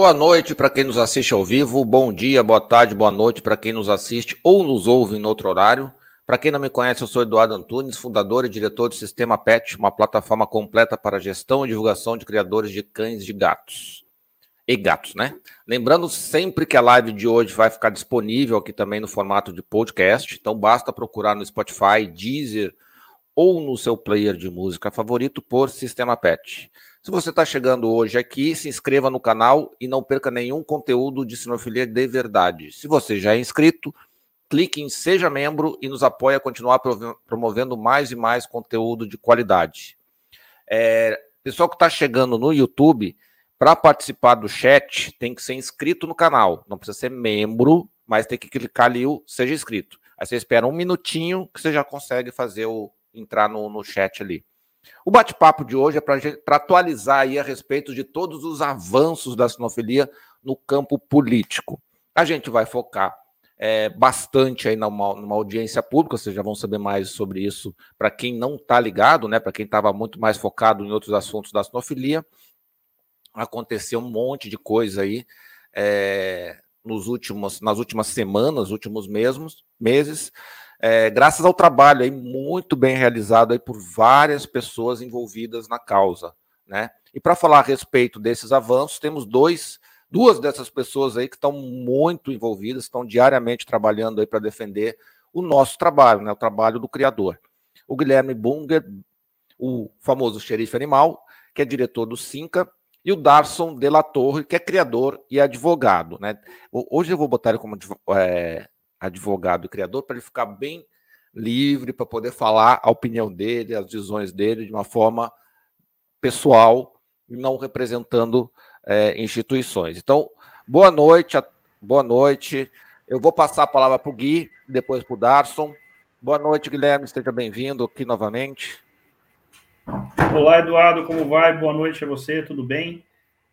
Boa noite para quem nos assiste ao vivo, bom dia, boa tarde, boa noite para quem nos assiste ou nos ouve em outro horário. Para quem não me conhece, eu sou Eduardo Antunes, fundador e diretor do Sistema PET, uma plataforma completa para gestão e divulgação de criadores de cães e gatos. E gatos, né? Lembrando sempre que a live de hoje vai ficar disponível aqui também no formato de podcast, então basta procurar no Spotify, Deezer ou no seu player de música favorito por Sistema PET. Se você está chegando hoje aqui, se inscreva no canal e não perca nenhum conteúdo de sinofilia de verdade. Se você já é inscrito, clique em Seja Membro e nos apoie a continuar promovendo mais e mais conteúdo de qualidade. É, pessoal que está chegando no YouTube, para participar do chat, tem que ser inscrito no canal. Não precisa ser membro, mas tem que clicar ali o Seja Inscrito. Aí você espera um minutinho que você já consegue fazer o entrar no, no chat ali. O bate-papo de hoje é para atualizar aí a respeito de todos os avanços da sinofilia no campo político. A gente vai focar é, bastante aí numa, numa, audiência pública, vocês já vão saber mais sobre isso para quem não está ligado, né? Para quem estava muito mais focado em outros assuntos da sinofilia. Aconteceu um monte de coisa aí é, nos últimos, nas últimas semanas, últimos mesmos, meses é, graças ao trabalho aí muito bem realizado aí por várias pessoas envolvidas na causa, né? E para falar a respeito desses avanços, temos dois, duas dessas pessoas aí que estão muito envolvidas, estão diariamente trabalhando aí para defender o nosso trabalho, né? O trabalho do criador. O Guilherme Bunger, o famoso xerife animal, que é diretor do Sinca, e o Darson de la Torre, que é criador e advogado, né? Hoje eu vou botar ele como é, advogado e criador, para ele ficar bem livre, para poder falar a opinião dele, as visões dele de uma forma pessoal e não representando é, instituições. Então, boa noite, boa noite. Eu vou passar a palavra para o Gui, depois para o Darson. Boa noite, Guilherme, esteja bem-vindo aqui novamente. Olá, Eduardo, como vai? Boa noite a você, tudo bem?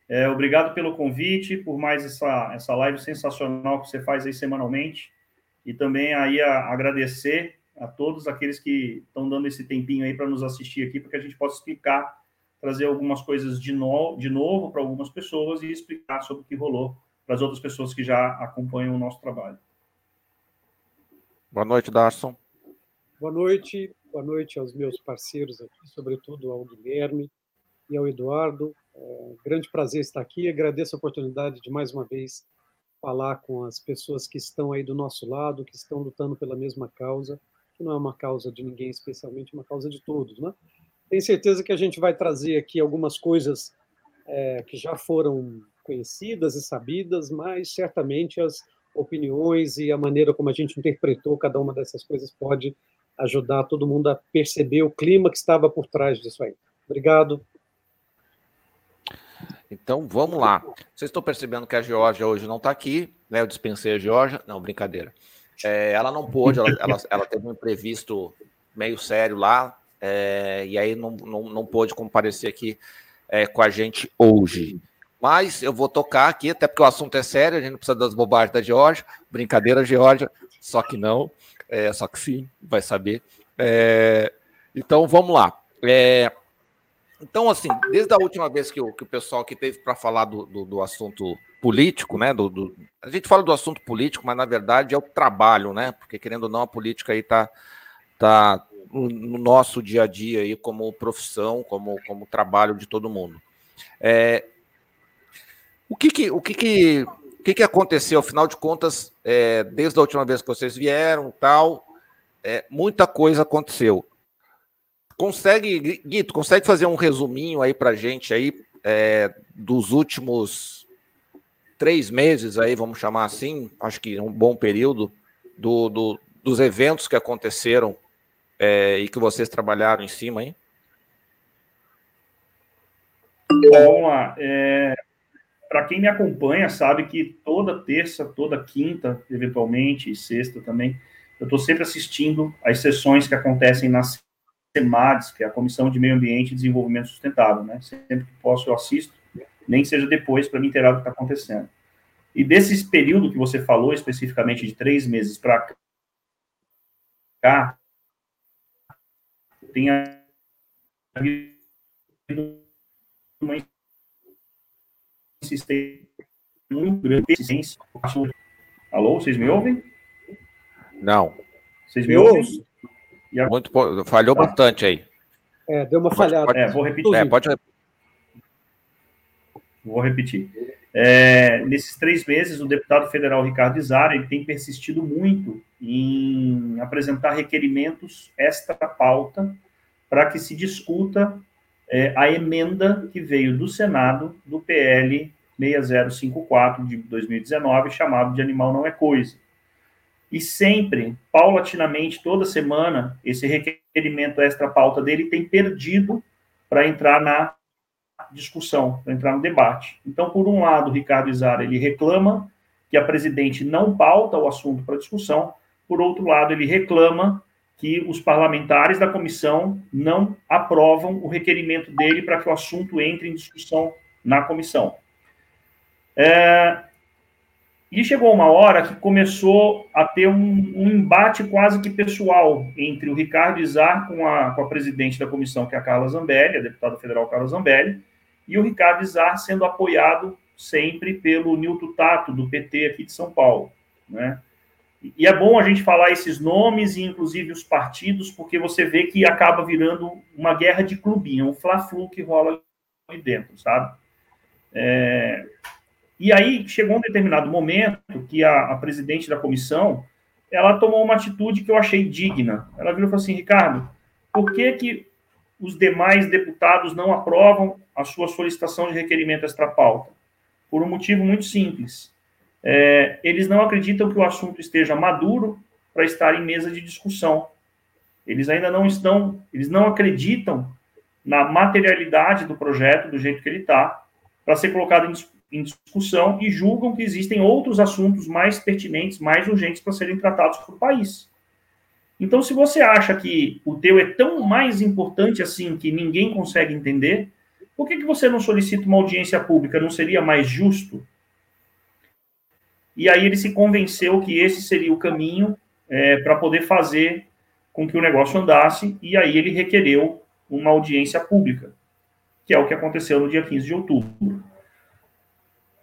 É, obrigado pelo convite, por mais essa, essa live sensacional que você faz aí semanalmente e também aí a, agradecer a todos aqueles que estão dando esse tempinho aí para nos assistir aqui, para que a gente possa explicar, trazer algumas coisas de, no, de novo para algumas pessoas e explicar sobre o que rolou para as outras pessoas que já acompanham o nosso trabalho. Boa noite, Darson. Boa noite, boa noite aos meus parceiros aqui, sobretudo ao Guilherme e ao Eduardo. É um grande prazer estar aqui. Agradeço a oportunidade de mais uma vez falar com as pessoas que estão aí do nosso lado, que estão lutando pela mesma causa, que não é uma causa de ninguém especialmente, é uma causa de todos, né? Tenho certeza que a gente vai trazer aqui algumas coisas é, que já foram conhecidas e sabidas, mas certamente as opiniões e a maneira como a gente interpretou cada uma dessas coisas pode ajudar todo mundo a perceber o clima que estava por trás disso aí. Obrigado. Então vamos lá. Vocês estão percebendo que a Georgia hoje não está aqui, né? Eu dispensei a Georgia. Não, brincadeira. É, ela não pôde, ela, ela, ela, teve um imprevisto meio sério lá, é, e aí não, não, não pôde comparecer aqui é, com a gente hoje. Mas eu vou tocar aqui, até porque o assunto é sério, a gente não precisa das bobagens da Georgia. Brincadeira, Georgia, só que não, é, só que sim, vai saber. É, então vamos lá. Então, assim, desde a última vez que o, que o pessoal que teve para falar do, do, do, assunto político, né? Do, do, a gente fala do assunto político, mas na verdade é o trabalho, né? Porque querendo ou não, a política aí está tá no, no nosso dia a dia aí como profissão, como, como trabalho de todo mundo. É, o que que, o que, que, o que, que aconteceu, afinal de contas, é, desde a última vez que vocês vieram, tal, é, muita coisa aconteceu. Consegue, Guito, consegue fazer um resuminho aí para gente aí é, dos últimos três meses aí, vamos chamar assim, acho que é um bom período, do, do dos eventos que aconteceram é, e que vocês trabalharam em cima aí? Bom. É, para quem me acompanha, sabe que toda terça, toda quinta, eventualmente, e sexta também, eu estou sempre assistindo as sessões que acontecem na CEMADES, que é a Comissão de Meio Ambiente e Desenvolvimento Sustentável, né? Sempre que posso eu assisto, nem seja depois para me inteirar do que está acontecendo. E desse período que você falou, especificamente de três meses para cá, tem havido uma insistência muito grande. Alô, vocês me ouvem? Não. Vocês me ouvem? Muito, falhou bastante aí. É, deu uma falhada. Pode, é, vou repetir. É, pode... Vou repetir. É, nesses três meses, o deputado federal Ricardo Izara ele tem persistido muito em apresentar requerimentos extra-pauta para que se discuta é, a emenda que veio do Senado do PL 6054 de 2019, chamado de Animal Não é Coisa. E sempre, paulatinamente, toda semana, esse requerimento extra-pauta dele tem perdido para entrar na discussão, para entrar no debate. Então, por um lado, o Ricardo Izara, ele reclama que a presidente não pauta o assunto para discussão, por outro lado, ele reclama que os parlamentares da comissão não aprovam o requerimento dele para que o assunto entre em discussão na comissão. É, e chegou uma hora que começou a ter um, um, embate quase que pessoal entre o Ricardo Izar com a, com a presidente da comissão, que é a Carla Zambelli, a deputada federal Carla Zambelli, e o Ricardo Izar sendo apoiado sempre pelo Nilton Tato, do PT aqui de São Paulo. Né? E é bom a gente falar esses nomes e, inclusive, os partidos, porque você vê que acaba virando uma guerra de clubinho, um fla-flu que rola ali dentro, sabe? É... E aí chegou um determinado momento que a, a, presidente da comissão ela tomou uma atitude que eu achei digna. Ela virou e falou assim, Ricardo, por que, que os demais deputados não aprovam a sua solicitação de requerimento extra-pauta? Por um motivo muito simples é, eles não acreditam que o assunto esteja maduro para estar em mesa de discussão. Eles ainda não estão, eles não acreditam na materialidade do projeto, do jeito que ele está, para ser colocado em, em discussão e julgam que existem outros assuntos mais pertinentes, mais urgentes para serem tratados por país. Então, se você acha que o teu é tão mais importante assim que ninguém consegue entender, por que, que você não solicita uma audiência pública? Não seria mais justo e aí ele se convenceu que esse seria o caminho é, para poder fazer com que o negócio andasse, e aí ele requereu uma audiência pública, que é o que aconteceu no dia 15 de outubro.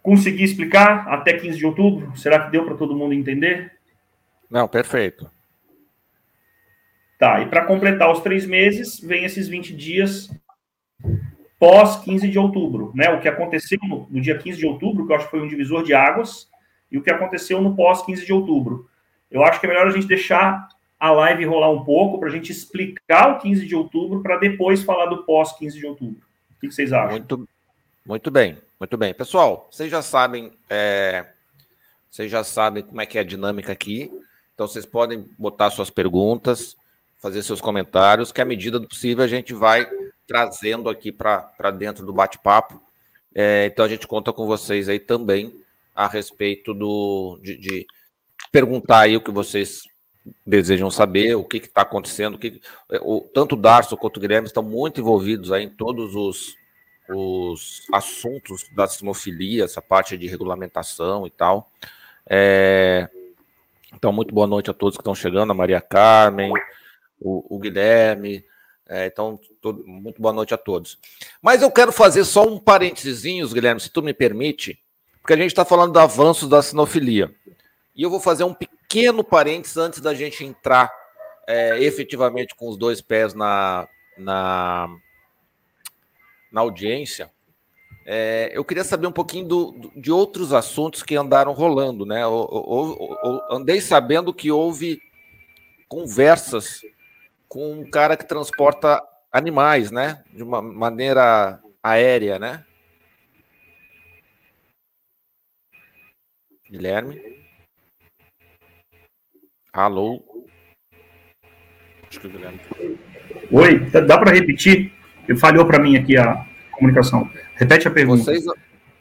Consegui explicar até 15 de outubro? Será que deu para todo mundo entender? Não, perfeito. Tá, e para completar os três meses, vem esses 20 dias pós 15 de outubro, né? O que aconteceu no, no dia 15 de outubro, que eu acho que foi um divisor de águas, e o que aconteceu no pós 15 de outubro. Eu acho que é melhor a gente deixar a live rolar um pouco para a gente explicar o 15 de outubro para depois falar do pós 15 de outubro. O que vocês acham? Muito, muito bem, muito bem. Pessoal, vocês já sabem, é, vocês já sabem como é que é a dinâmica aqui. Então vocês podem botar suas perguntas, fazer seus comentários, que à medida do possível a gente vai trazendo aqui para dentro do bate-papo. É, então a gente conta com vocês aí também a respeito do, de, de perguntar aí o que vocês desejam saber, o que está acontecendo. O que, o, tanto o Darcio quanto o Guilherme estão muito envolvidos aí em todos os, os assuntos da sinofilia, essa parte de regulamentação e tal. É, então, muito boa noite a todos que estão chegando, a Maria Carmen, o, o Guilherme. É, então, todo, muito boa noite a todos. Mas eu quero fazer só um parênteses, Guilherme, se tu me permite, porque a gente está falando do avanço da sinofilia. E eu vou fazer um pequeno parênteses antes da gente entrar é, efetivamente com os dois pés na, na, na audiência. É, eu queria saber um pouquinho do, de outros assuntos que andaram rolando, né? Andei sabendo que houve conversas com um cara que transporta animais, né? De uma maneira aérea, né? Guilherme? Alô? Acho que o Guilherme. Oi, dá para repetir? Falhou para mim aqui a comunicação. Repete a pergunta. Vocês,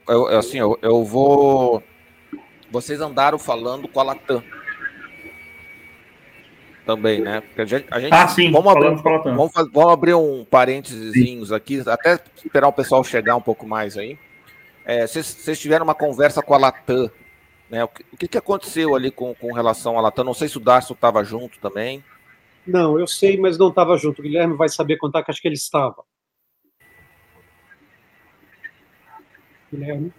eu, assim, eu, eu vou. Vocês andaram falando com a Latam também, né? Porque a gente, a gente ah, sim, vamos abrir, vamos, vamos, abrir um parênteses aqui, até esperar o pessoal chegar um pouco mais aí. É, vocês tiveram uma conversa com a Latam né? O, que, o que aconteceu ali com, com relação à Latam? Não sei se o Darcio estava junto também. Não, eu sei, mas não estava junto. O Guilherme vai saber contar que acho que ele estava. Guilherme?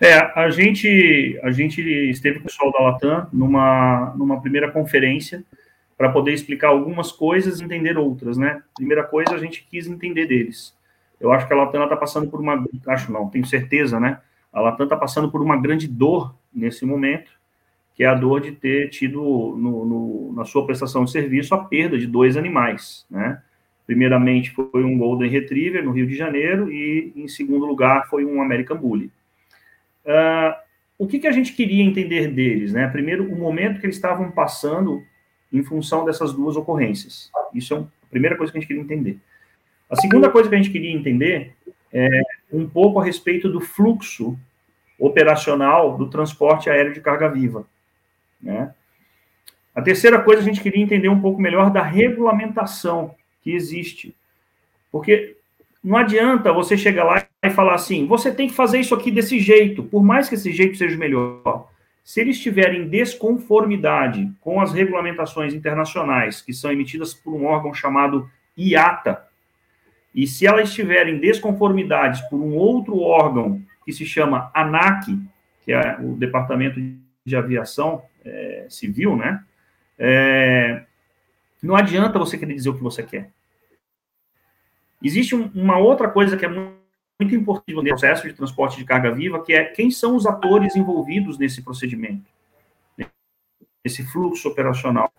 É, a gente, a gente esteve com o pessoal da Latam numa, numa primeira conferência para poder explicar algumas coisas e entender outras, né? Primeira coisa, a gente quis entender deles. Eu acho que a Latam está passando por uma, acho não, tenho certeza, né? A Latam está passando por uma grande dor nesse momento, que é a dor de ter tido no, no, na sua prestação de serviço a perda de dois animais, né? Primeiramente foi um Golden Retriever no Rio de Janeiro e, em segundo lugar, foi um American Bully. Uh, o que, que a gente queria entender deles? Né? Primeiro, o momento que eles estavam passando em função dessas duas ocorrências. Isso é a primeira coisa que a gente queria entender. A segunda coisa que a gente queria entender é um pouco a respeito do fluxo operacional do transporte aéreo de carga viva. Né? A terceira coisa, a gente queria entender um pouco melhor da regulamentação que existe. Porque não adianta você chegar lá e falar assim, você tem que fazer isso aqui desse jeito, por mais que esse jeito seja melhor. Se eles estiverem desconformidade com as regulamentações internacionais que são emitidas por um órgão chamado IATA, e se elas estiverem desconformidades por um outro órgão que se chama ANAC, que é o Departamento de Aviação é, Civil, né? É, não adianta você querer dizer o que você quer. Existe um, uma outra coisa que é muito, muito importante no processo de transporte de carga viva, que é quem são os atores envolvidos nesse procedimento, nesse fluxo operacional.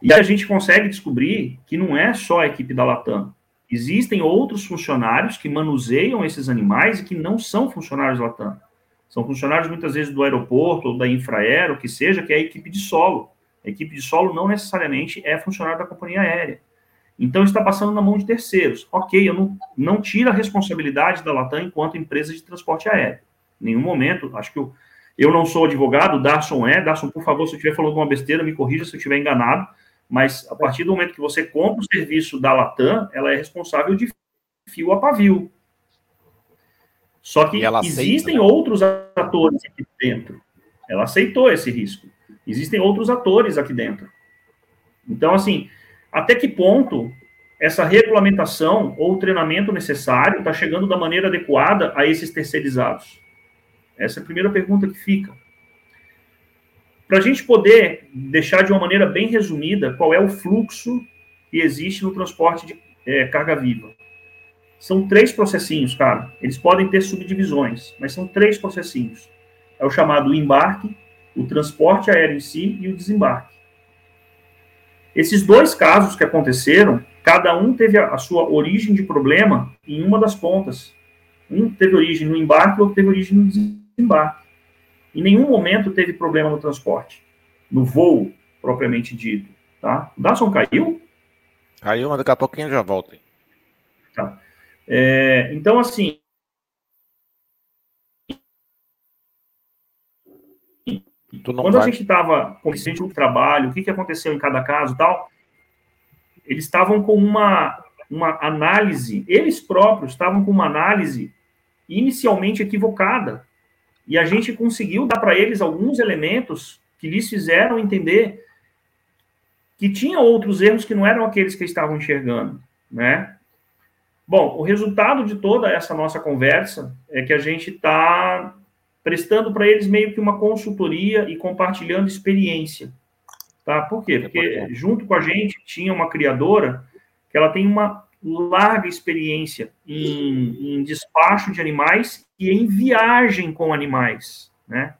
E a gente consegue descobrir que não é só a equipe da Latam. Existem outros funcionários que manuseiam esses animais e que não são funcionários da Latam. São funcionários muitas vezes do aeroporto ou da Infraero, que seja, que é a equipe de solo. A equipe de solo não necessariamente é funcionário da companhia aérea. Então, está passando na mão de terceiros. Ok, eu não, não tiro a responsabilidade da Latam enquanto empresa de transporte aéreo. Em nenhum momento, acho que eu, eu não sou advogado, o Darson é. Darson, por favor, se eu estiver falando uma besteira, me corrija se eu estiver enganado. Mas, a partir do momento que você compra o serviço da Latam, ela é responsável de fio a pavio. Só que existem aceita, né? outros atores aqui dentro. Ela aceitou esse risco. Existem outros atores aqui dentro. Então, assim, até que ponto essa regulamentação ou treinamento necessário está chegando da maneira adequada a esses terceirizados? Essa é a primeira pergunta que fica. Para a gente poder deixar de uma maneira bem resumida qual é o fluxo que existe no transporte de é, carga viva. São três processinhos, cara. Eles podem ter subdivisões, mas são três processinhos. É o chamado embarque, o transporte aéreo em si e o desembarque. Esses dois casos que aconteceram, cada um teve a, sua origem de problema em uma das pontas. Um teve origem no embarque, outro teve origem no desembarque. Em nenhum momento teve problema no transporte, no voo propriamente dito. Tá? O Dasson caiu? Caiu, mas daqui a pouquinho já volta. Tá. É, então, assim, Quando vai. a gente estava consciente do trabalho, o que, que aconteceu em cada caso tal, eles estavam com uma, uma análise, eles próprios estavam com uma análise inicialmente equivocada. E a gente conseguiu dar para eles alguns elementos que lhes fizeram entender que tinha outros erros que não eram aqueles que estavam enxergando, né? Bom, o resultado de toda essa nossa conversa é que a gente está prestando para eles meio que uma consultoria e compartilhando experiência. Tá? Por quê? Porque junto com a gente tinha uma criadora que ela tem uma larga experiência em, em despacho de animais e em viagem com animais, né?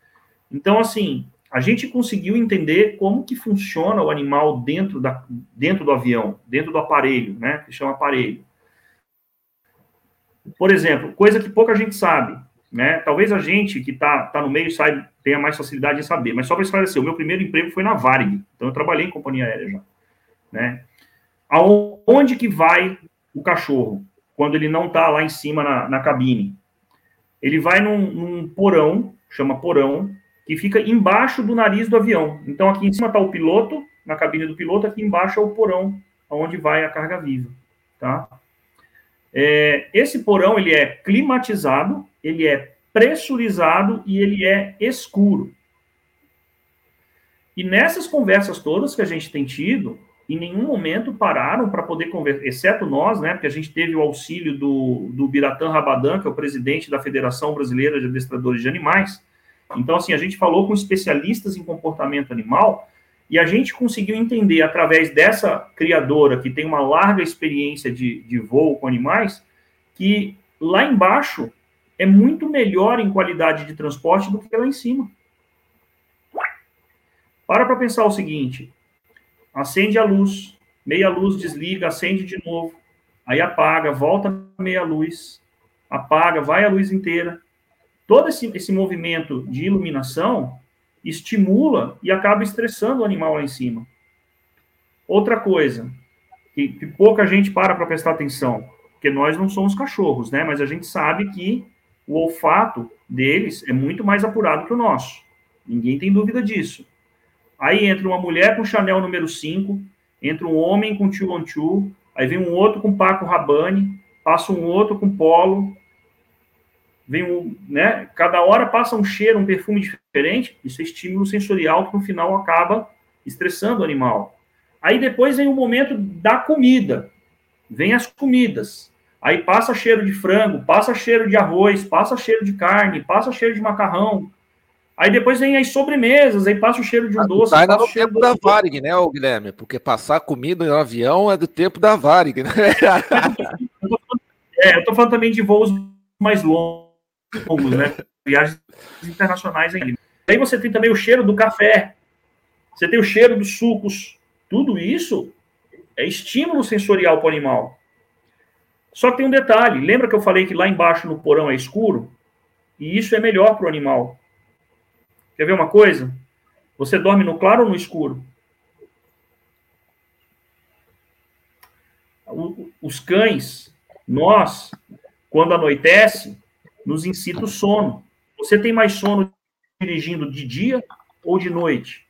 Então, assim, a gente conseguiu entender como que funciona o animal dentro, da, dentro do avião, dentro do aparelho, né? Que chama aparelho. Por exemplo, coisa que pouca gente sabe. Né? Talvez a gente que está tá no meio saiba, tenha mais facilidade em saber, mas só para esclarecer, o meu primeiro emprego foi na Varig, então eu trabalhei em companhia aérea já. Né? Aonde que vai o cachorro quando ele não está lá em cima na, na cabine? Ele vai num, num, porão, chama porão, que fica embaixo do nariz do avião. Então aqui em cima está o piloto, na cabine do piloto, aqui embaixo é o porão, onde vai a carga viva. Tá? É, esse porão ele é climatizado, ele é pressurizado e ele é escuro. E nessas conversas todas que a gente tem tido, em nenhum momento pararam para poder conversar, exceto nós, né, porque a gente teve o auxílio do, do Biratã Rabadan, que é o presidente da Federação Brasileira de Adestradores de Animais. Então, assim, a gente falou com especialistas em comportamento animal e a gente conseguiu entender, através dessa criadora, que tem uma larga experiência de, de voo com animais, que lá embaixo é muito melhor em qualidade de transporte do que lá em cima. Para para pensar o seguinte: acende a luz, meia luz desliga, acende de novo, aí apaga, volta meia luz, apaga, vai a luz inteira. Todo esse, esse movimento de iluminação estimula e acaba estressando o animal lá em cima. Outra coisa, que, que pouca gente para para prestar atenção, porque nós não somos cachorros, né? Mas a gente sabe que o olfato deles é muito mais apurado que o nosso. Ninguém tem dúvida disso. Aí entra uma mulher com Chanel número 5, entra um homem com Tio Anchu, aí vem um outro com Paco Rabanne, passa um outro com Polo, vem um, né? Cada hora passa um cheiro, um perfume diferente, isso é estímulo sensorial que no final acaba estressando o animal. Aí depois vem o momento da comida, vem as comidas. Aí passa cheiro de frango, passa cheiro de arroz, passa cheiro de carne, passa cheiro de macarrão. Aí depois vem as sobremesas, aí passa o cheiro de um ah, doce. Tá ainda no tempo da Varig, né, Guilherme? Porque passar comida no avião é do tempo da Varig, né? é, eu tô falando também de voos mais longos, né? Viagens internacionais ainda. Aí você tem também o cheiro do café, você tem o cheiro dos sucos. Tudo isso é estímulo sensorial para o animal. Só que tem um detalhe: lembra que eu falei que lá embaixo no porão é escuro? E isso é melhor para o animal. Quer ver uma coisa? Você dorme no claro ou no escuro? Os cães, nós, quando anoitece, nos incita o sono. Você tem mais sono dirigindo de dia ou de noite?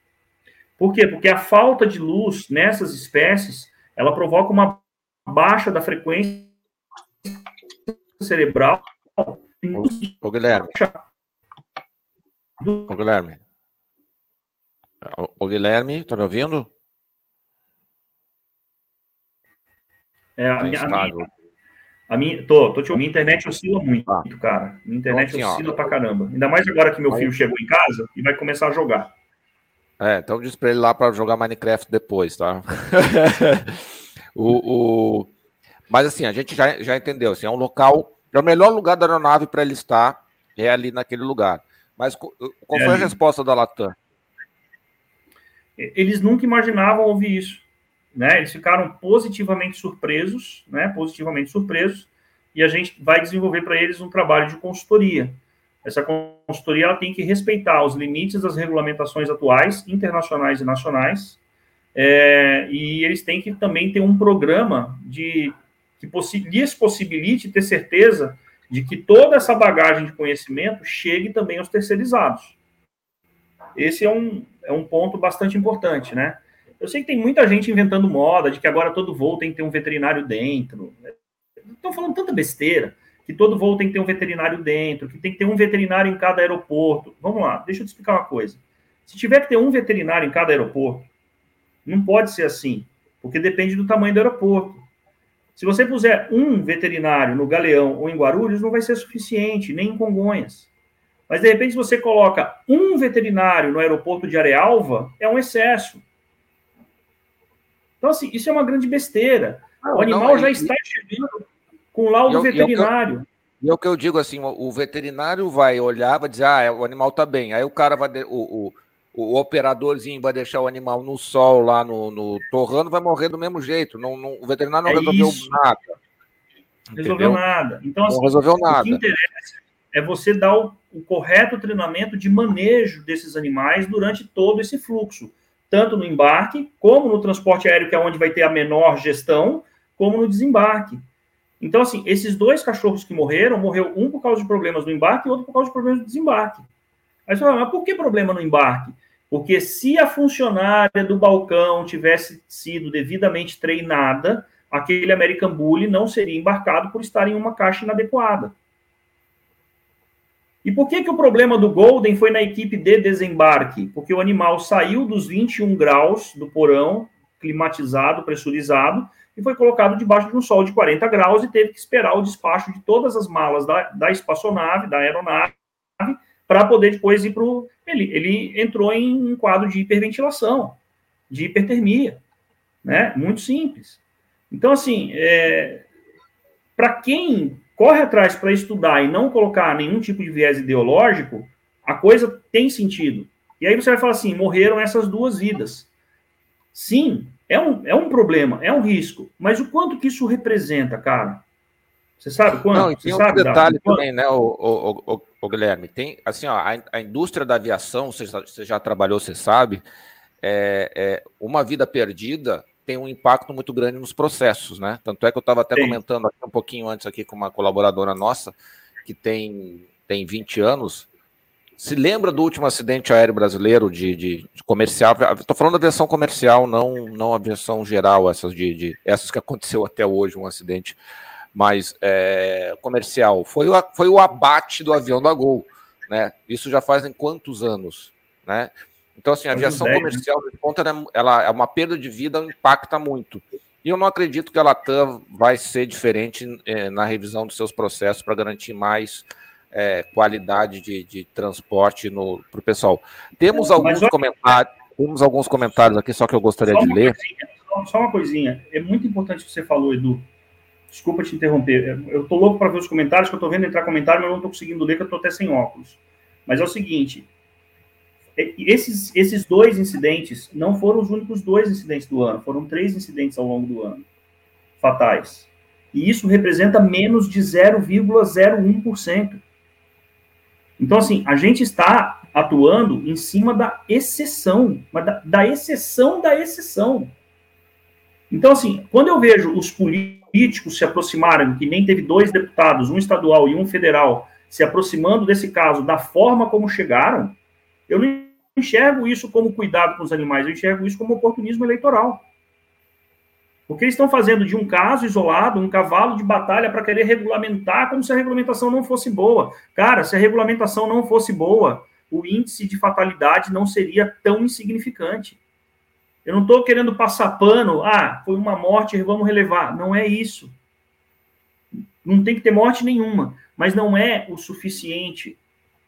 Por quê? Porque a falta de luz nessas espécies, ela provoca uma baixa da frequência cerebral. Ô, Guilherme. Ô, Guilherme. Ô, Guilherme, tá me ouvindo? É, a, minha, a, minha, a minha, tô, tô te. Minha internet oscila muito, ah. cara. Minha internet então, assim, oscila ó, pra caramba. Ainda mais agora que meu filho chegou em casa e vai começar a jogar. É, então diz pra ele lá para jogar Minecraft depois, tá? o, o, Mas assim, a gente já, já entendeu, assim, é um local, é o melhor lugar da aeronave para ele estar, é ali naquele lugar. Mas qual é foi a resposta da Latam? Eles nunca imaginavam ouvir isso, né? Eles ficaram positivamente surpresos, né? Positivamente surpresos, e a gente vai desenvolver para eles um trabalho de consultoria. Essa consultoria ela tem que respeitar os limites das regulamentações atuais, internacionais e nacionais, é, e eles têm que também ter um programa de que possi lhes possibilite ter certeza de que toda essa bagagem de conhecimento chegue também aos terceirizados. Esse é um, é um ponto bastante importante, né? Eu sei que tem muita gente inventando moda de que agora todo voo tem que ter um veterinário dentro. Estão falando tanta besteira que todo voo tem que ter um veterinário dentro, que tem que ter um veterinário em cada aeroporto. Vamos lá, deixa eu te explicar uma coisa. Se tiver que ter um veterinário em cada aeroporto, não pode ser assim, porque depende do tamanho do aeroporto. Se você puser um veterinário no Galeão ou em Guarulhos, não vai ser suficiente, nem em Congonhas. Mas, de repente, se você coloca um veterinário no aeroporto de Arealva, é um excesso. Então, assim, isso é uma grande besteira. Não, o animal não, já e, está chegando com laudo e, veterinário. E é o que eu digo assim, o, veterinário vai olhar, vai dizer, ah, o animal está bem. Aí o cara vai, o, o, o operadorzinho vai deixar o animal no sol lá no, no torrando, vai morrer do mesmo jeito. Não, não o veterinário não é resolveu isso. nada. Resolveu nada. Então, assim, não resolveu nada. o que interessa é você dar o, o, correto treinamento de manejo desses animais durante todo esse fluxo, tanto no embarque, como no transporte aéreo, que é onde vai ter a menor gestão, como no desembarque. Então, assim, esses dois cachorros que morreram, morreu um por causa de problemas no embarque e outro por causa de problemas no desembarque. Aí você fala, mas por que problema no embarque? Porque se a funcionária do balcão tivesse sido devidamente treinada, aquele American Bully não seria embarcado por estar em uma caixa inadequada. E por que, que o problema do Golden foi na equipe de desembarque? Porque o animal saiu dos 21 graus do porão, climatizado, pressurizado, e foi colocado debaixo de um sol de 40 graus e teve que esperar o despacho de todas as malas da, da espaçonave, da aeronave, para poder depois ir para o. Ele, ele entrou em um quadro de hiperventilação, de hipertermia, né? Muito simples. Então, assim, é, para quem corre atrás para estudar e não colocar nenhum tipo de viés ideológico, a coisa tem sentido. E aí você vai falar assim: morreram essas duas vidas. Sim, é um, é um problema, é um risco. Mas o quanto que isso representa, cara? Você sabe quanto? Não, e tem um sabe, detalhe também, né, o, o, o, o, Guilherme? Tem, assim, ó, a, a indústria da aviação, você já, você já trabalhou, você sabe, é, é, uma vida perdida tem um impacto muito grande nos processos, né? Tanto é que eu estava até Sim. comentando aqui um pouquinho antes aqui com uma colaboradora nossa, que tem, tem 20 anos, se lembra do último acidente aéreo brasileiro de, de, de comercial? Estou falando da aviação comercial, não, não aviação geral, essas de, de, essas que aconteceu até hoje, um acidente mais é, comercial. Foi o, foi o abate do avião da Gol, né? Isso já faz em quantos anos, né? Então, assim, a aviação né? comercial, de ponta, ela é uma perda de vida, impacta muito. E eu não acredito que a Latam vai ser diferente é, na revisão dos seus processos para garantir mais é, qualidade de, de transporte para o pessoal. Temos alguns Mas, comentários, temos alguns comentários aqui, só que eu gostaria de ler. Coisinha, só uma coisinha, é muito importante o que você falou, Edu. Desculpa te interromper. Eu estou louco para ver os comentários, que eu estou vendo entrar comentário, mas eu não estou conseguindo ler, que eu estou até sem óculos. Mas é o seguinte: esses, esses dois incidentes não foram os únicos dois incidentes do ano, foram três incidentes ao longo do ano, fatais. E isso representa menos de 0,01%. Então, assim, a gente está atuando em cima da exceção, mas da, da exceção da exceção. Então, assim, quando eu vejo os políticos se aproximarem, que nem teve dois deputados, um estadual e um federal, se aproximando desse caso da forma como chegaram, eu não enxergo isso como cuidado com os animais, eu enxergo isso como oportunismo eleitoral. Porque eles estão fazendo de um caso isolado um cavalo de batalha para querer regulamentar como se a regulamentação não fosse boa. Cara, se a regulamentação não fosse boa, o índice de fatalidade não seria tão insignificante. Eu não estou querendo passar pano, ah, foi uma morte, vamos relevar. Não é isso. Não tem que ter morte nenhuma, mas não é o suficiente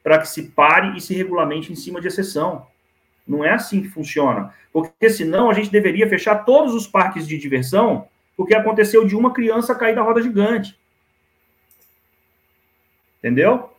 para que se pare e se regulamente em cima de exceção. Não é assim que funciona. Porque senão a gente deveria fechar todos os parques de diversão, porque aconteceu de uma criança cair da roda gigante. Entendeu?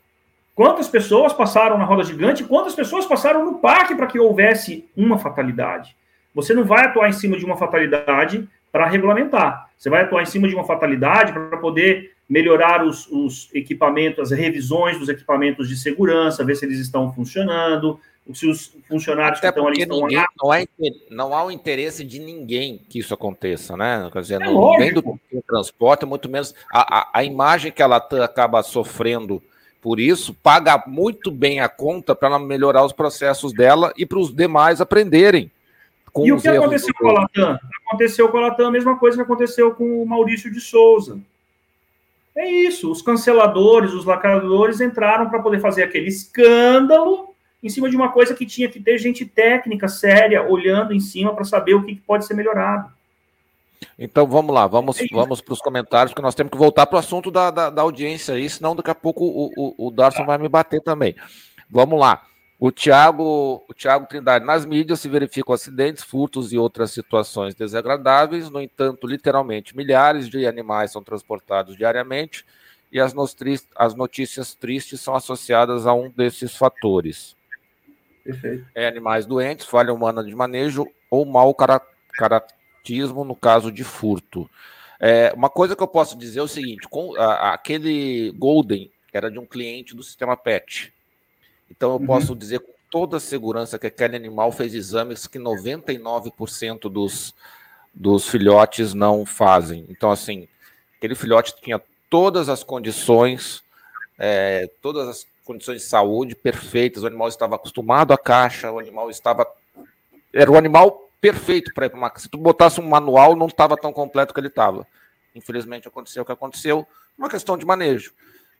Quantas pessoas passaram na roda gigante? Quantas pessoas passaram no parque para que houvesse uma fatalidade? Você não vai atuar em cima de uma fatalidade para regulamentar. Você vai atuar em cima de uma fatalidade para poder melhorar os, os, equipamentos, as revisões dos equipamentos de segurança, ver se eles estão funcionando, se os funcionários Até que estão ali estão ninguém, não, há, não há o interesse de ninguém que isso aconteça, né? Quer dizer, é não, nem do transporte, muito menos a, a, a imagem que ela acaba sofrendo por isso, paga muito bem a conta para melhorar os processos dela e para os demais aprenderem e o que aconteceu com a Latam? Aconteceu com a Latam a mesma coisa que aconteceu com o Maurício de Souza. É isso, os canceladores, os lacradores entraram para poder fazer aquele escândalo em cima de uma coisa que tinha que ter gente técnica, séria, olhando em cima para saber o que pode ser melhorado. Então vamos lá, vamos, é vamos para os comentários, porque nós temos que voltar para o assunto da, da, da, audiência aí, senão daqui a pouco o, o, o Darson tá. vai me bater também. Vamos lá. O Tiago, o Tiago Trindade, nas mídias se verificam acidentes, furtos e outras situações desagradáveis. No entanto, literalmente, milhares de animais são transportados diariamente e as, as notícias tristes são associadas a um desses fatores. Perfeito. É, animais doentes, falha humana de manejo ou mau caratismo no caso de furto. É, uma coisa que eu posso dizer é o seguinte: com, a, aquele Golden era de um cliente do sistema PET então eu uhum. posso dizer com toda segurança que aquele animal fez exames que 99% dos, dos filhotes não fazem. Então, assim, aquele filhote tinha todas as condições, é, todas as condições de saúde perfeitas, o animal estava acostumado à caixa, o animal estava. Era o animal perfeito para uma. Se tu botasse um manual, não estava tão completo que ele estava. Infelizmente aconteceu o que aconteceu, uma questão de manejo.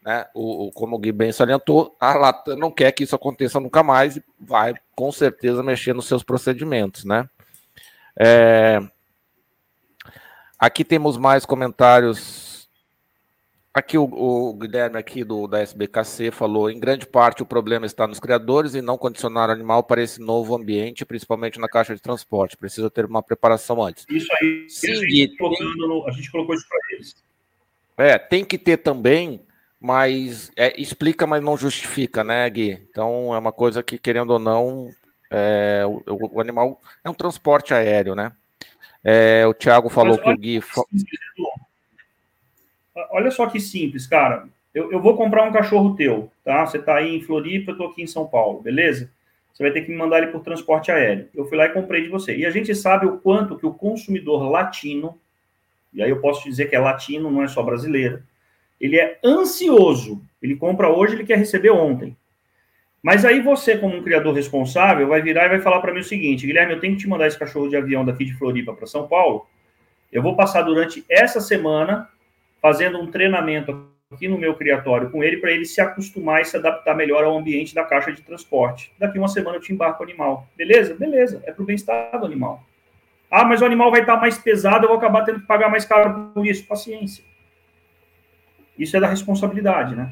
Né? O, o, como o Gui bem salientou, a Latam não quer que isso aconteça nunca mais e vai com certeza mexer nos seus procedimentos. Né? É, Aqui temos mais comentários. Aqui o, o, Guilherme aqui do da SBKC falou, em grande parte o problema está nos criadores e não condicionar o animal para esse novo ambiente, principalmente na caixa de transporte. Precisa ter uma preparação antes. Isso aí, Sim, a, gente no, a gente colocou isso para eles. É, tem que ter também, mas é, explica, mas não justifica, né, Gui? Então é uma coisa que, querendo ou não, é, o, o, animal é um transporte aéreo, né? É, o Thiago falou que o Gui. Olha só que simples, cara. Eu, eu, vou comprar um cachorro teu, tá? Você tá aí em Floripa, eu tô aqui em São Paulo, beleza? Você vai ter que me mandar ele por transporte aéreo. Eu fui lá e comprei de você. E a gente sabe o quanto que o consumidor latino, e aí eu posso dizer que é latino, não é só brasileiro, ele é ansioso. Ele compra hoje, ele quer receber ontem. Mas aí você, como um criador responsável, vai virar e vai falar para mim o seguinte: Guilherme, eu tenho que te mandar esse cachorro de avião daqui de Floripa para São Paulo. Eu vou passar durante essa semana fazendo um treinamento aqui no meu criatório com ele para ele se acostumar e se adaptar melhor ao ambiente da caixa de transporte. Daqui uma semana eu te embarco o animal. Beleza? Beleza. É para o bem-estar do animal. Ah, mas o animal vai estar mais pesado, eu vou acabar tendo que pagar mais caro por isso. Paciência. Isso é da responsabilidade, né?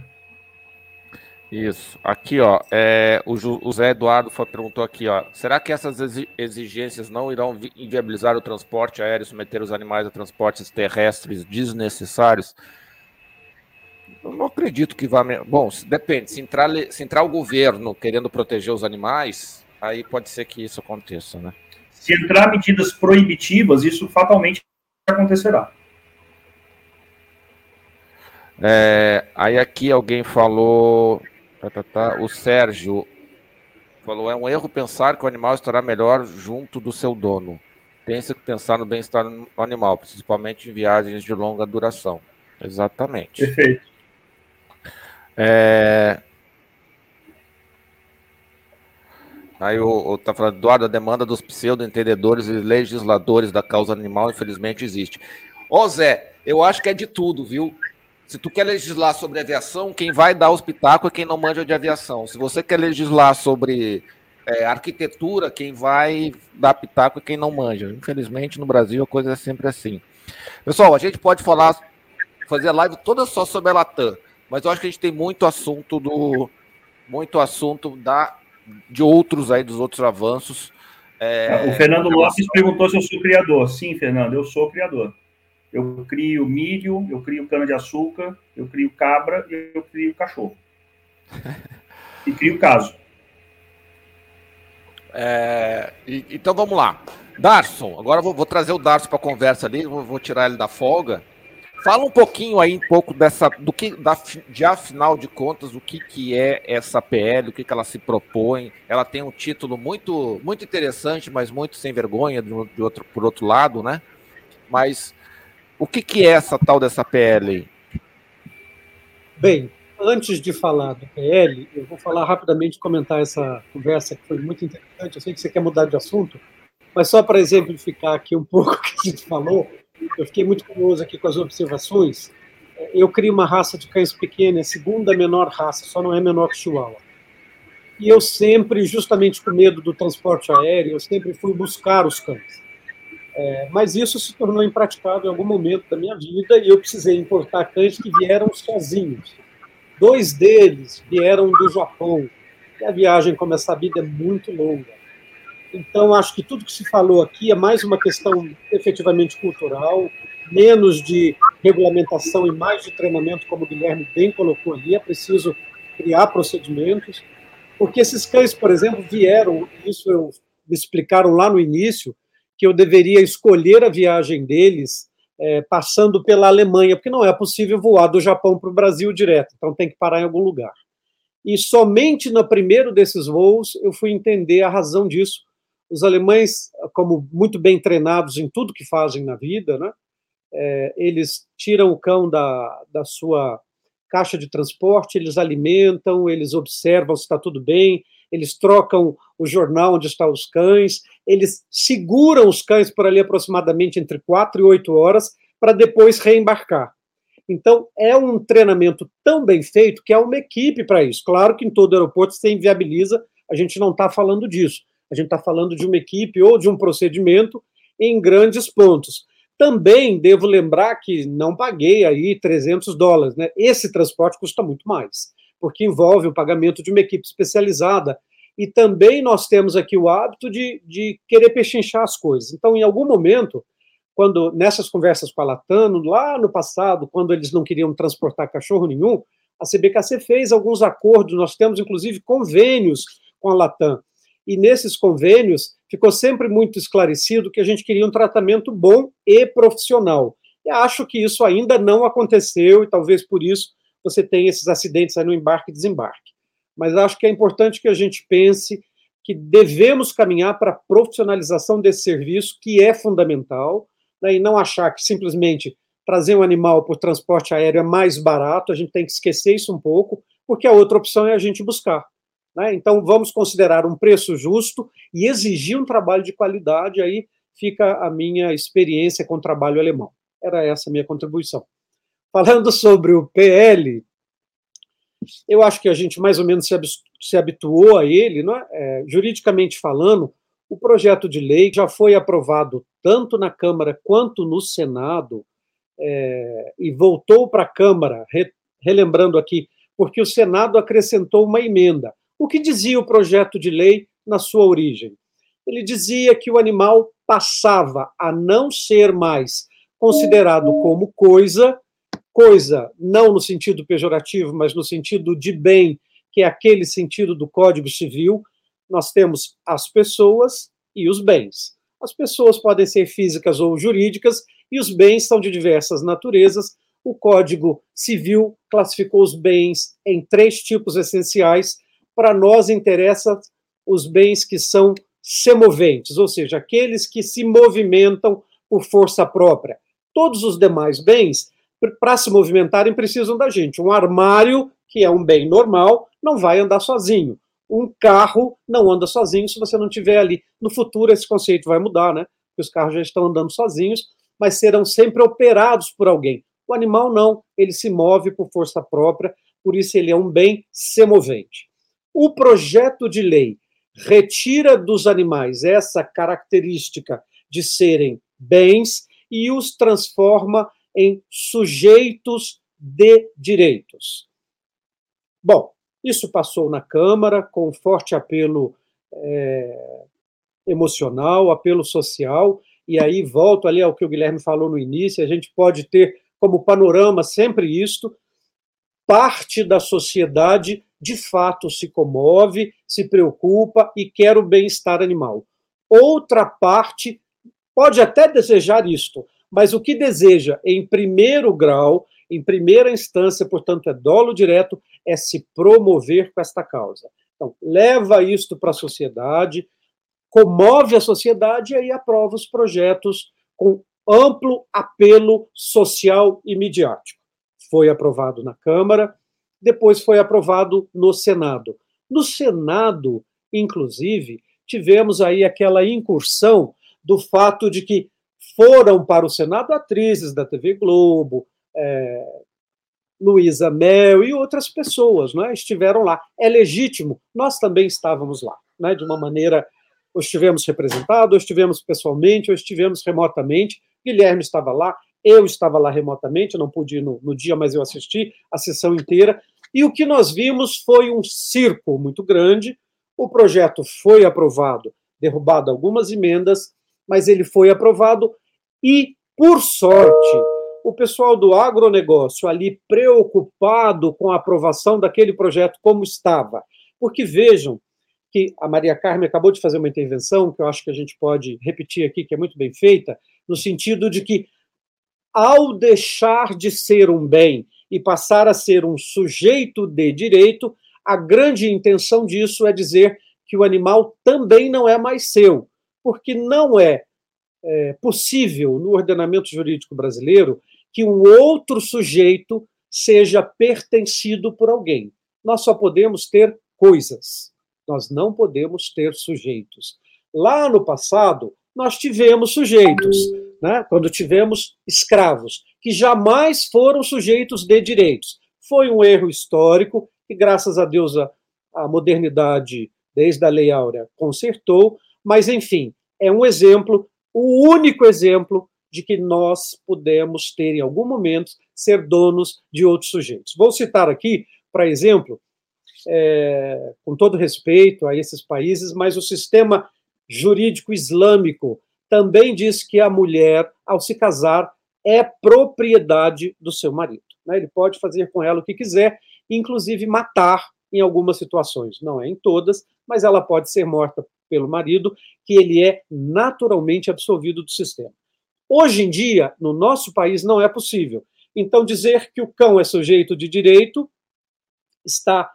Isso. Aqui, ó, é, o, Zé Eduardo perguntou aqui, ó, será que essas exigências não irão inviabilizar o transporte aéreo, submeter os animais a transportes terrestres desnecessários? Eu não acredito que vá. Bom, depende. Se entrar, se entrar o governo querendo proteger os animais, aí pode ser que isso aconteça, né? Se entrar medidas proibitivas, isso fatalmente acontecerá. É, aí aqui alguém falou Tá, tá, tá. O Sérgio falou: é um erro pensar que o animal estará melhor junto do seu dono. Pensa que pensar no bem-estar do animal, principalmente em viagens de longa duração. Exatamente. Perfeito. É... Aí o, o tá falando, Eduardo, a demanda dos pseudo-entendedores e legisladores da causa animal, infelizmente, existe. Ô Zé, eu acho que é de tudo, viu? Se tu quer legislar sobre aviação, quem vai dar os pitacos é quem não manja de aviação. Se você quer legislar sobre é, arquitetura, quem vai dar pitaco é quem não manja. Infelizmente, no Brasil, a coisa é sempre assim. Pessoal, a gente pode falar, fazer a live toda só sobre a Latam, mas eu acho que a gente tem muito assunto do. Muito assunto da, de outros aí, dos outros avanços. É, o Fernando Lopes perguntou se eu sou criador. Sim, Fernando, eu sou criador. Eu crio milho, eu crio cana-de-açúcar, eu crio cabra e eu crio cachorro. e crio caso. É, e, então vamos lá. Darson, agora vou, vou trazer o Darson para a conversa ali, vou, vou, tirar ele da folga. Fala um pouquinho aí, um pouco dessa, do que, da, de afinal de contas, o que, que é essa PL, o que, que ela se propõe. Ela tem um título muito, muito interessante, mas muito sem vergonha, de, de outro, por outro lado, né? Mas o que, que é essa tal dessa PL? Bem, antes de falar do PL, eu vou falar rapidamente, comentar essa conversa que foi muito interessante. Eu sei que você quer mudar de assunto, mas só para exemplificar aqui um pouco o que a gente falou, eu fiquei muito curioso aqui com as observações. Eu crio uma raça de cães pequena, é a segunda menor raça, só não é menor que Chihuahua. E eu sempre, justamente com medo do transporte aéreo, eu sempre fui buscar os cães. É, mas isso se tornou impraticável em algum momento da minha vida e eu precisei importar cães que vieram sozinhos. Dois deles vieram do Japão. E a viagem, como é sabida, é muito longa. Então, acho que tudo que se falou aqui é mais uma questão efetivamente cultural, menos de regulamentação e mais de treinamento, como o Guilherme bem colocou ali. É preciso criar procedimentos, porque esses cães, por exemplo, vieram, isso eu, me explicaram lá no início, que eu deveria escolher a viagem deles é, passando pela Alemanha, porque não é possível voar do Japão para o Brasil direto, então tem que parar em algum lugar. E somente no primeiro desses voos eu fui entender a razão disso. Os alemães, como muito bem treinados em tudo que fazem na vida, né, é, eles tiram o cão da, da sua caixa de transporte, eles alimentam, eles observam se está tudo bem, eles trocam o jornal onde estão os cães, eles seguram os cães por ali aproximadamente entre quatro e oito horas para depois reembarcar. Então, é um treinamento tão bem feito que é uma equipe para isso. Claro que em todo aeroporto você inviabiliza, a gente não está falando disso. A gente está falando de uma equipe ou de um procedimento em grandes pontos. Também devo lembrar que não paguei aí 300 dólares, né? Esse transporte custa muito mais, porque envolve o pagamento de uma equipe especializada. E também nós temos aqui o hábito de, de querer pechinchar as coisas. Então, em algum momento, quando nessas conversas com a Latano, lá no passado, quando eles não queriam transportar cachorro nenhum, a CBKC fez alguns acordos, nós temos inclusive convênios com a Latam. E nesses convênios ficou sempre muito esclarecido que a gente queria um tratamento bom e profissional. E acho que isso ainda não aconteceu e talvez por isso você tenha esses acidentes aí no embarque e desembarque. Mas acho que é importante que a gente pense que devemos caminhar para a profissionalização desse serviço, que é fundamental, né, e não achar que simplesmente trazer um animal por transporte aéreo é mais barato, a gente tem que esquecer isso um pouco, porque a outra opção é a gente buscar. Né? Então, vamos considerar um preço justo e exigir um trabalho de qualidade, aí fica a minha experiência com o trabalho alemão. Era essa a minha contribuição. Falando sobre o PL, eu acho que a gente mais ou menos se, habituou a ele, não é? É, juridicamente falando, o projeto de lei já foi aprovado tanto na Câmara quanto no Senado, é, e voltou para a Câmara, re, relembrando aqui, porque o Senado acrescentou uma emenda. O que dizia o projeto de lei na sua origem? Ele dizia que o animal passava a não ser mais considerado como coisa, coisa não no sentido pejorativo, mas no sentido de bem, que é aquele sentido do Código Civil. Nós temos as pessoas e os bens. As pessoas podem ser físicas ou jurídicas e os bens são de diversas naturezas. O Código Civil classificou os bens em três tipos essenciais. Para nós interessa os bens que são semoventes, ou seja, aqueles que se movimentam por força própria. Todos os demais bens, para se movimentarem, precisam da gente. Um armário, que é um bem normal, não vai andar sozinho um carro não anda sozinho se você não tiver ali. No futuro, esse conceito vai mudar, né? Os carros já estão andando sozinhos, mas serão sempre operados por alguém. O animal não, ele se move por força própria, por isso ele é um bem semovente. O projeto de lei retira dos animais essa característica de serem bens e os transforma em sujeitos de direitos. Bom, isso passou na Câmara com forte apelo é, emocional, apelo social, e aí volto ali ao que o Guilherme falou no início, a gente pode ter como panorama sempre isto, parte da sociedade de fato se comove, se preocupa e quer o bem-estar animal. Outra parte pode até desejar isto, mas o que deseja em primeiro grau, em primeira instância, portanto, é dolo direto, é se promover com esta causa. Então, leva isto para a sociedade, comove a sociedade e aí aprova os projetos com amplo apelo social e midiático. Foi aprovado na Câmara, depois foi aprovado no Senado. No Senado, inclusive, tivemos aí aquela incursão do fato de que foram para o Senado atrizes da TV Globo, é, Luísa Mel e outras pessoas né, estiveram lá. É legítimo, nós também estávamos lá, né, de uma maneira, ou estivemos representados, ou estivemos pessoalmente, ou estivemos remotamente. Guilherme estava lá, eu estava lá remotamente, não pude ir no, no dia, mas eu assisti a sessão inteira. E o que nós vimos foi um circo muito grande. O projeto foi aprovado, derrubado algumas emendas, mas ele foi aprovado e, por sorte, o pessoal do agronegócio ali preocupado com a aprovação daquele projeto como estava. Porque vejam que a Maria Carmen acabou de fazer uma intervenção, que eu acho que a gente pode repetir aqui, que é muito bem feita, no sentido de que, ao deixar de ser um bem e passar a ser um sujeito de direito, a grande intenção disso é dizer que o animal também não é mais seu, porque não é, é possível no ordenamento jurídico brasileiro que um outro sujeito seja pertencido por alguém. Nós só podemos ter coisas, nós não podemos ter sujeitos. Lá no passado, nós tivemos sujeitos, né? quando tivemos escravos, que jamais foram sujeitos de direitos. Foi um erro histórico que, graças a Deus, a, a modernidade, desde a Lei Áurea, consertou, mas, enfim, é um exemplo, o único exemplo de que nós podemos ter, em algum momento, ser donos de outros sujeitos. Vou citar aqui, para exemplo, é, com todo respeito a esses países, mas o sistema jurídico islâmico também diz que a mulher, ao se casar, é propriedade do seu marido. Né? Ele pode fazer com ela o que quiser, inclusive matar em algumas situações. Não é em todas, mas ela pode ser morta pelo marido, que ele é naturalmente absolvido do sistema. Hoje em dia, no nosso país, não é possível. Então, dizer que o cão é sujeito de direito está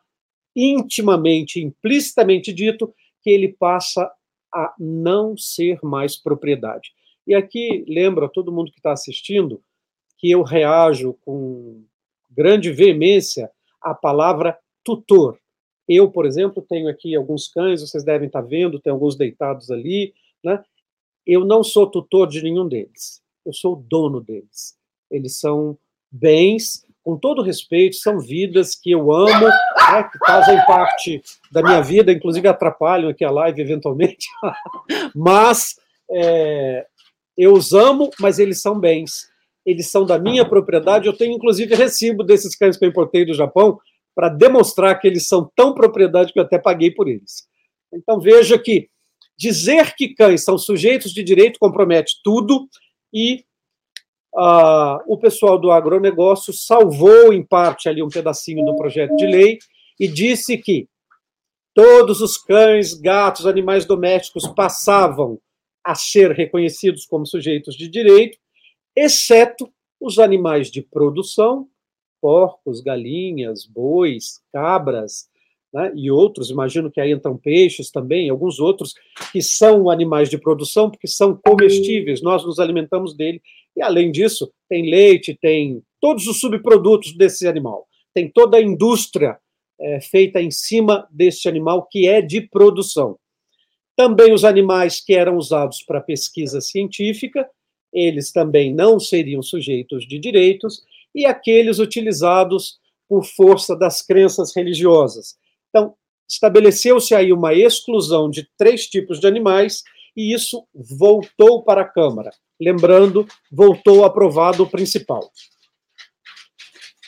intimamente, implicitamente dito que ele passa a não ser mais propriedade. E aqui lembro a todo mundo que está assistindo que eu reajo com grande veemência à palavra tutor. Eu, por exemplo, tenho aqui alguns cães, vocês devem estar tá vendo, tem alguns deitados ali, né? Eu não sou tutor de nenhum deles. Eu sou dono deles. Eles são bens com todo respeito, são vidas que eu amo, né, que fazem parte da minha vida, inclusive atrapalham aqui a live eventualmente, mas é, eu os amo, mas eles são bens. Eles são da minha propriedade. Eu tenho, inclusive, recibo desses cães que eu importei do Japão para demonstrar que eles são tão propriedade que eu até paguei por eles. Então, veja que dizer que cães são sujeitos de direito compromete tudo e ah, o pessoal do agronegócio salvou, em parte, ali um pedacinho do projeto de lei e disse que todos os cães, gatos, animais domésticos passavam a ser reconhecidos como sujeitos de direito, exceto os animais de produção, porcos, galinhas, bois, cabras, né, e outros, imagino que aí entram peixes também, alguns outros que são animais de produção, porque são comestíveis, nós nos alimentamos dele e, além disso, tem leite, tem todos os subprodutos desse animal. Tem toda a indústria é, feita em cima desse animal que é de produção. Também os animais que eram usados para pesquisa científica, eles também não seriam sujeitos de direitos, e aqueles utilizados por força das crenças religiosas. Então, estabeleceu-se aí uma exclusão de três tipos de animais e isso voltou para a Câmara. Lembrando, voltou aprovado o principal.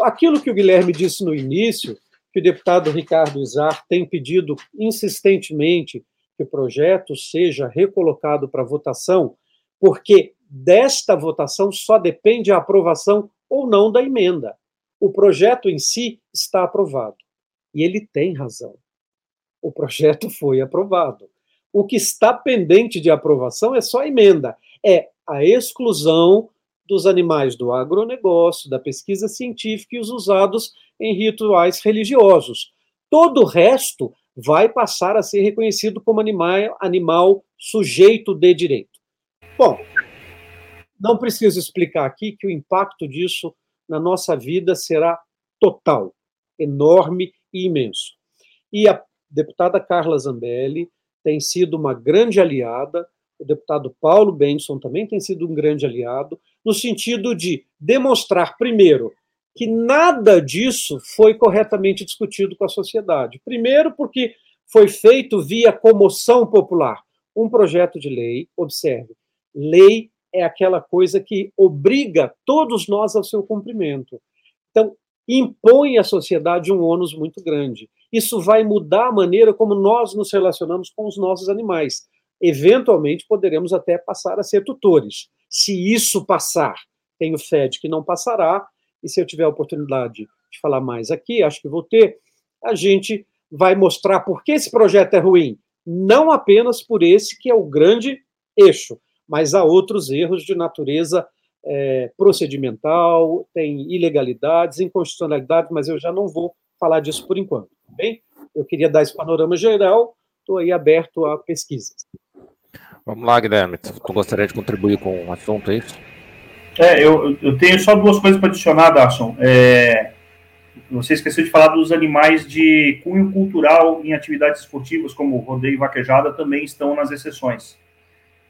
Aquilo que o Guilherme disse no início, que o deputado Ricardo Izar tem pedido insistentemente que o projeto seja recolocado para votação, porque desta votação só depende a aprovação ou não da emenda. O projeto em si está aprovado. E ele tem razão. O projeto foi aprovado. O que está pendente de aprovação é só a emenda, é a exclusão dos animais do agronegócio, da pesquisa científica e os usados em rituais religiosos. Todo o resto vai passar a ser reconhecido como animal, animal sujeito de direito. Bom, não preciso explicar aqui que o impacto disso na nossa vida será total, enorme e imenso. E a deputada Carla Zambelli tem sido uma grande aliada, o deputado Paulo Benson também tem sido um grande aliado, no sentido de demonstrar, primeiro, que nada disso foi corretamente discutido com a sociedade. Primeiro, porque foi feito via comoção popular. Um projeto de lei, observe, lei é aquela coisa que obriga todos nós ao seu cumprimento. Então, impõe à sociedade um ônus muito grande. Isso vai mudar a maneira como nós nos relacionamos com os nossos animais. Eventualmente, poderemos até passar a ser tutores. Se isso passar, tenho fé de que não passará, e se eu tiver a oportunidade de falar mais aqui, acho que vou ter, a gente vai mostrar por que esse projeto é ruim. Não apenas por esse que é o grande eixo, mas há outros erros de natureza é, procedimental, tem ilegalidades, inconstitucionalidades, mas eu já não vou falar disso por enquanto. Tá bem, eu queria dar esse panorama geral, estou aí aberto a pesquisas. Vamos lá, Guilherme. Tu gostaria de contribuir com o assunto, é isso? É, eu, eu tenho só duas coisas para adicionar, Darson. É, você esqueceu de falar dos animais de cunho cultural em atividades esportivas, como rodeio e vaquejada, também estão nas exceções.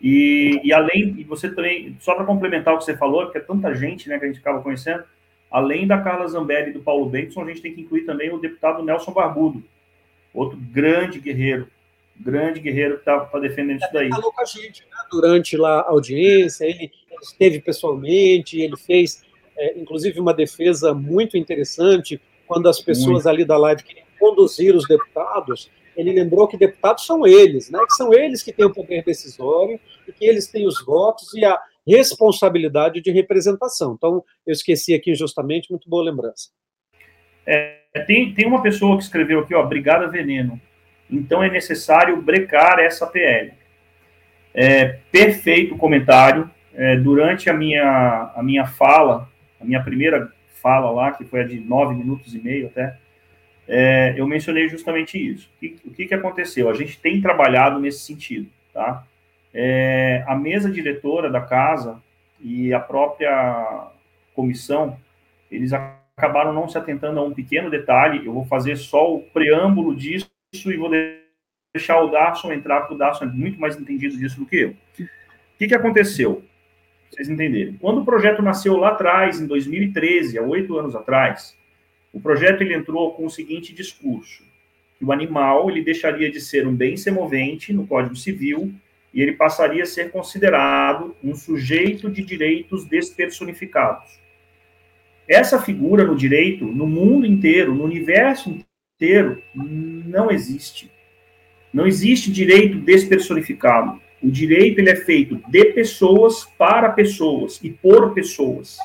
E, e além, e você também, só para complementar o que você falou, que é tanta gente né, que a gente acaba conhecendo, além da Carla Zambelli e do Paulo Benson, a gente tem que incluir também o deputado Nelson Barbudo, outro grande guerreiro grande guerreiro que está tá defendendo isso daí. Ele falou com a gente né? durante lá a audiência, ele esteve pessoalmente, ele fez, é, inclusive, uma defesa muito interessante quando as pessoas muito. ali da live queriam conduzir os deputados, ele lembrou que deputados são eles, né? que são eles que têm o poder decisório e que eles têm os votos e a responsabilidade de representação. Então, eu esqueci aqui injustamente, muito boa lembrança. É, tem, tem uma pessoa que escreveu aqui, ó, Brigada Veneno. Então é necessário brecar essa PL. É, perfeito comentário. É, durante a minha, a minha fala, a minha primeira fala lá, que foi a de nove minutos e meio até, é, eu mencionei justamente isso. O que, o que, que aconteceu? A gente tem trabalhado nesse sentido, tá? É, a mesa diretora da casa e a própria comissão, eles acabaram não se atentando a um pequeno detalhe. Eu vou fazer só o preâmbulo disso e vou deixar o Darson entrar, porque o Darson é muito mais entendido disso do que eu. O que, que aconteceu? Vocês entenderem. Quando o projeto nasceu lá atrás, em 2013, há oito anos atrás, o projeto ele entrou com o seguinte discurso: que o animal ele deixaria de ser um bem semovente no Código Civil e ele passaria a ser considerado um sujeito de direitos despersonificados. Essa figura no direito, no mundo inteiro, no universo inteiro, não existe. Não existe direito despersonificado. O direito ele é feito de pessoas para pessoas e por pessoas,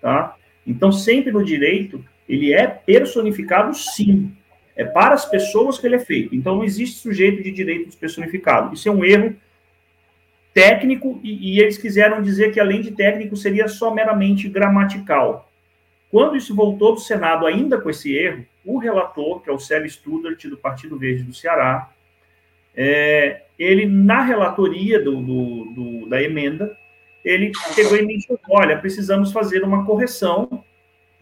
tá? Então sempre no direito ele é personificado sim. É para as pessoas que ele é feito. Então não existe sujeito de direito despersonificado. Isso é um erro técnico, e, e, eles quiseram dizer que, além de técnico, seria só meramente gramatical. Quando isso voltou do Senado, ainda com esse erro, o relator, que é o Célio Studart, do Partido Verde do Ceará, é, ele, na relatoria do, do, do, da emenda, ele pegou e mencionou, olha, precisamos fazer uma correção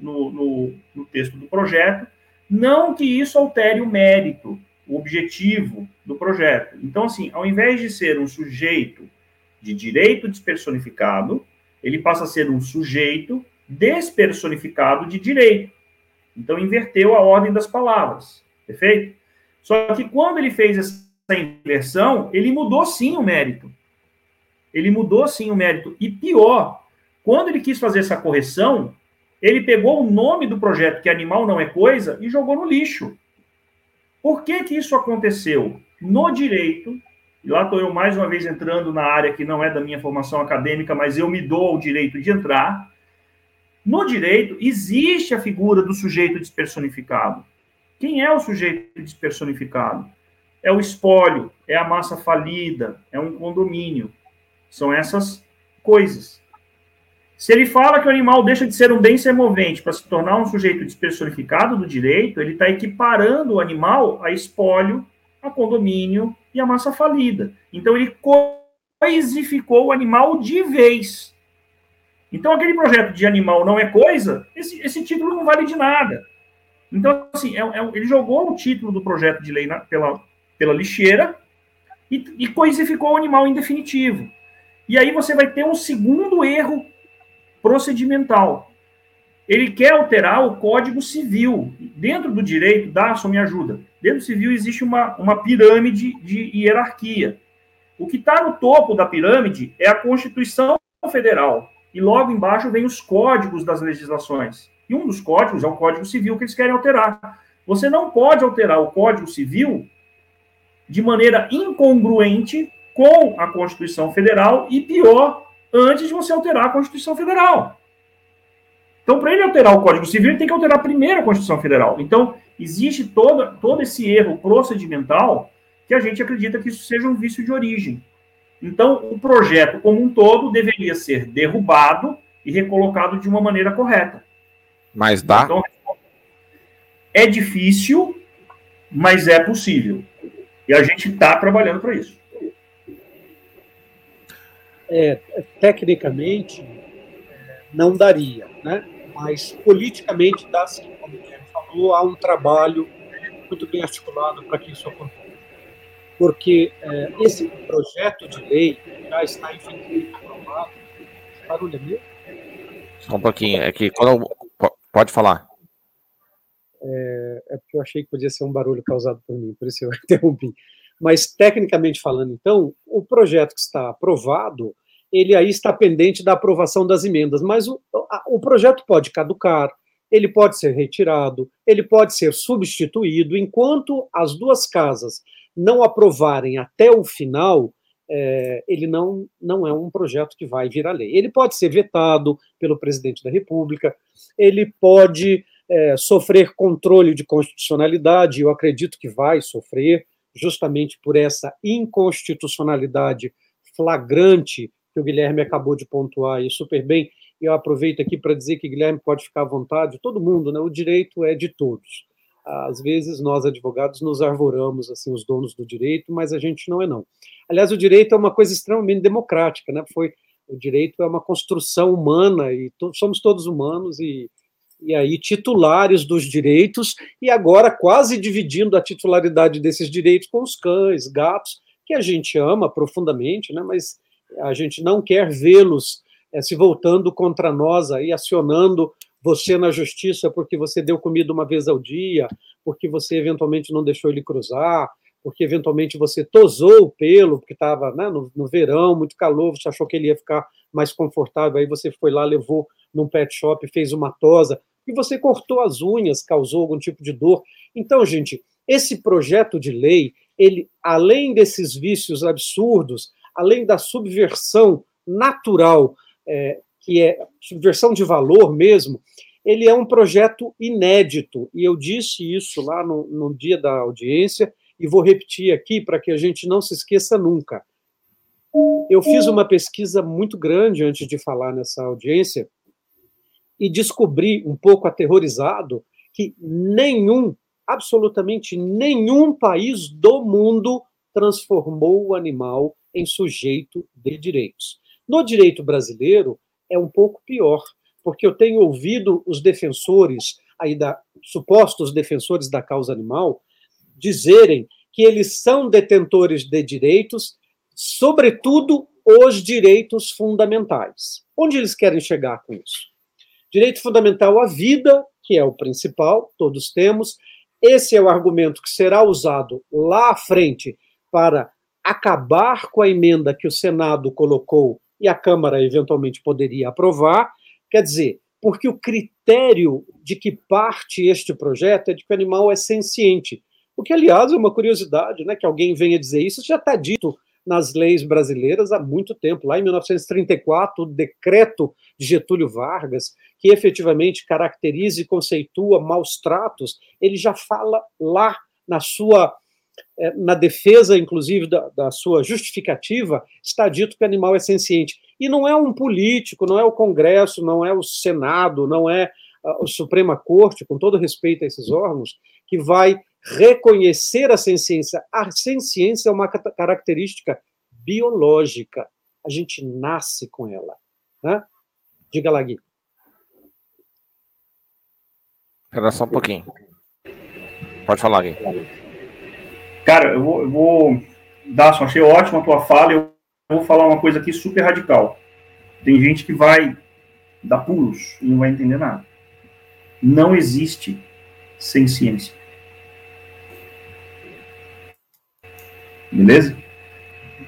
no, no, no texto do projeto, não que isso altere o mérito, o objetivo do projeto. Então, assim, ao invés de ser um sujeito de direito despersonificado, ele passa a ser um sujeito despersonificado de direito. Então, inverteu a ordem das palavras, perfeito? Só que quando ele fez essa inversão, ele mudou sim o mérito. Ele mudou sim o mérito. E pior, quando ele quis fazer essa correção, ele pegou o nome do projeto, que animal não é coisa, e jogou no lixo. Por que, que isso aconteceu? No direito, e lá estou eu mais uma vez entrando na área que não é da minha formação acadêmica, mas eu me dou o direito de entrar. No direito, existe a figura do sujeito despersonificado. Quem é o sujeito despersonificado? É o espólio, é a massa falida, é um condomínio. São essas coisas. Se ele fala que o animal deixa de ser um bem semovente para se tornar um sujeito despersonificado do direito, ele está equiparando o animal a espólio, a condomínio e a massa falida. Então, ele coisificou o animal de vez. Então, aquele projeto de animal não é coisa, esse, esse título não vale de nada. Então, assim, é, é, ele jogou o título do projeto de lei na, pela, pela lixeira e, e coisificou o animal em definitivo. E aí você vai ter um segundo erro procedimental. Ele quer alterar o Código Civil. Dentro do direito, Darson me ajuda. Dentro do civil existe uma, uma pirâmide de hierarquia. O que está no topo da pirâmide é a Constituição Federal. E logo embaixo vem os códigos das legislações. E um dos códigos é o Código Civil que eles querem alterar. Você não pode alterar o Código Civil de maneira incongruente com a Constituição Federal e, pior, antes de você alterar a Constituição Federal. Então, para ele alterar o Código Civil, ele tem que alterar primeiro a Constituição Federal. Então, existe todo, todo esse erro procedimental que a gente acredita que isso seja um vício de origem. Então, o projeto como um todo deveria ser derrubado e recolocado de uma maneira correta. Mas dá? Então, é difícil, mas é possível. E a gente está trabalhando para isso. É, tecnicamente, não daria, né? mas politicamente dá sim, como Guilherme falou, há um trabalho muito bem articulado para que isso aconteça. Porque é, esse projeto de lei já está efetivamente aprovado. Barulho é meu? Só um pouquinho, é que quando pode falar. É, é, porque eu achei que podia ser um barulho causado por mim, por isso eu interrompi. Mas, tecnicamente falando, então, o projeto que está aprovado, ele aí está pendente da aprovação das emendas, mas o, o projeto pode caducar, ele pode ser retirado, ele pode ser substituído, enquanto as duas casas não aprovarem até o final, é, ele não, não é um projeto que vai virar lei. Ele pode ser vetado pelo presidente da República, ele pode é, sofrer controle de constitucionalidade, eu acredito que vai sofrer, justamente por essa inconstitucionalidade flagrante que o Guilherme acabou de pontuar e super bem. Eu aproveito aqui para dizer que Guilherme pode ficar à vontade, todo mundo, né? O direito é de todos. Às vezes nós advogados nos arvoramos assim os donos do direito, mas a gente não é não. Aliás, o direito é uma coisa extremamente democrática, né? Foi o direito é uma construção humana e to somos todos humanos e e aí titulares dos direitos, e agora quase dividindo a titularidade desses direitos com os cães, gatos, que a gente ama profundamente, né, mas a gente não quer vê-los é, se voltando contra nós, aí acionando você na justiça porque você deu comida uma vez ao dia, porque você eventualmente não deixou ele cruzar, porque eventualmente você tosou o pelo, porque estava né, no, no verão, muito calor, você achou que ele ia ficar mais confortável, aí você foi lá, levou num pet shop, fez uma tosa, e você cortou as unhas, causou algum tipo de dor. Então, gente, esse projeto de lei, ele, além desses vícios absurdos, além da subversão natural, é, que é subversão de valor mesmo, ele é um projeto inédito. E eu disse isso lá no, no dia da audiência, e vou repetir aqui para que a gente não se esqueça nunca. Eu fiz uma pesquisa muito grande antes de falar nessa audiência, e descobri, um pouco aterrorizado, que nenhum, absolutamente nenhum país do mundo transformou o animal em sujeito de direitos. No direito brasileiro, é um pouco pior, porque eu tenho ouvido os defensores, aí da, supostos defensores da causa animal, dizerem que eles são detentores de direitos, sobretudo os direitos fundamentais. Onde eles querem chegar com isso? Direito fundamental à vida, que é o principal, todos temos. Esse é o argumento que será usado lá à frente para acabar com a emenda que o Senado colocou e a Câmara eventualmente poderia aprovar. Quer dizer, porque o critério de que parte este projeto é de que o animal é senciente. O que, aliás, é uma curiosidade, né, que alguém venha dizer isso, já está dito nas leis brasileiras há muito tempo. Lá em 1934, o decreto de Getúlio Vargas, que efetivamente caracteriza e conceitua maus tratos, ele já fala lá na sua eh, na defesa, inclusive, da, da, sua justificativa, está dito que o animal é senciente. E não é um político, não é o Congresso, não é o Senado, não é a Suprema Corte, com todo respeito a esses órgãos, que vai reconhecer a senciência. A senciência é uma característica biológica. A gente nasce com ela. Né? Diga lá, Gui. Espera só um pouquinho. Pode falar, Gui. Cara, eu vou, eu vou dar, achei ótima a tua fala. Eu vou falar uma coisa aqui super radical. Tem gente que vai dar pulos e não vai entender nada. Não existe sem ciência. Beleza?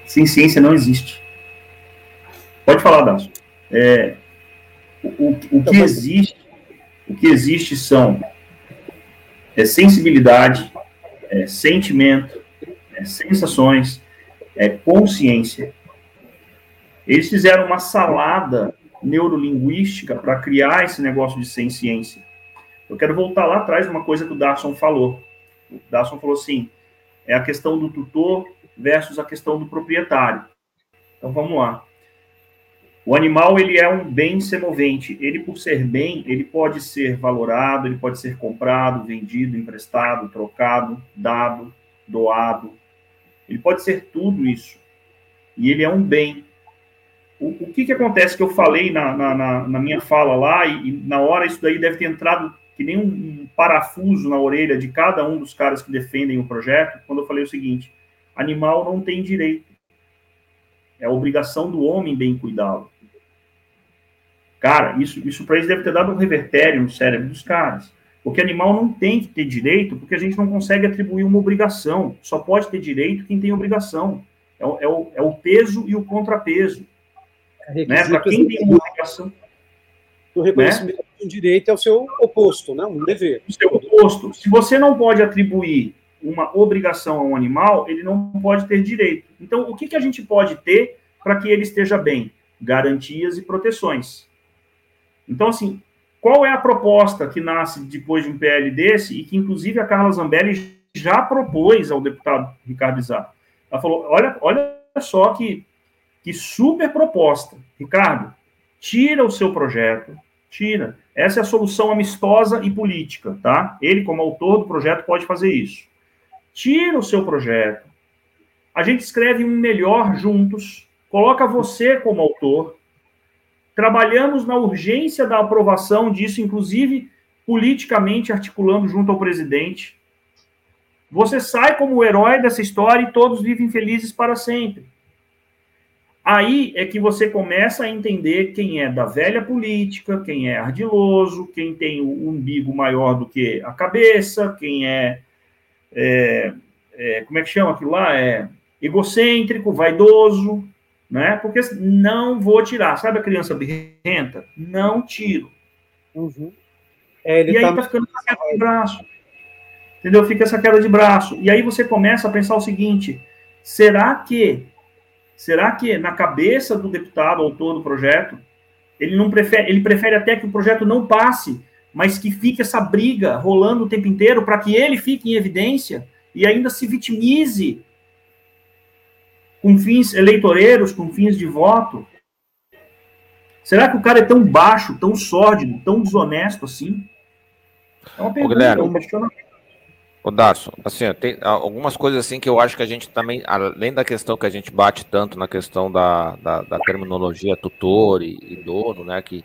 Sem ciência não existe. Pode falar, Daço. É, o, o, que existe, o que existe são é, sensibilidade, é, sentimento, é, sensações, é, consciência. Eles fizeram uma salada neurolinguística para criar esse negócio de sem ciência. Eu quero voltar lá atrás uma coisa que o Darson falou. O Darson falou assim: é a questão do tutor versus a questão do proprietário. Então vamos lá. O animal ele é um bem semovente. Ele por ser bem, ele pode ser valorado, ele pode ser comprado, vendido, emprestado, trocado, dado, doado. Ele pode ser tudo isso. E ele é um bem. O, o que, que acontece que eu falei na, na, na minha fala lá, e, e, na hora isso daí deve ter entrado que nem um, um parafuso na orelha de cada um dos caras que defendem o projeto, quando eu falei o seguinte: animal não tem direito. É obrigação do homem bem cuidá-lo. Cara, isso, isso para eles deve ter dado um revertério no cérebro dos caras. Porque animal não tem que ter direito, porque a gente não consegue atribuir uma obrigação. Só pode ter direito quem tem obrigação. É o, é o, é o peso e o contrapeso. É né? Para quem tem uma obrigação. O reconhecimento né? de um direito é o seu oposto, né? um dever. O seu oposto. Se você não pode atribuir uma obrigação a um animal, ele não pode ter direito. Então, o que, que a gente pode ter para que ele esteja bem? Garantias e proteções. Então, assim, qual é a proposta que nasce depois de um PL desse e que, inclusive, a Carla Zambelli já propôs ao deputado Ricardo Izar? Ela falou: olha, olha só que, que super proposta. Ricardo, tira o seu projeto, tira. Essa é a solução amistosa e política, tá? Ele, como autor do projeto, pode fazer isso. Tira o seu projeto. A gente escreve um melhor juntos, coloca você como autor, Trabalhamos na urgência da aprovação disso, inclusive politicamente articulando junto ao presidente. Você sai como o herói dessa história e todos vivem felizes para sempre. Aí é que você começa a entender quem é da velha política, quem é ardiloso, quem tem o umbigo maior do que a cabeça, quem é, é, é como é que chama aquilo lá? É egocêntrico, vaidoso, né? Porque não vou tirar. Sabe a criança birrenta? Não tiro. Uhum. É, e aí tá, tá ficando essa queda de braço. Entendeu? Fica essa queda de braço. E aí você começa a pensar o seguinte: será que, será que na cabeça do deputado, autor do projeto, ele não prefere, ele prefere até que o projeto não passe, mas que fique essa briga rolando o tempo inteiro para que ele fique em evidência e ainda se vitimize com fins eleitoreiros, com fins de voto? Será que o cara é tão baixo, tão sórdido, tão desonesto assim? É uma pergunta, é um questionamento. Ô, Darcio, assim, tem algumas coisas assim que eu acho que a gente também, além da questão que a gente bate tanto na questão da, da, da terminologia tutor e, e, dono, né, que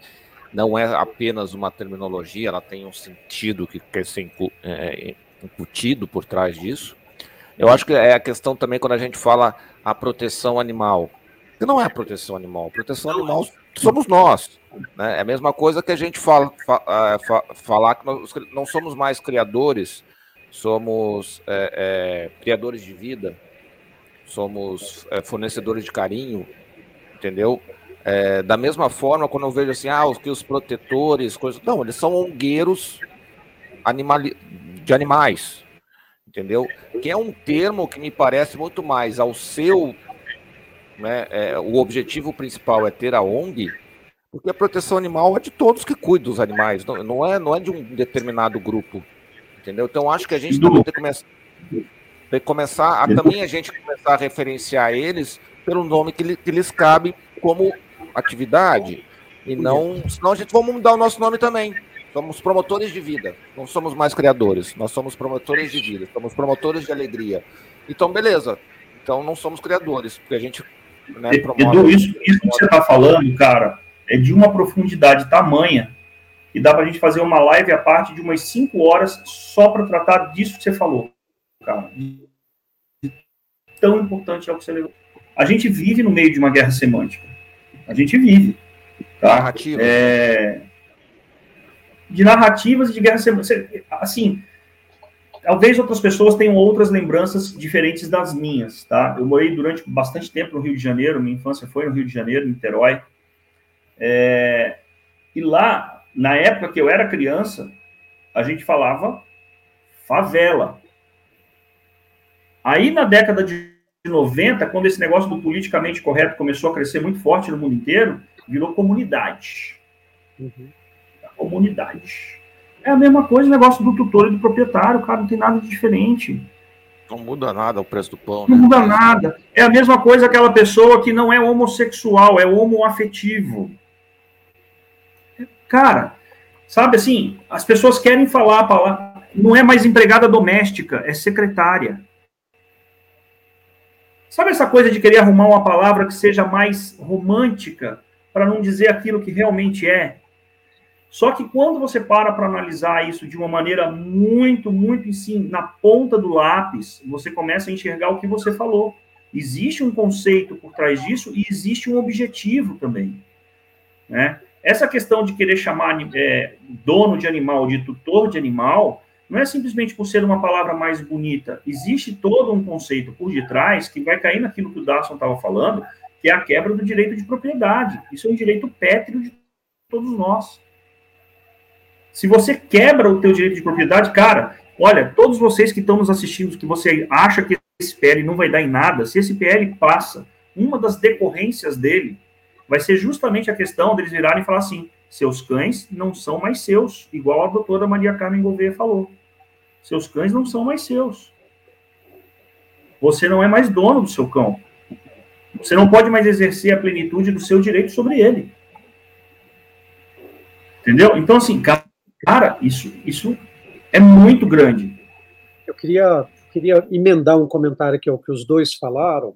não é apenas uma terminologia, ela tem um sentido que quer ser é, incutido por trás disso. Eu acho que é a questão também quando a gente fala a proteção animal. Que não é a proteção animal. A proteção animal somos nós. Né? É a mesma coisa que a gente fala, fa, fa, falar que nós não somos mais criadores, somos é, é, criadores de vida, somos é, fornecedores de carinho, entendeu? É, da mesma forma, quando eu vejo assim, ah, os, que os protetores, coisas. Não, eles são ongueiros animali... de animais entendeu? Que é um termo que me parece muito mais ao seu, né, é, o objetivo principal é ter a ONG, porque a proteção animal é de todos que cuidam dos animais, não, não é, não é de um determinado grupo, entendeu? Então acho que a gente também tem que começar, tem que começar a, também a gente começar a referenciar eles pelo nome que, que lhes cabe como atividade, e não, senão a gente vai mudar o nosso nome também. Somos promotores de vida, não somos mais criadores, nós somos promotores de vida, somos promotores de alegria. Então, beleza. Então, não somos criadores, porque a gente. Né, promove... Edu, isso, isso que você está falando, cara, é de uma profundidade tamanha que dá para a gente fazer uma live a parte de umas 5 horas só para tratar disso que você falou, cara. Tão importante é o que você levou. A gente vive no meio de uma guerra semântica. A gente vive. Tá? Narrativa. É de narrativas e de guerra assim talvez outras pessoas tenham outras lembranças diferentes das minhas tá eu morei durante bastante tempo no Rio de Janeiro minha infância foi no Rio de Janeiro em Niterói é, e lá na época que eu era criança a gente falava favela aí na década de 90 quando esse negócio do politicamente correto começou a crescer muito forte no mundo inteiro virou comunidade uhum comunidade. É a mesma coisa o negócio do tutor e do proprietário, cara, não tem nada de diferente. Não muda nada o preço do pão. Não né? muda nada. É a mesma coisa aquela pessoa que não é homossexual, é homoafetivo. Cara, sabe assim, as pessoas querem falar a palavra. Não é mais empregada doméstica, é secretária. Sabe essa coisa de querer arrumar uma palavra que seja mais romântica, para não dizer aquilo que realmente é? Só que quando você para para analisar isso de uma maneira muito, muito assim, na ponta do lápis, você começa a enxergar o que você falou. Existe um conceito por trás disso e existe um objetivo também. Né? essa questão de querer chamar é, dono de animal de tutor de animal não é simplesmente por ser uma palavra mais bonita. Existe todo um conceito por detrás que vai cair naquilo que o Darson estava falando, que é a quebra do direito de propriedade. Isso é um direito pétreo de todos nós. Se você quebra o teu direito de propriedade, cara, olha, todos vocês que estão nos assistindo, que você acha que esse PL não vai dar em nada, se esse PL passa, uma das decorrências dele vai ser justamente a questão deles virarem e falar assim: seus cães não são mais seus, igual a doutora Maria Carmen Gouveia falou. Seus cães não são mais seus. Você não é mais dono do seu cão. Você não pode mais exercer a plenitude do seu direito sobre ele. Entendeu? Então, assim, cara, isso, isso é muito grande. Eu queria, queria emendar um comentário aqui ao que os dois falaram.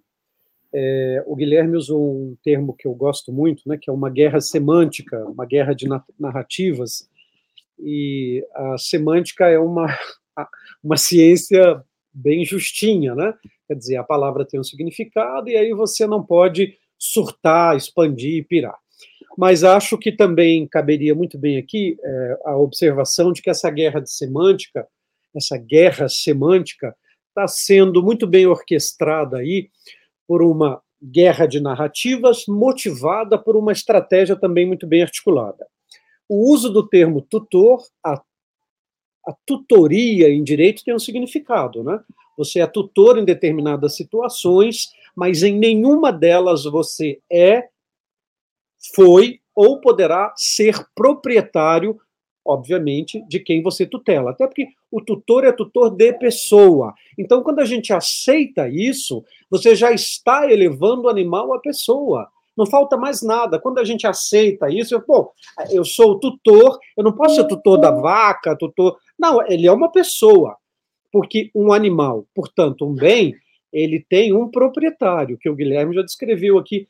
É, o Guilherme usou um termo que eu gosto muito, né, que é uma guerra semântica, uma guerra de narrativas. E a semântica é uma, uma ciência bem justinha, né? Quer dizer, a palavra tem um significado e aí você não pode surtar, expandir e pirar. Mas acho que também caberia muito bem aqui é, a observação de que essa guerra de semântica, essa guerra semântica, está sendo muito bem orquestrada aí por uma guerra de narrativas motivada por uma estratégia também muito bem articulada. O uso do termo tutor, a, a tutoria em direito tem um significado, né? Você é tutor em determinadas situações, mas em nenhuma delas você é foi ou poderá ser proprietário, obviamente, de quem você tutela. Até porque o tutor é tutor de pessoa. Então, quando a gente aceita isso, você já está elevando o animal à pessoa. Não falta mais nada. Quando a gente aceita isso, eu, pô, eu sou o tutor, eu não posso ser tutor da vaca, tutor. Não, ele é uma pessoa. Porque um animal, portanto, um bem, ele tem um proprietário, que o Guilherme já descreveu aqui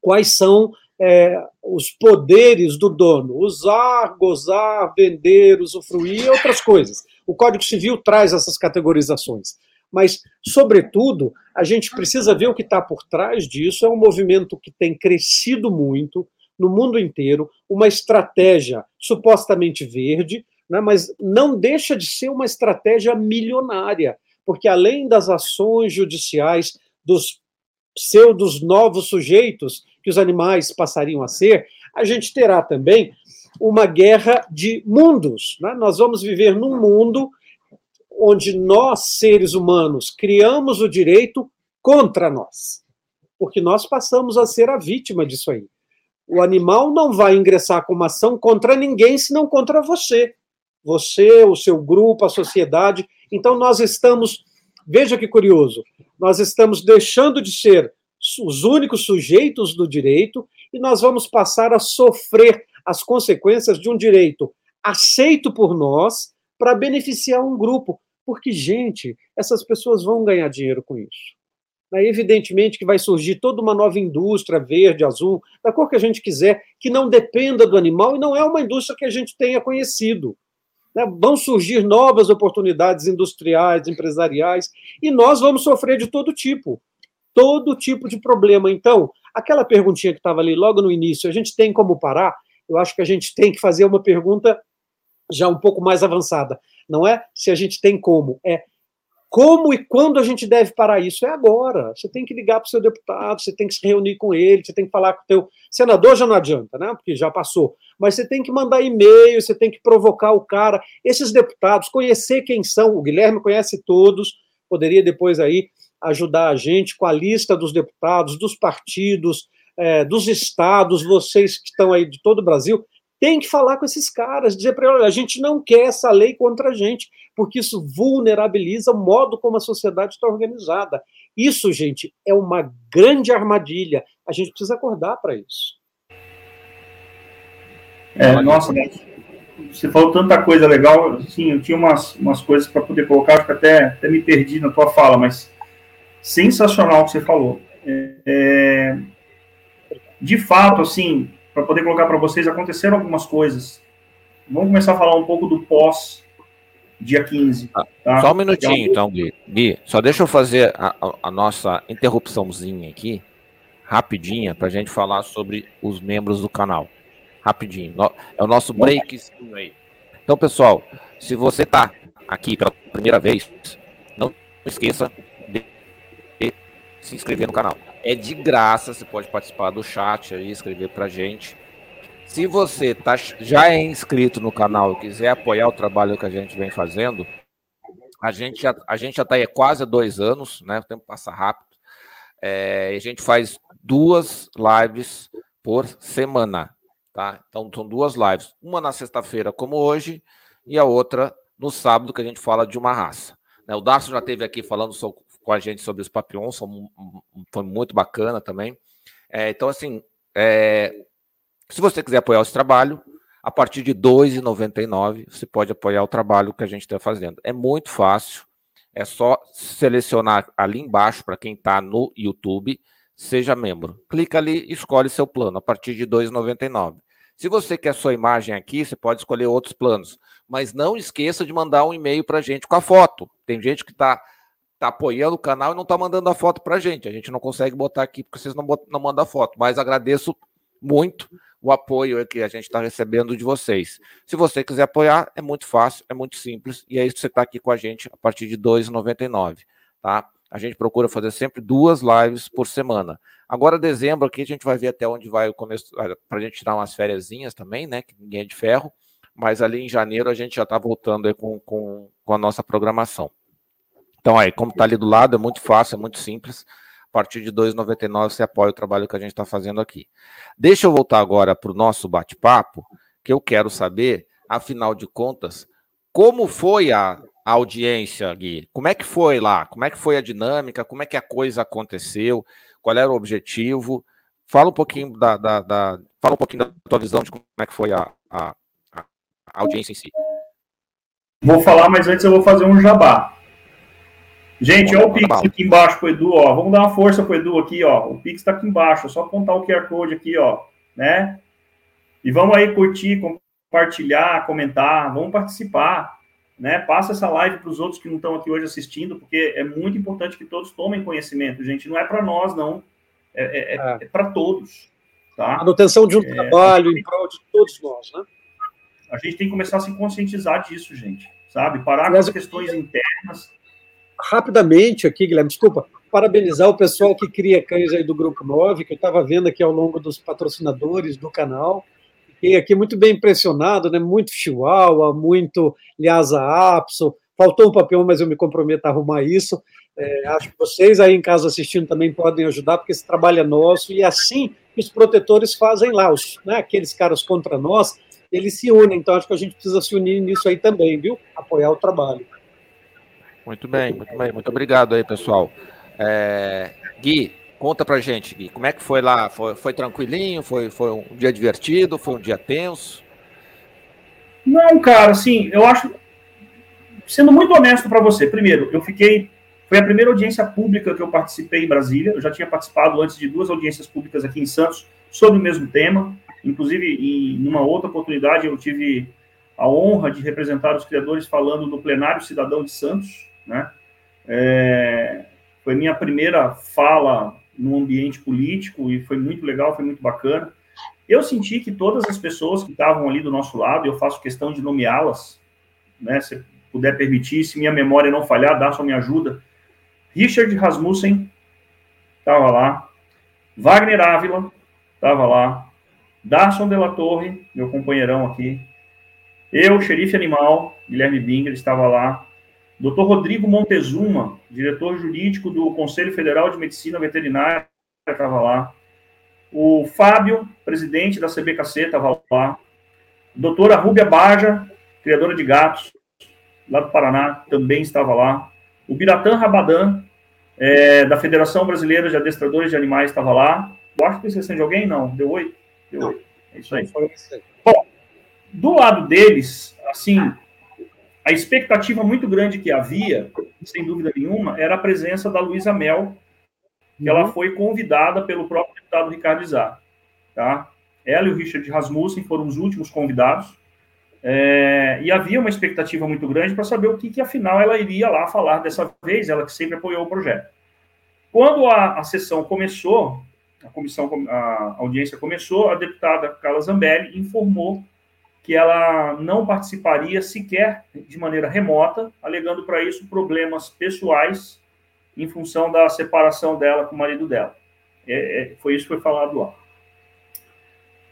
quais são é, os poderes do dono, usar, gozar, vender, usufruir e outras coisas. O Código Civil traz essas categorizações. Mas, sobretudo, a gente precisa ver o que está por trás disso. É um movimento que tem crescido muito no mundo inteiro, uma estratégia supostamente verde, né, mas não deixa de ser uma estratégia milionária, porque além das ações judiciais dos pseudos novos sujeitos que os animais passariam a ser, a gente terá também uma guerra de mundos. Né? Nós vamos viver num mundo onde nós, seres humanos, criamos o direito contra nós, porque nós passamos a ser a vítima disso aí. O animal não vai ingressar com uma ação contra ninguém, senão contra você. Você, o seu grupo, a sociedade. Então, nós estamos Veja que curioso. Nós estamos deixando de ser os únicos sujeitos do direito e nós vamos passar a sofrer as consequências de um direito aceito por nós para beneficiar um grupo. Porque, gente, essas pessoas vão ganhar dinheiro com isso. Aí, evidentemente que vai surgir toda uma nova indústria verde, azul, da cor que a gente quiser, que não dependa do animal e não é uma indústria que a gente tenha conhecido. Né? Vão surgir novas oportunidades industriais, empresariais, e nós vamos sofrer de todo tipo todo tipo de problema. Então, aquela perguntinha que estava ali logo no início, a gente tem como parar? Eu acho que a gente tem que fazer uma pergunta já um pouco mais avançada. Não é se a gente tem como, é como e quando a gente deve parar isso? É agora. Você tem que ligar para o seu deputado, você tem que se reunir com ele, você tem que falar com o teu senador, já não adianta, né? Porque já passou. Mas você tem que mandar e-mail, você tem que provocar o cara. Esses deputados, conhecer quem são. O Guilherme conhece todos, poderia depois aí ajudar a gente com a lista dos deputados, dos partidos, é, dos estados, vocês que estão aí de todo o Brasil, tem que falar com esses caras, dizer para eles, a gente não quer essa lei contra a gente, porque isso vulnerabiliza o modo como a sociedade está organizada. Isso, gente, é uma grande armadilha. A gente precisa acordar para isso. É, nossa, você falou tanta coisa legal. Sim, eu tinha umas, umas coisas para poder colocar, acho que até, até me perdi na tua fala, mas sensacional o que você falou. É, é de fato, assim, para poder colocar para vocês, aconteceram algumas coisas. Vamos começar a falar um pouco do pós dia 15. Ah, tá? Só um minutinho, então, Gui. Gui, só deixa eu fazer a, a nossa interrupçãozinha aqui, rapidinha, para a gente falar sobre os membros do canal. rapidinho. É o nosso break aí. Então, pessoal, se você está aqui pela primeira vez, não esqueça de se inscrever no canal. É de graça, você pode participar do chat aí, escrever pra gente. Se você tá, já é inscrito no canal e quiser apoiar o trabalho que a gente vem fazendo, a gente já, a gente já está aí há quase dois anos, né? O tempo passa rápido. É, a gente faz duas lives por semana, tá? Então são duas lives, uma na sexta-feira, como hoje, e a outra no sábado, que a gente fala de uma raça. Né? O Darcio já esteve aqui falando so, com a gente sobre os Papillons, foi muito bacana também. É, então, assim, é, se você quiser apoiar esse trabalho, a partir de R$ 2,99 você pode apoiar o trabalho que a gente está fazendo. É muito fácil, é só selecionar ali embaixo para quem está no YouTube, seja membro. Clica ali, escolhe seu plano a partir de R$ 2,99. Se você quer sua imagem aqui, você pode escolher outros planos, mas não esqueça de mandar um e-mail para a gente com a foto. Tem gente que está tá apoiando o canal e não está mandando a foto para a gente. A gente não consegue botar aqui porque vocês não, não mandam a foto, mas agradeço muito o apoio que a gente está recebendo de vocês. Se você quiser apoiar, é muito fácil, é muito simples, e é isso que você está aqui com a gente a partir de R$ 2,99, tá? A gente procura fazer sempre duas lives por semana. Agora, dezembro aqui, a gente vai ver até onde vai o começo, para a gente tirar umas férias também, né? Que ninguém é de ferro, mas ali em janeiro a gente já está voltando com, com, com a nossa programação. Então, aí, como está ali do lado, é muito fácil, é muito simples partir de 2,99 você apoia o trabalho que a gente está fazendo aqui. Deixa eu voltar agora para o nosso bate-papo, que eu quero saber, afinal de contas, como foi a, a audiência, Gui? Como é que foi lá? Como é que foi a dinâmica? Como é que a coisa aconteceu? Qual era o objetivo? Fala um pouquinho da, da, da fala um pouquinho da tua visão de como é que foi a, a, a audiência em si. Vou falar, mas antes eu vou fazer um jabá. Gente, olha o Pix aqui embaixo pro Edu, ó. Vamos dar uma força pro Edu aqui, ó. O Pix está aqui embaixo, é só apontar o QR Code aqui, ó, né? E vamos aí curtir, compartilhar, comentar, vamos participar, né? Passa essa live para os outros que não estão aqui hoje assistindo, porque é muito importante que todos tomem conhecimento, gente. Não é para nós, não. É, é, é, é. é para todos, tá? Manutenção de um é, trabalho em prol de todos nós, né? A gente tem que começar a se conscientizar disso, gente, sabe? Parar com as questões internas rapidamente aqui, Guilherme, desculpa, parabenizar o pessoal que cria cães aí do Grupo 9, que eu estava vendo aqui ao longo dos patrocinadores do canal. Fiquei aqui muito bem impressionado, né? Muito chihuahua, muito Lhasa Apso. Faltou um papel, mas eu me comprometo a arrumar isso. É, acho que vocês aí em casa assistindo também podem ajudar, porque esse trabalho é nosso, e assim os protetores fazem lá, os, né, aqueles caras contra nós, eles se unem, então acho que a gente precisa se unir nisso aí também, viu? Apoiar o trabalho. Muito bem, muito bem. Muito obrigado aí, pessoal. É... Gui, conta pra gente, Gui, como é que foi lá? Foi, foi tranquilinho? Foi, foi um dia divertido? Foi um dia tenso? Não, cara, assim, eu acho. Sendo muito honesto para você, primeiro, eu fiquei. Foi a primeira audiência pública que eu participei em Brasília. Eu já tinha participado antes de duas audiências públicas aqui em Santos sobre o mesmo tema. Inclusive, em uma outra oportunidade, eu tive a honra de representar os criadores falando no plenário Cidadão de Santos, né? É, foi minha primeira fala no ambiente político e foi muito legal, foi muito bacana. Eu senti que todas as pessoas que estavam ali do nosso lado, eu faço questão de nomeá-las, né, se puder permitir, se minha memória não falhar, dá me ajuda. Richard Rasmussen estava lá, Wagner Ávila estava lá, Darson de la Torre, meu companheirão aqui, eu, xerife animal, Guilherme Binger, estava lá, Dr. Rodrigo Montezuma, diretor jurídico do Conselho Federal de Medicina Veterinária, estava lá. O Fábio, presidente da CBKC, estava lá. Doutora Rúbia Baja, criadora de gatos, lá do Paraná, também estava lá. O Biratã Rabadan, é, da Federação Brasileira de Adestradores de Animais, estava lá. Eu acho que esquecendo de alguém? Não. Deu oi? Deu oi. É isso aí. Bom, do lado deles, assim, a expectativa muito grande que havia, sem dúvida nenhuma, era a presença da Luísa Mel, que ela uhum. foi convidada pelo próprio deputado Ricardo Izar. Tá? Ela e o Richard Rasmussen foram os últimos convidados, é, e havia uma expectativa muito grande para saber o que, que, afinal, ela iria lá falar dessa vez, ela que sempre apoiou o projeto. Quando a, a sessão começou, a comissão, a audiência começou, a deputada Carla Zambelli informou que ela não participaria sequer de maneira remota, alegando para isso problemas pessoais em função da separação dela com o marido dela. É, é, foi isso que foi falado lá.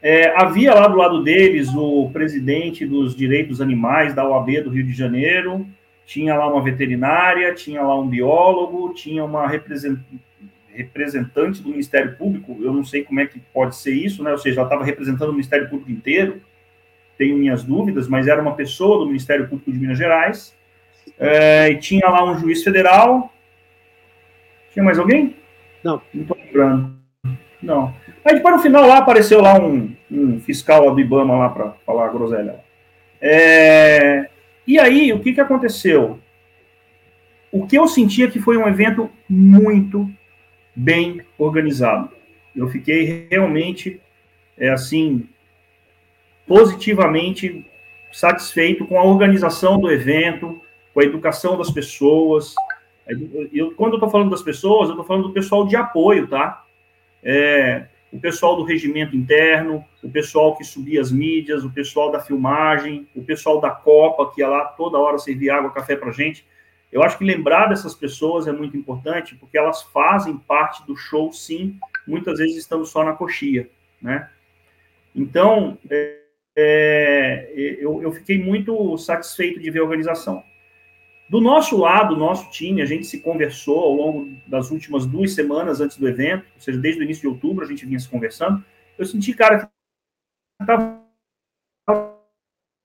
É, havia lá do lado deles o presidente dos direitos animais da OAB do Rio de Janeiro, tinha lá uma veterinária, tinha lá um biólogo, tinha uma representante do Ministério Público, eu não sei como é que pode ser isso, né? Ou seja, ela estava representando o Ministério Público inteiro, tenho minhas dúvidas, mas era uma pessoa do Ministério Público de Minas Gerais, é, e tinha lá um juiz federal. Tinha mais alguém? Não. Não estou lembrando. Não. Aí depois no final lá apareceu lá um, um fiscal do Ibama lá para falar a groselha. É, e aí, o que, que aconteceu? O que eu sentia que foi um evento muito bem organizado. Eu fiquei realmente, é, assim, positivamente satisfeito com a organização do evento, com a educação das pessoas. Eu, quando eu estou falando das pessoas, eu estou falando do pessoal de apoio, tá? É, o pessoal do regimento interno, o pessoal que subia as mídias, o pessoal da filmagem, o pessoal da Copa, que ia lá toda hora servir água, café para gente. Eu acho que lembrar dessas pessoas é muito importante, porque elas fazem parte do show, sim, muitas vezes estando só na coxia, né? Então, é, é, eu, eu fiquei muito satisfeito de ver a organização. Do nosso lado, nosso time, a gente se conversou ao longo das últimas duas semanas antes do evento, ou seja, desde o início de outubro a gente vinha se conversando. Eu senti, cara, que estava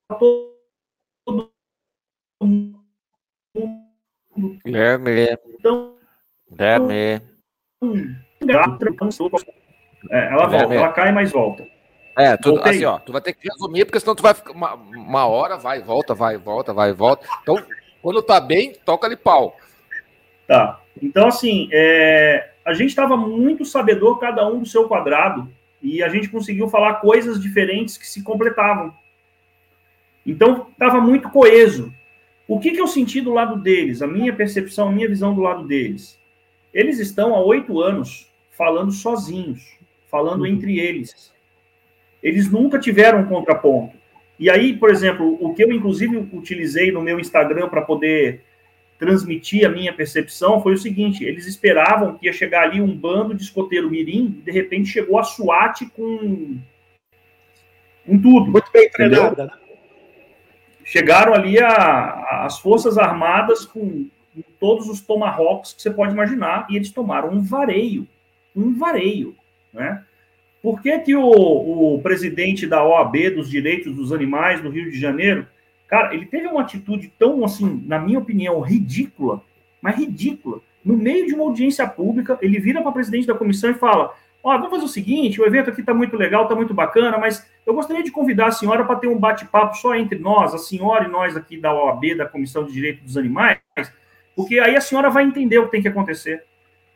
todo mundo. Guilherme. Então, Guilherme. Ela volta, ela cai, mas volta. É, tu, assim, ó, tu vai ter que resumir, porque senão tu vai ficar uma, uma hora, vai, volta, vai, volta, vai, volta. Então, quando tá bem, toca ali pau. Tá. Então, assim, é, a gente estava muito sabedor, cada um do seu quadrado, e a gente conseguiu falar coisas diferentes que se completavam. Então, estava muito coeso. O que, que eu senti do lado deles? A minha percepção, a minha visão do lado deles. Eles estão há oito anos falando sozinhos, falando uhum. entre eles. Eles nunca tiveram um contraponto. E aí, por exemplo, o que eu inclusive utilizei no meu Instagram para poder transmitir a minha percepção foi o seguinte: eles esperavam que ia chegar ali um bando de escoteiro mirim, e de repente chegou a SWAT com, com tudo. Muito bem treinada, né? Chegaram ali a, as Forças Armadas com, com todos os tomahawks que você pode imaginar, e eles tomaram um vareio. Um vareio, né? Por que, que o, o presidente da OAB dos Direitos dos Animais do Rio de Janeiro, cara, ele teve uma atitude tão, assim, na minha opinião, ridícula, mas ridícula. No meio de uma audiência pública, ele vira para o presidente da comissão e fala: Ó, vamos fazer o seguinte: o evento aqui está muito legal, está muito bacana, mas eu gostaria de convidar a senhora para ter um bate-papo só entre nós, a senhora e nós aqui da OAB, da Comissão de Direitos dos Animais, porque aí a senhora vai entender o que tem que acontecer.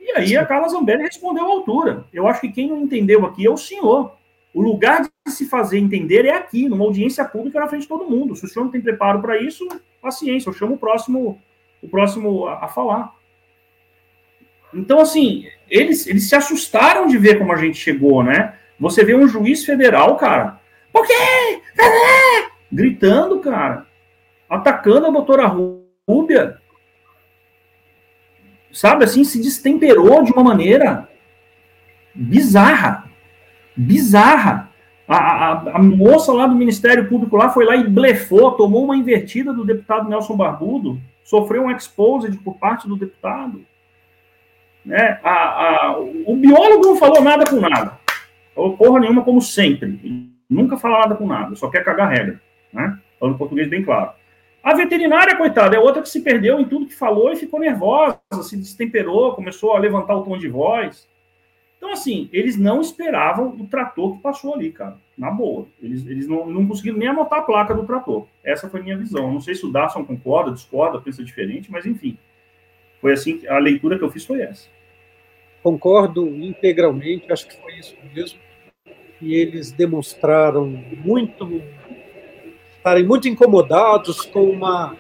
E aí a Carla Zambelli respondeu à altura. Eu acho que quem não entendeu aqui é o senhor. O lugar de se fazer entender é aqui, numa audiência pública na frente de todo mundo. Se o senhor não tem preparo para isso, paciência, eu chamo o próximo, o próximo a, a, falar. Então, assim, eles, eles se assustaram de ver como a gente chegou, né? Você vê um juiz federal, cara, por quê? Gritando, cara, atacando a doutora Rúbia, sabe assim, se destemperou de uma maneira bizarra. Bizarra. A, a, a, moça lá do Ministério Público lá foi lá e blefou, tomou uma invertida do deputado Nelson Barbudo, sofreu um exposed por parte do deputado. Né? A, o biólogo não falou nada com nada. Falou porra nenhuma, como sempre. Nunca fala nada com nada, só quer cagar regra. Né? Falando português bem claro. A veterinária, coitada, é outra que se perdeu em tudo que falou e ficou nervosa, se destemperou, começou a levantar o tom de voz. Então, assim, eles não esperavam o trator que passou ali, cara. Na boa. Eles, eles não, não conseguiram nem anotar a placa do trator. Essa foi a minha visão. Não sei se o Darson concorda, discorda, pensa diferente, mas enfim. Foi assim, a leitura que eu fiz foi essa. Concordo integralmente, acho que foi isso mesmo. E eles demonstraram muito estarem muito incomodados com uma,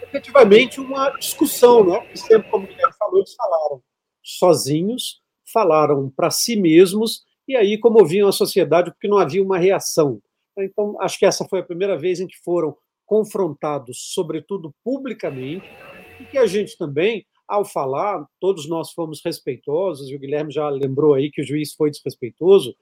efetivamente, uma discussão, né? Que sempre, como o Guilherme falou, eles falaram sozinhos, falaram para si mesmos e aí comoviam a sociedade porque não havia uma reação. Então, acho que essa foi a primeira vez em que foram confrontados, sobretudo publicamente, e que a gente também, ao falar, todos nós fomos respeitosos, e o Guilherme já lembrou aí que o juiz foi desrespeitoso,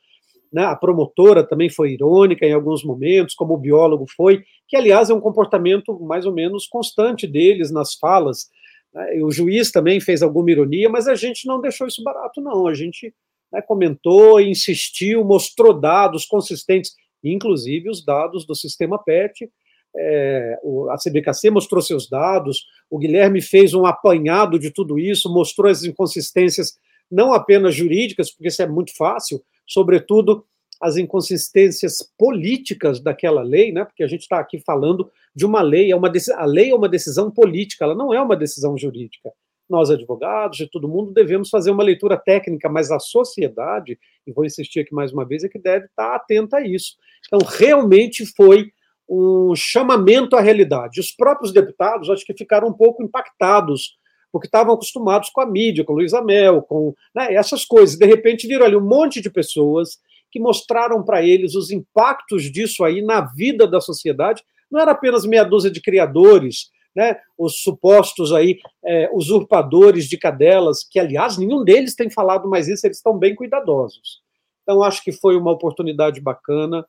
né? a promotora também foi irônica em alguns momentos, como o biólogo foi, que, aliás, é um comportamento mais ou menos constante deles nas falas. Né? O juiz também fez alguma ironia, mas a gente não deixou isso barato, não. A gente né, comentou, insistiu, mostrou dados consistentes, inclusive os dados do sistema PET. É, a CBKC mostrou seus dados, o Guilherme fez um apanhado de tudo isso, mostrou as inconsistências, não apenas jurídicas, porque isso é muito fácil, sobretudo as inconsistências políticas daquela lei, né? Porque a gente está aqui falando de uma lei, é uma a lei é uma decisão política, ela não é uma decisão jurídica. Nós, advogados e todo mundo, devemos fazer uma leitura técnica, mas a sociedade, e vou insistir aqui mais uma vez, é que deve estar atenta a isso. Então, realmente foi um chamamento à realidade. Os próprios deputados, acho que ficaram um pouco impactados porque estavam acostumados com a mídia, com Luiz Amel, com né, essas coisas. De repente viram ali um monte de pessoas que mostraram para eles os impactos disso aí na vida da sociedade. Não era apenas meia dúzia de criadores, né, os supostos aí é, usurpadores de cadelas, que aliás nenhum deles tem falado mais isso, eles estão bem cuidadosos. Então acho que foi uma oportunidade bacana.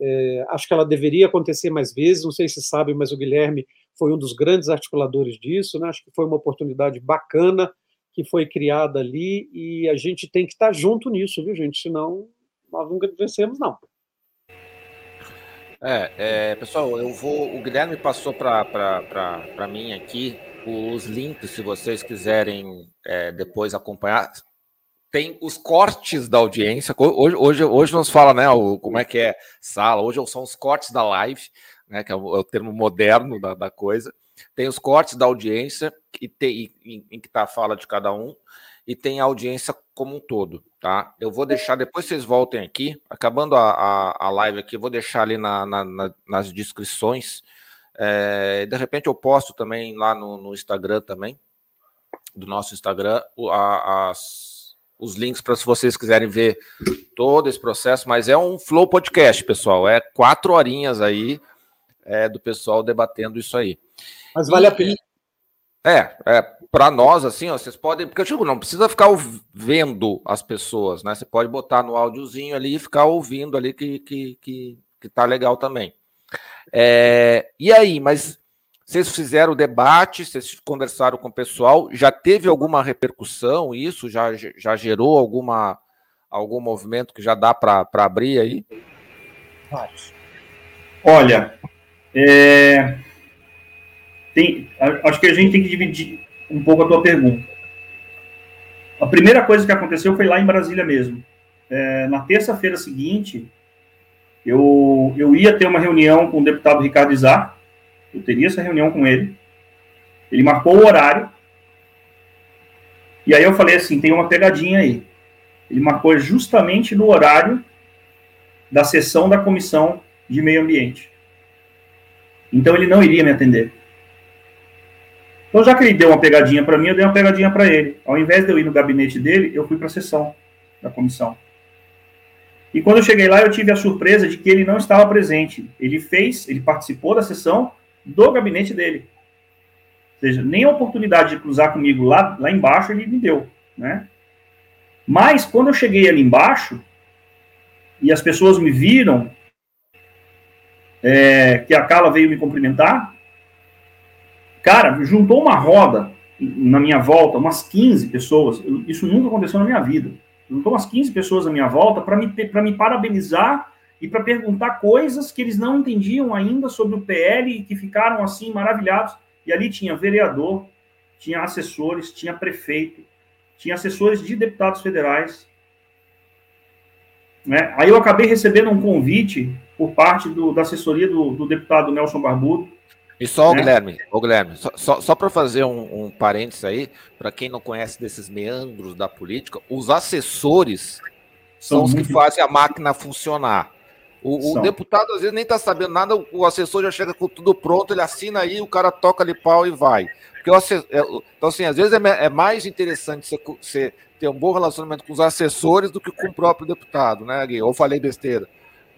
É, acho que ela deveria acontecer mais vezes. Não sei se sabe, mas o Guilherme foi um dos grandes articuladores disso, né? acho que foi uma oportunidade bacana que foi criada ali e a gente tem que estar junto nisso, viu, gente? Senão nós nunca vencemos, não. É, é, pessoal, eu vou. O Guilherme passou para mim aqui os links, se vocês quiserem é, depois acompanhar. Tem os cortes da audiência. Hoje, hoje, hoje nos fala, né? O, como é que é sala. Hoje são os cortes da live né, que é o, é o termo moderno da, da, coisa. Tem os cortes da audiência, e tem, em, em que está a fala de cada um, e tem a audiência como um todo, tá? Eu vou deixar, depois vocês voltem aqui, acabando a, a, a live aqui, vou deixar ali na, na, na, nas descrições. É, de repente eu posto também lá no, no Instagram também, do nosso Instagram, a, as, os links para se vocês quiserem ver todo esse processo, mas é um flow podcast, pessoal. É quatro horinhas aí é, do pessoal debatendo isso aí. Mas vale e, a pena. É, é para nós, assim, ó, vocês podem. Porque eu digo, não precisa ficar vendo as pessoas, né? Você pode botar no áudiozinho ali e ficar ouvindo ali que, que, que, que tá legal também. É, e aí, mas vocês fizeram o debate, vocês conversaram com o pessoal, já teve alguma repercussão isso? Já, já gerou alguma, algum movimento que já dá para abrir aí? Olha, é, tem, acho que a gente tem que dividir um pouco a tua pergunta. A primeira coisa que aconteceu foi lá em Brasília mesmo. É, na terça-feira seguinte, eu, eu ia ter uma reunião com o deputado Ricardo Izar, eu teria essa reunião com ele. Ele marcou o horário. E aí eu falei assim: tem uma pegadinha aí. Ele marcou justamente no horário da sessão da comissão de meio ambiente. Então ele não iria me atender. Então, já que ele deu uma pegadinha para mim, eu dei uma pegadinha para ele. Ao invés de eu ir no gabinete dele, eu fui para a sessão da comissão. E quando eu cheguei lá, eu tive a surpresa de que ele não estava presente. Ele fez, ele participou da sessão do gabinete dele. Ou seja, nem a oportunidade de cruzar comigo lá, lá embaixo ele me deu, né? Mas quando eu cheguei ali embaixo e as pessoas me viram é, que a Carla veio me cumprimentar. Cara, juntou uma roda na minha volta, umas 15 pessoas. Isso nunca aconteceu na minha vida. Juntou umas 15 pessoas na minha volta para me, me parabenizar e para perguntar coisas que eles não entendiam ainda sobre o PL e que ficaram assim maravilhados. E ali tinha vereador, tinha assessores, tinha prefeito, tinha assessores de deputados federais. Né? Aí eu acabei recebendo um convite por parte do, da assessoria do, do, deputado Nelson Barbudo. E só, né? Guilherme, ô, Guilherme, só, só, só para fazer um, um parênteses aí, para quem não conhece desses meandros da política, os assessores são, são os que fazem a máquina funcionar. O, o deputado às vezes nem está sabendo nada, o assessor já chega com tudo pronto, ele assina aí, o cara toca ali pau e vai. Porque o assessor, é, então, assim, às vezes é, é mais interessante você, você, ter um bom relacionamento com os assessores do que com o próprio deputado, né, Gui? Ou falei besteira?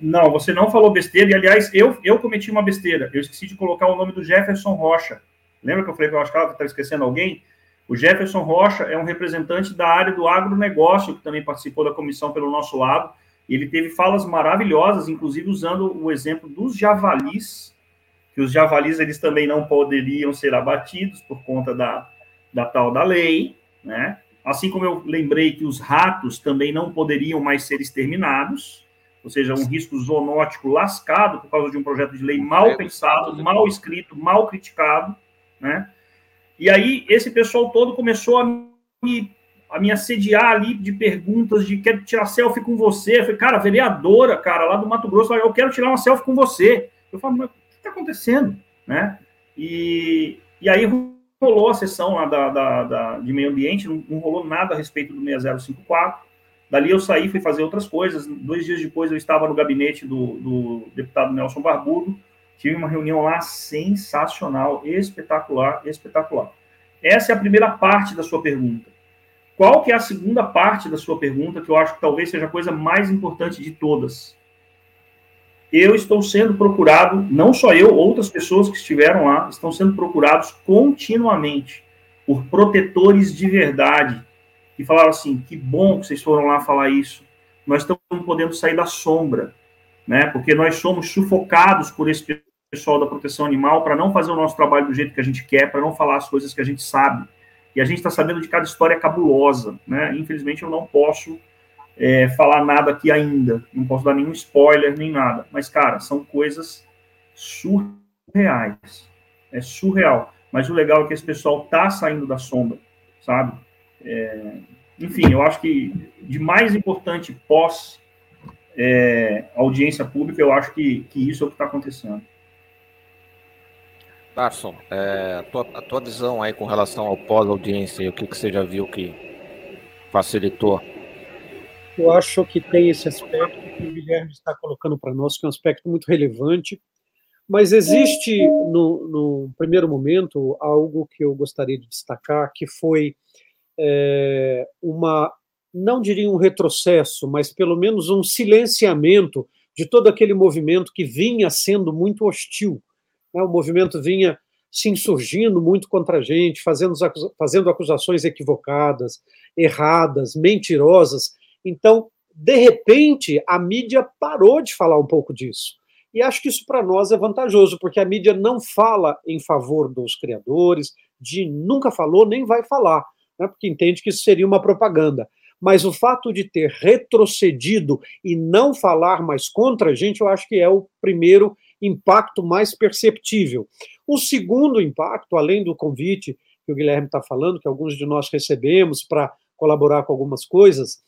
Não, você não falou besteira, e aliás, eu, eu cometi uma besteira. Eu esqueci de colocar o nome do Jefferson Rocha. Lembra que eu falei que eu achava que estava esquecendo alguém? O Jefferson Rocha é um representante da área do agronegócio, que também participou da comissão pelo nosso lado. Ele teve falas maravilhosas, inclusive usando o exemplo dos javalis, que os javalis eles também não poderiam ser abatidos por conta da, da tal da lei, né? Assim como eu lembrei que os ratos também não poderiam mais ser exterminados, ou seja, um risco zoonótico lascado por causa de um projeto de lei mal pensado, mal escrito, mal criticado, né? E aí esse pessoal todo começou a me, a me assediar ali de perguntas de quero tirar selfie com você. Eu falei, cara, vereadora, cara, lá do Mato Grosso, eu quero tirar uma selfie com você. Eu falo, mas o que está acontecendo, né? E, e aí rolou a sessão lá da, da, da de meio ambiente, não, não rolou nada a respeito do 6054. Dali eu saí, fui fazer outras coisas. Dois dias depois eu estava no gabinete do, do deputado Nelson Barbudo, Tive uma reunião lá sensacional, espetacular, espetacular. Essa é a primeira parte da sua pergunta. Qual que é a segunda parte da sua pergunta, que eu acho que talvez seja a coisa mais importante de todas? Eu estou sendo procurado, não só eu, outras pessoas que estiveram lá, estão sendo procurados continuamente por protetores de verdade, que falaram assim: que bom que vocês foram lá falar isso. Nós estamos podendo sair da sombra, né? Porque nós somos sufocados por esse pessoal da proteção animal para não fazer o nosso trabalho do jeito que a gente quer, para não falar as coisas que a gente sabe. E a gente está sabendo de cada história cabulosa, né? Infelizmente eu não posso é, falar nada aqui ainda, não posso dar nenhum spoiler nem nada. Mas cara, são coisas surreais, é surreal. Mas o legal é que esse pessoal tá saindo da sombra, sabe? É, enfim, eu acho que de mais importante pós é, audiência pública, eu acho que, que isso é o que está acontecendo. Darson, é, a, tua, a, tua, visão aí com relação ao pós-audiência, o que, que você já viu que facilitou? Eu acho que tem esse aspecto que o Guilherme está colocando para nós, que é um aspecto muito relevante, mas existe, no, no primeiro momento, algo que eu gostaria de destacar, que foi é, uma, não diria um retrocesso, mas pelo menos um silenciamento de todo aquele movimento que vinha sendo muito hostil né? O movimento vinha se insurgindo muito contra a gente, fazendo, fazendo acusações equivocadas, erradas, mentirosas. Então, de repente, a mídia parou de falar um pouco disso. E acho que isso para nós é vantajoso, porque a mídia não fala em favor dos criadores, de nunca falou, nem vai falar, né? porque entende que isso seria uma propaganda. Mas o fato de ter retrocedido e não falar mais contra a gente, eu acho que é o primeiro impacto mais perceptível. O segundo impacto, além do convite que o Guilherme está falando, que alguns de nós recebemos para colaborar com algumas coisas,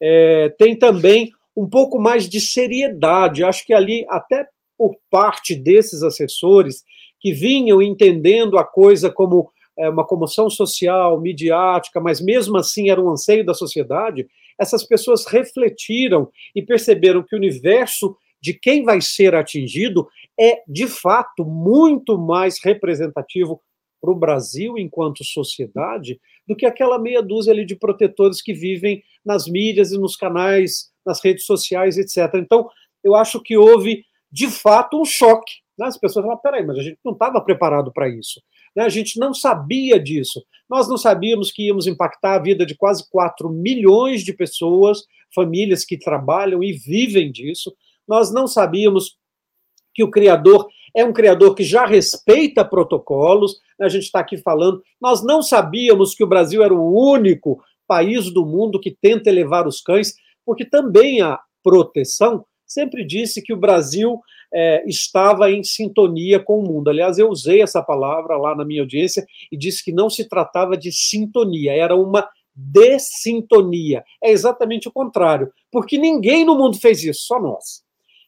é, tem também um pouco mais de seriedade. Acho que ali, até por parte desses assessores que vinham entendendo a coisa como é, uma comoção social, midiática, mas mesmo assim era um anseio da sociedade, essas pessoas refletiram e perceberam que o universo de quem vai ser atingido é, de fato, muito mais representativo para o Brasil enquanto sociedade do que aquela meia dúzia ali de protetores que vivem nas mídias e nos canais, nas redes sociais, etc. Então, eu acho que houve, de fato, um choque. Né? As pessoas falam, peraí, mas a gente não estava preparado para isso. Né? A gente não sabia disso. Nós não sabíamos que íamos impactar a vida de quase 4 milhões de pessoas, famílias que trabalham e vivem disso nós não sabíamos que o criador é um criador que já respeita protocolos, a gente está aqui falando, nós não sabíamos que o Brasil era o único país do mundo que tenta elevar os cães, porque também a proteção sempre disse que o Brasil é, estava em sintonia com o mundo. Aliás, eu usei essa palavra lá na minha audiência e disse que não se tratava de sintonia, era uma dessintonia. É exatamente o contrário, porque ninguém no mundo fez isso, só nós.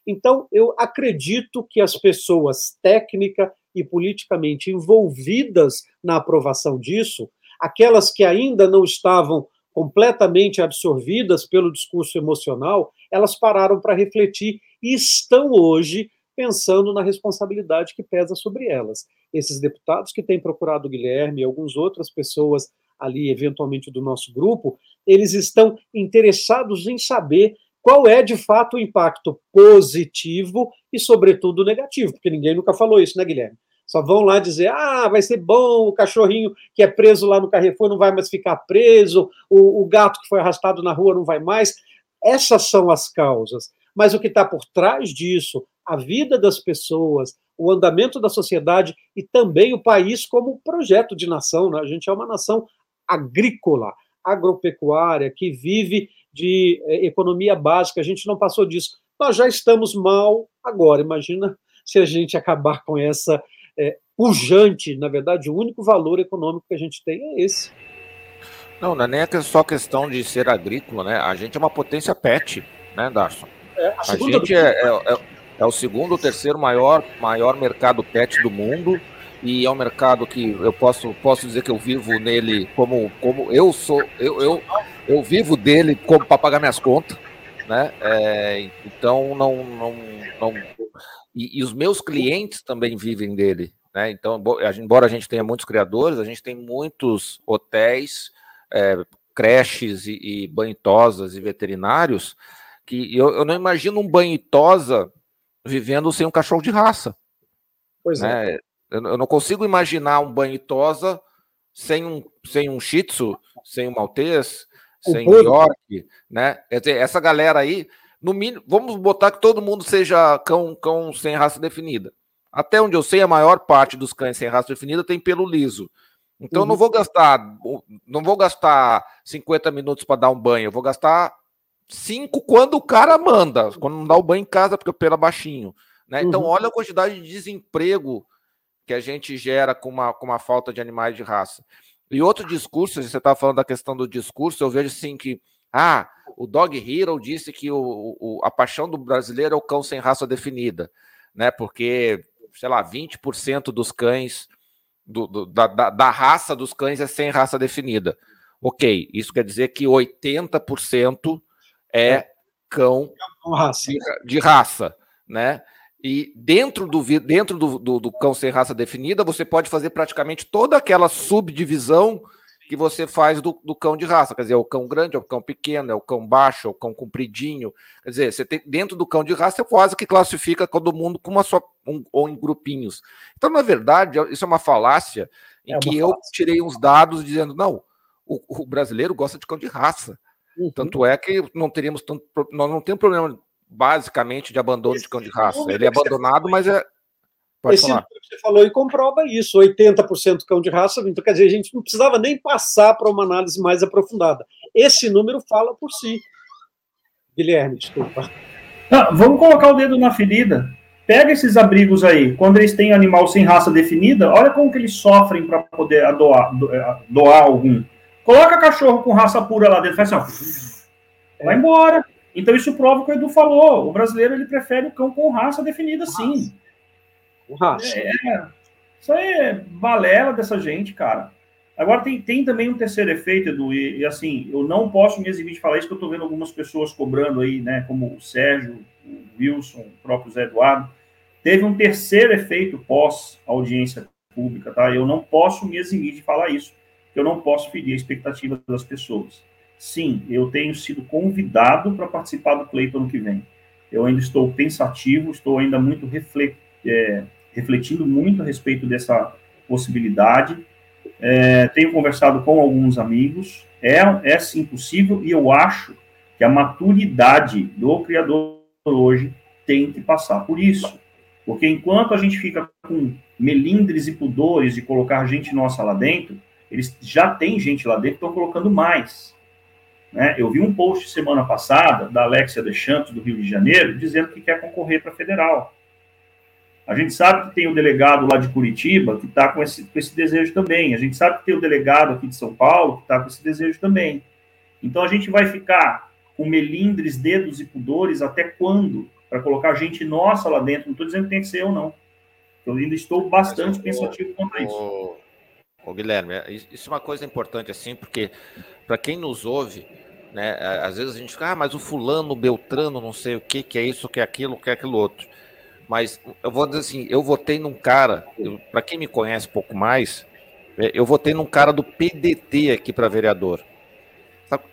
Então, eu acredito que as pessoas técnica e politicamente envolvidas na aprovação disso, aquelas que ainda não estavam completamente absorvidas pelo discurso emocional, elas pararam para refletir e estão hoje pensando na responsabilidade que pesa sobre elas. Esses deputados que têm procurado o Guilherme e algumas outras pessoas ali, eventualmente do nosso grupo, eles estão interessados em saber qual é de fato o impacto positivo e, sobretudo, negativo, porque ninguém nunca falou isso, né, Guilherme? Só vão lá dizer: ah, vai ser bom, o cachorrinho que é preso lá no Carrefour não vai mais ficar preso, o, o gato que foi arrastado na rua não vai mais. Essas são as causas. Mas o que está por trás disso, a vida das pessoas, o andamento da sociedade e também o país como projeto de nação. Né? A gente é uma nação agrícola, agropecuária, que vive de eh, economia básica. A gente não passou disso. Nós já estamos mal agora. Imagina se a gente acabar com essa é, pujante, na verdade, o único valor econômico que a gente tem é esse. Não, não é nem só questão de ser agrícola, né? A gente é uma potência pet, né, Darson? É, a, a gente do... é, é, é, o segundo ou terceiro maior, maior mercado pet do mundo e é um mercado que eu posso, posso dizer que eu vivo nele como, como eu sou, eu, eu, eu vivo dele como para pagar minhas contas, né? É, então não, não, não e, e, os meus clientes também vivem dele. Né? Então, embora a gente tenha muitos criadores, a gente tem muitos hotéis, é, creches e, e banhitosas e veterinários que eu, eu, não imagino um banhitosa vivendo sem um cachorro de raça. Pois né? é. Eu, eu, não consigo imaginar um banhitosa sem um, sem um shih tzu, sem um maltês, sem um York, né? Quer dizer, essa galera aí, no mínimo, vamos botar que todo mundo seja cão, cão sem raça definida. Até onde eu sei, a maior parte dos cães sem raça definida tem pelo liso. Então uhum. não vou gastar, não vou gastar 50 minutos para dar um banho, eu vou gastar cinco quando o cara manda, quando não dá o banho em casa porque o pelo é baixinho, né? Então uhum. olha a quantidade de desemprego que a gente gera com uma, com uma falta de animais de raça. E outro discurso, você estava falando da questão do discurso, eu vejo assim que ah, o Dog Hero disse que o, o, a paixão do brasileiro é o cão sem raça definida, né? Porque, sei lá, 20% dos cães, do, do, da, da, raça dos cães é sem raça definida. Ok, isso quer dizer que 80% é, é cão de, de, raça, né? E dentro, do, dentro do, do, do cão sem raça definida, você pode fazer praticamente toda aquela subdivisão que você faz do, do, cão de raça. Quer dizer, é o cão grande, é o cão pequeno, é o cão baixo, é o cão compridinho. Quer dizer, você tem dentro do cão de raça, você quase que classifica todo mundo com uma só um, ou em grupinhos. Então, na verdade, isso é uma falácia em é que eu tirei uns dados dizendo, não, o, o, brasileiro gosta de cão de raça. Uhum. Tanto é que não teríamos tanto, nós não temos problema basicamente de abandono Esse de cão de raça. Ele é abandonado, mas é Pode Esse falar. que você falou e comprova isso, 80% cão de raça, então quer dizer, a gente não precisava nem passar para uma análise mais aprofundada. Esse número fala por si. Guilherme, desculpa. Ah, vamos colocar o dedo na ferida. Pega esses abrigos aí, quando eles têm animal sem raça definida, olha como que eles sofrem para poder doar, doar algum. Coloca cachorro com raça pura lá dentro, faz assim, ó, vai embora. Então isso prova o que o Edu falou. O brasileiro ele prefere o cão com raça definida, sim. O racha. É, isso aí é balela dessa gente, cara. Agora tem, tem também um terceiro efeito, Edu, e, e, assim, eu não posso me exibir de falar isso, que eu tô vendo algumas pessoas cobrando aí, né, como o Sérgio, o Wilson, o próprio Zé Eduardo. Teve um terceiro efeito pós-audiência pública, tá? Eu não posso me eximir de falar isso, eu não posso ferir a expectativa das pessoas. Sim, eu tenho sido convidado para participar do pleito ano que vem. Eu ainda estou pensativo, estou ainda muito é, refletindo muito a respeito dessa possibilidade. É, tenho conversado com alguns amigos, é, é sim possível, e eu acho que a maturidade do criador hoje tem que passar por isso. Porque enquanto a gente fica com melindres e pudores de colocar gente nossa lá dentro, eles já tem gente lá dentro, estão colocando mais. Né? Eu vi um post semana passada da Alexia Deschamps, do Rio de Janeiro, dizendo que quer concorrer para federal. A gente sabe que tem o delegado lá de Curitiba que está com esse, com esse desejo também. A gente sabe que tem o delegado aqui de São Paulo que está com esse desejo também. Então a gente vai ficar com melindres, dedos e pudores até quando? Para colocar gente nossa lá dentro. Não estou dizendo que tem que ser eu, não. Eu ainda estou bastante pensativo quanto a isso. Ô, Guilherme, é, isso é uma coisa importante, assim, porque para quem nos ouve, Né? Às vezes a gente fica, ah, mas o fulano, o Beltrano, não sei o que, que é isso, que é aquilo, que é aquilo outro. Mas eu vou dizer assim, eu votei num cara, para quem me conhece um pouco mais, é, eu votei num cara do PDT aqui para vereador.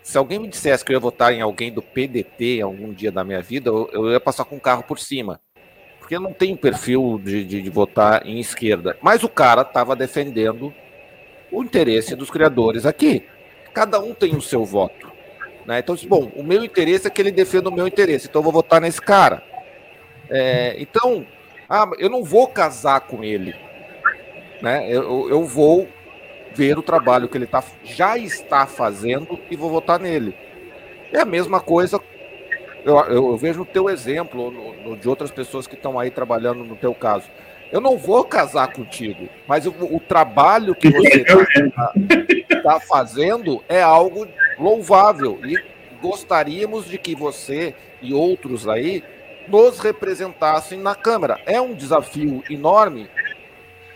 Se alguém me dissesse que eu ia votar em alguém do PDT algum dia da minha vida, eu, ia passar com o carro por cima. Porque eu não tenho perfil de, de, de votar em esquerda. Mas o cara estava defendendo o interesse dos criadores aqui. Cada um tem o seu voto. Né? Então, bom, o meu interesse é que ele defenda o meu interesse, então eu vou votar nesse cara. É, então, ah, eu não vou casar com ele. Né? Eu, eu vou ver o trabalho que ele tá, já está fazendo e vou votar nele. É a mesma coisa, eu, eu, eu vejo o teu exemplo, no, no, de outras pessoas que estão aí trabalhando no teu caso. Eu não vou casar contigo, mas o, o trabalho que você está tá fazendo é algo louvável e gostaríamos de que você e outros aí nos representassem na Câmara. É um desafio enorme,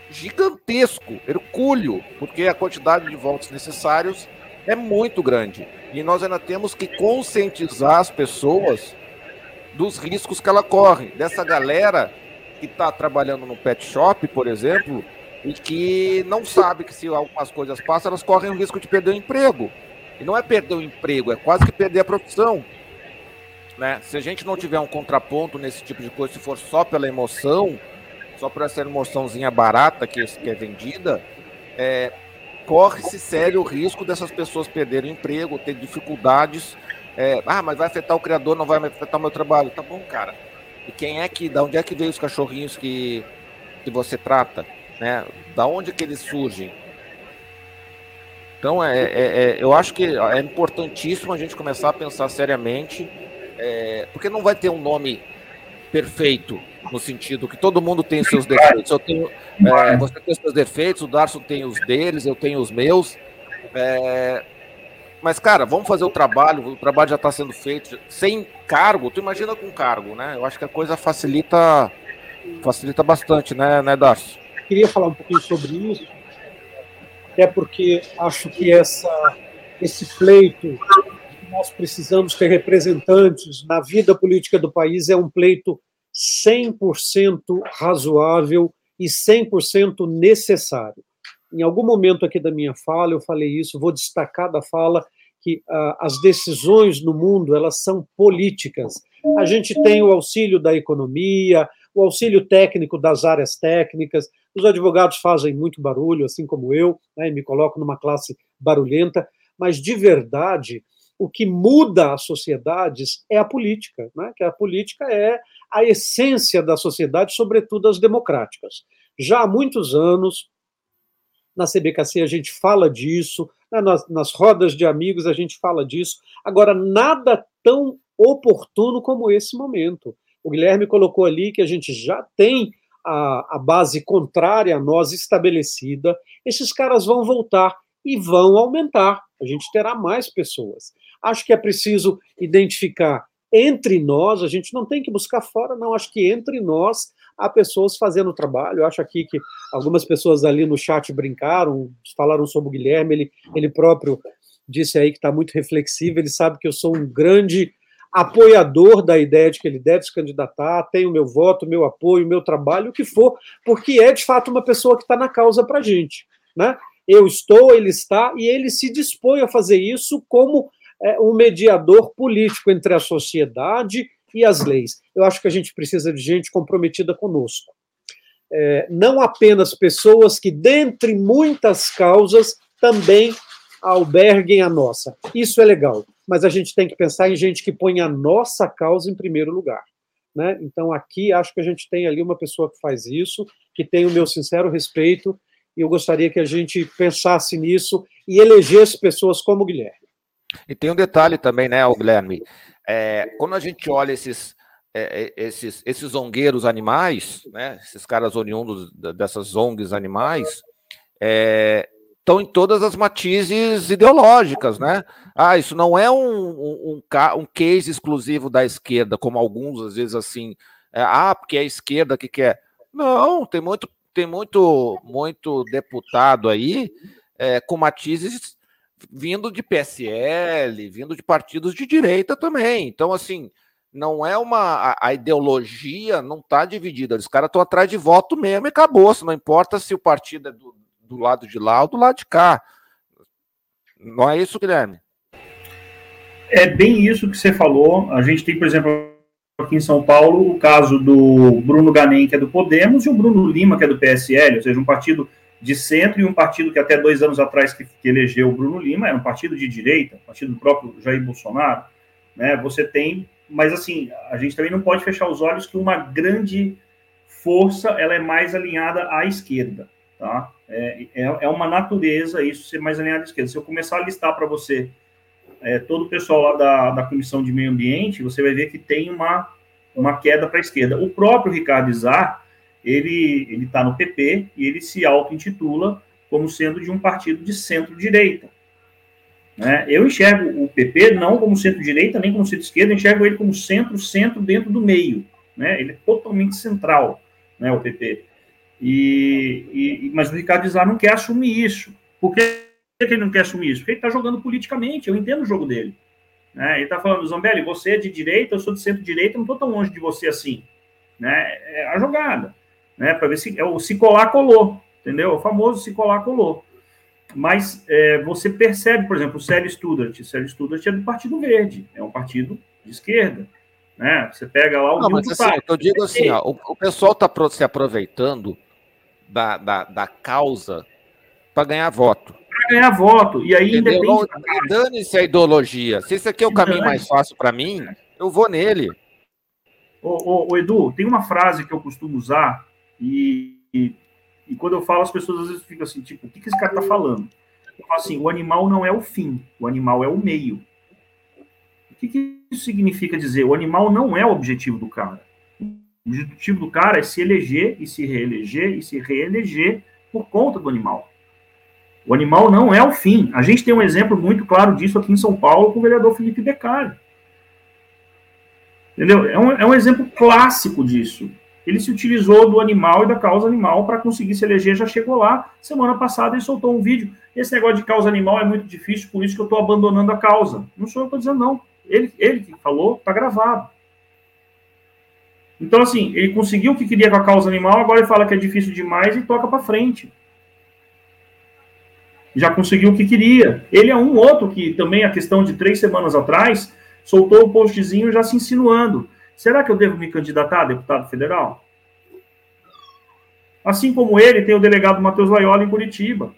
gigantesco, hercúleo, porque a quantidade de votos necessários é muito grande. E nós ainda temos que conscientizar as pessoas dos riscos que ela corre, dessa galera que está trabalhando no pet shop, por exemplo, e que não sabe que se algumas coisas passam, elas correm o risco de perder o emprego. E não é perder o emprego, é quase que perder a profissão. Né? Se a gente não tiver um contraponto nesse tipo de coisa, se for só pela emoção, só por essa emoçãozinha barata que, é vendida, é, corre-se sério risco dessas pessoas perderem emprego, ter dificuldades. É, ah, mas vai afetar o criador, não vai afetar o meu trabalho. Tá bom, cara. E quem é que, da onde é que veio os cachorrinhos que, que você trata? Né? Da onde que eles surgem? Então, é, é, é, eu acho que é importantíssimo a gente começar a pensar seriamente, é, porque não vai ter um nome perfeito, no sentido que todo mundo tem seus defeitos. Eu tenho, é, você tem os seus defeitos, o Darcio tem os deles, eu tenho os meus. É, mas, cara, vamos fazer o trabalho, o trabalho já está sendo feito, sem cargo, tu imagina com cargo, né? Eu acho que a coisa facilita, facilita bastante, né, né Darcio? Queria falar um pouquinho sobre isso até porque acho que essa, esse pleito nós precisamos ter representantes na vida política do país é um pleito 100% razoável e 100% necessário. Em algum momento aqui da minha fala eu falei isso, vou destacar da fala que uh, as decisões no mundo elas são políticas. A gente tem o auxílio da economia, o auxílio técnico das áreas técnicas, os advogados fazem muito barulho, assim como eu, né, me coloco numa classe barulhenta, mas de verdade, o que muda as sociedades é a política, né? que a política é a essência da sociedade, sobretudo as democráticas. Já há muitos anos, na CBKC a gente fala disso, né? nas, nas rodas de amigos a gente fala disso. Agora, nada tão oportuno como esse momento. O Guilherme colocou ali que a gente já tem a, a base contrária a nós estabelecida, esses caras vão voltar e vão aumentar. A gente terá mais pessoas. Acho que é preciso identificar entre nós, a gente não tem que buscar fora, não. Acho que entre nós há pessoas fazendo o trabalho. Eu acho aqui que algumas pessoas ali no chat brincaram, falaram sobre o Guilherme, ele, ele próprio disse aí que está muito reflexivo, ele sabe que eu sou um grande apoiador da ideia de que ele deve se candidatar, tem o meu voto, meu apoio, meu trabalho, o que for, porque é de fato uma pessoa que está na causa para a gente. Né? Eu estou, ele está, e ele se dispõe a fazer isso como é, um mediador político entre a sociedade e as leis. Eu acho que a gente precisa de gente comprometida conosco. É, não apenas pessoas que, dentre muitas causas, também alberguem a nossa. Isso é legal mas a gente tem que pensar em gente que põe a nossa causa em primeiro lugar. Né? Então, aqui, acho que a gente tem ali uma pessoa que faz isso, que tem o meu sincero respeito, e eu gostaria que a gente pensasse nisso e elegesse pessoas como o Guilherme. E tem um detalhe também, né, Guilherme? É, quando a gente olha esses, é, é esses, esses zongueiros animais, né, esses caras oriundos dessas ONGs animais, é, estão em todas as matizes ideológicas, né? Ah, isso não é um, um, um, um case exclusivo da esquerda, como alguns às vezes assim, é, ah, porque é a esquerda que quer. Não, tem muito, tem muito, muito deputado aí é, com matizes vindo de PSL, vindo de partidos de direita também. Então, assim, não é uma. A, a ideologia não está dividida. Os caras estão atrás de voto mesmo e acabou. -se. Não importa se o partido é do, do lado de lá ou do lado de cá. Não é isso, Guilherme? É bem isso que você falou. A gente tem, por exemplo, aqui em São Paulo, o caso do Bruno Ganem, que é do Podemos, e o Bruno Lima, que é do PSL, ou seja, um partido de centro e um partido que até dois anos atrás que, que elegeu o Bruno Lima era um partido de direita, partido do próprio Jair Bolsonaro. Né? Você tem, mas assim, a gente também não pode fechar os olhos que uma grande força ela é mais alinhada à esquerda. Tá? É, é, é uma natureza isso ser mais alinhado à esquerda. Se eu começar a listar para você é, todo o pessoal lá da, da Comissão de Meio Ambiente, você vai ver que tem uma, uma queda para a esquerda. O próprio Ricardo Izar, ele ele está no PP e ele se auto-intitula como sendo de um partido de centro-direita. Né? Eu enxergo o PP não como centro-direita, nem como centro-esquerda, enxergo ele como centro-centro dentro do meio. Né? Ele é totalmente central, né, o PP. E, e, mas o Ricardo Izar não quer assumir isso. Por que ele não quer assumir isso? Porque ele está jogando politicamente, eu entendo o jogo dele. Né? Ele está falando, Zambelli, você é de direita, eu sou de centro-direita, não estou tão longe de você assim. Né? É a jogada. Né? Para ver se, é o se colar, colou. Entendeu? O famoso se colar, colou. Mas é, você percebe, por exemplo, o Célio Studart. O Célio Studart é do Partido Verde, é um partido de esquerda. Né? Você pega lá o. Não, mas assim, eu digo assim, ó, o, o pessoal está se aproveitando da, da, da causa para ganhar voto. Para ganhar voto. E aí Entendeu? independe. Dane-se a ideologia. Se esse aqui é o caminho mais fácil para mim, eu vou nele. Ô, ô, ô, Edu, tem uma frase que eu costumo usar, e, e, e, quando eu falo, as pessoas às vezes ficam assim, tipo, o que, que esse cara está falando? Eu falo assim, o animal não é o fim, o animal é o meio. O que, que isso significa dizer? O animal não é o objetivo do cara. O objetivo do cara é se eleger e se reeleger e se reeleger por conta do animal. O animal não é o fim. A gente tem um exemplo muito claro disso aqui em São Paulo com o vereador Felipe Beccari. Entendeu? É um, é um exemplo clássico disso. Ele se utilizou do animal e da causa animal para conseguir se eleger, já chegou lá. Semana passada ele soltou um vídeo. Esse negócio de causa animal é muito difícil, por isso que eu estou abandonando a causa. Não sou eu que estou dizendo, não. Ele, ele que falou, está gravado. Então, assim, ele conseguiu o que queria com a causa animal, agora ele fala que é difícil demais e toca para frente. Já conseguiu o que queria. Ele é um outro que também, a questão de três semanas atrás, soltou o postzinho já se insinuando. Será que eu devo me candidatar a deputado federal? Assim como ele, tem o delegado Matheus Laiola em Curitiba.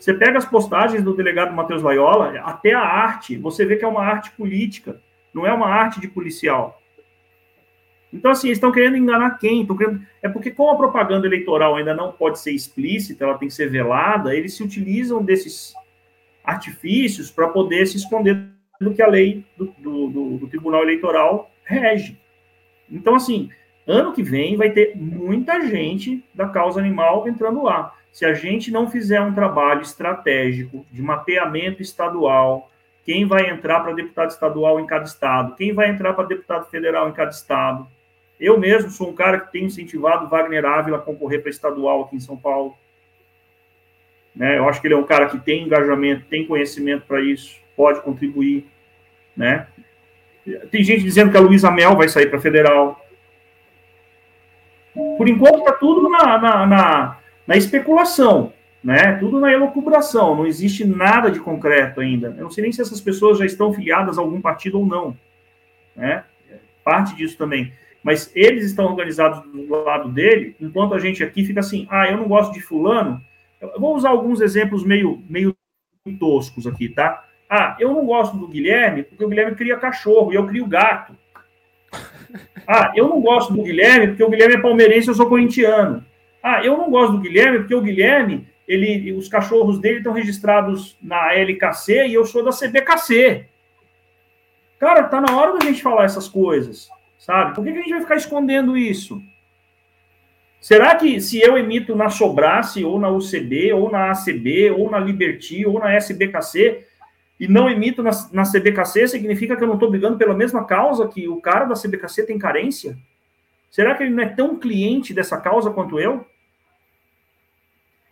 Você pega as postagens do delegado Matheus Laiola, até a arte, você vê que é uma arte política, não é uma arte de policial. Então, assim, eles estão querendo enganar quem? Querendo... É porque, como a propaganda eleitoral ainda não pode ser explícita, ela tem que ser velada, eles se utilizam desses artifícios para poder se esconder do que a lei do, do, do, do Tribunal Eleitoral rege. Então, assim, ano que vem vai ter muita gente da causa animal entrando lá. Se a gente não fizer um trabalho estratégico de mapeamento estadual, quem vai entrar para deputado estadual em cada estado, quem vai entrar para deputado federal em cada estado, eu mesmo sou um cara que tem incentivado Wagner Ávila a concorrer para estadual aqui em São Paulo. Né? Eu acho que ele é um cara que tem engajamento, tem conhecimento para isso, pode contribuir. Né? Tem gente dizendo que a Luísa Mel vai sair para federal. Por enquanto está tudo na, na, na, na, especulação, né? Tudo na elucubração. Não existe nada de concreto ainda. Eu não sei nem se essas pessoas já estão filiadas a algum partido ou não, né? Parte disso também mas eles estão organizados do lado dele, enquanto a gente aqui fica assim, ah, eu não gosto de fulano. Eu vou usar alguns exemplos meio, meio toscos aqui, tá? Ah, eu não gosto do Guilherme porque o Guilherme cria cachorro e eu crio gato. Ah, eu não gosto do Guilherme porque o Guilherme é palmeirense e eu sou corintiano. Ah, eu não gosto do Guilherme porque o Guilherme, ele, os cachorros dele estão registrados na LKC e eu sou da CBKC. Cara, tá na hora da gente falar essas coisas sabe? Por que, que a gente vai ficar escondendo isso? Será que se eu emito na Sobrace, ou na UCB, ou na ACB, ou na Liberty, ou na SBKC, e não emito na, na CBKC, significa que eu não estou brigando pela mesma causa que o cara da CBKC tem carência? Será que ele não é tão cliente dessa causa quanto eu?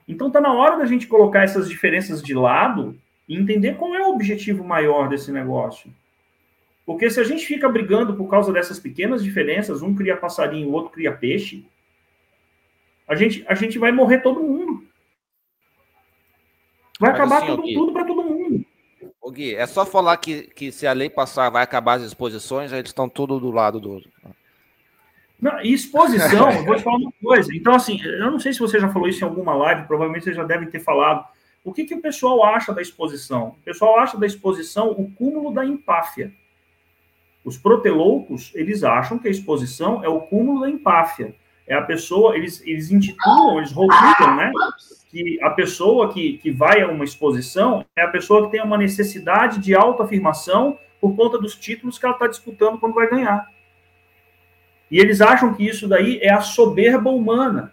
Então está na hora da gente colocar essas diferenças de lado e entender qual é o objetivo maior desse negócio. Porque se a gente fica brigando por causa dessas pequenas diferenças, um cria passarinho, o outro cria peixe, a gente, a gente vai morrer todo mundo. Vai Mas acabar assim, tudo, tudo para todo Gui, é só falar que, que se a lei passar vai acabar as exposições, eles estão tudo do lado do. Não, exposição, vou te falar uma coisa. Então, assim, eu não sei se você já falou isso em alguma live, provavelmente você já deve ter falado. O que, que o pessoal acha da exposição? O pessoal acha da exposição o cúmulo da empáfia. Os proteloucos, eles acham que a exposição é o cúmulo da empáfia. É a pessoa, eles, eles intitulam, eles rotulam, né? Que a pessoa que, que vai a uma exposição é a pessoa que tem uma necessidade de autoafirmação por conta dos títulos que ela está disputando quando vai ganhar. E eles acham que isso daí é a soberba humana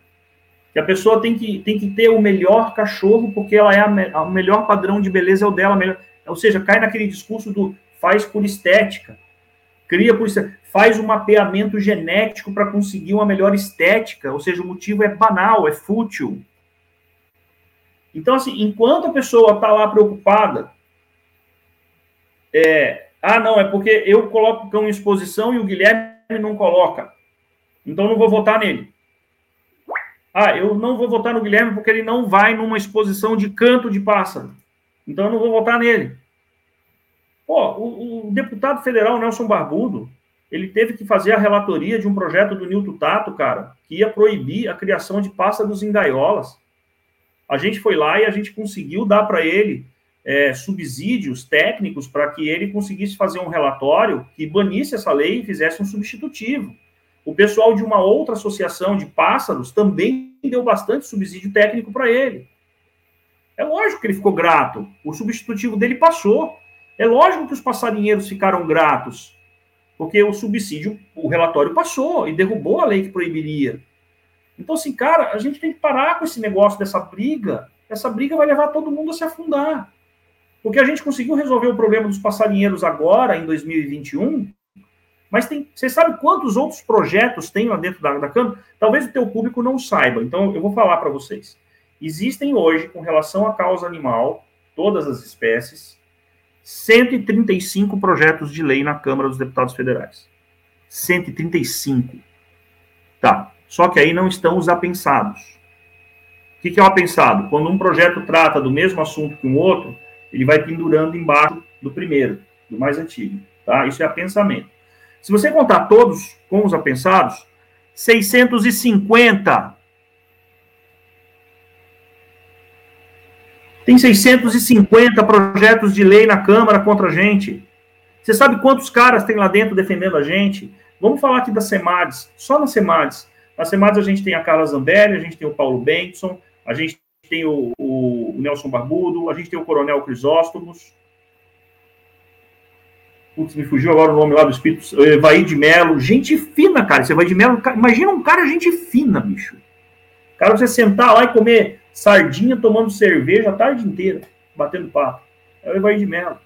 que a pessoa tem que, tem que ter o melhor cachorro porque ela é a, a o melhor padrão de beleza é o dela, melhor, ou seja, cai naquele discurso do faz por estética, cria por faz um mapeamento genético para conseguir uma melhor estética, ou seja, o motivo é banal, é fútil. Então, assim, enquanto a pessoa está lá preocupada, é, ah, não, é porque eu coloco o cão em exposição e o Guilherme não coloca, então não vou votar nele. Ah, eu não vou votar no Guilherme porque ele não vai numa exposição de canto de pássaro. Então eu não vou votar nele. Pô, o, o deputado federal Nelson Barbudo, ele teve que fazer a relatoria de um projeto do Nilton Tato, cara, que ia proibir a criação de pássaros em gaiolas. A gente foi lá e a gente conseguiu dar para ele é, subsídios técnicos para que ele conseguisse fazer um relatório que banisse essa lei e fizesse um substitutivo. O pessoal de uma outra associação de pássaros também deu bastante subsídio técnico para ele. É lógico que ele ficou grato. O substitutivo dele passou. É lógico que os passarinheiros ficaram gratos, porque o subsídio, o relatório passou e derrubou a lei que proibiria. Então, assim, cara, a gente tem que parar com esse negócio dessa briga. Essa briga vai levar todo mundo a se afundar. Porque a gente conseguiu resolver o problema dos passarinheiros agora, em 2021, mas tem, você sabe quantos outros projetos tem lá dentro da, da Câmara? Talvez o teu público não saiba, então eu vou falar para vocês. Existem hoje, com relação à causa animal, todas as espécies, 135 projetos de lei na Câmara dos Deputados Federais. 135. Tá. Só que aí não estão os apensados. O que, é o apensado? Quando um projeto trata do mesmo assunto que um outro, ele vai pendurando embaixo do primeiro, do mais antigo. Tá? Isso é apensamento. Se você contar todos com os apensados, 650. Tem 650 projetos de lei na Câmara contra a gente. Você sabe quantos caras tem lá dentro defendendo a gente? Vamos falar aqui da SEMADES. Só na SEMADES. Na SEMADES a gente tem a Carla Zambelli, a gente tem o Paulo Benson, a gente tem o, o Nelson Barbudo, a gente tem o Coronel Crisóstomos, Putz, me fugiu agora o nome lá do Espírito. Evaí de Melo. Gente fina, cara. Esse Evaí de Melo. Imagina um cara gente fina, bicho. Cara, você sentar lá e comer sardinha tomando cerveja a tarde inteira, batendo papo. É o Evaí de Melo.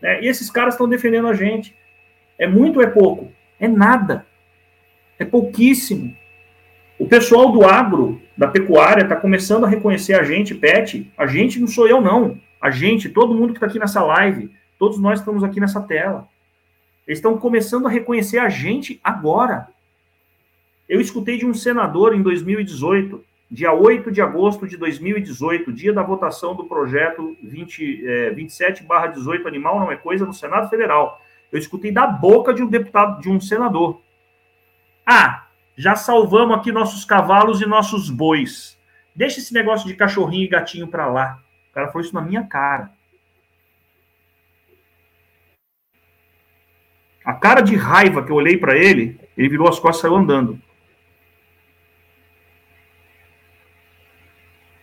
Né? E esses caras estão defendendo a gente. É muito ou é pouco? É nada. É pouquíssimo. O pessoal do agro, da pecuária, está começando a reconhecer a gente, Pet. A gente não sou eu, não. A gente, todo mundo que está aqui nessa live Todos nós estamos aqui nessa tela. Eles estão começando a reconhecer a gente agora. Eu escutei de um senador em 2018, dia 8 de agosto de 2018, dia da votação do projeto 20, é, 27/18 animal não é coisa no Senado Federal. Eu escutei da boca de um deputado, de um senador. Ah, já salvamos aqui nossos cavalos e nossos bois. Deixa esse negócio de cachorrinho e gatinho para lá. O cara falou isso na minha cara. A cara de raiva que eu olhei para ele, ele virou as costas e saiu andando.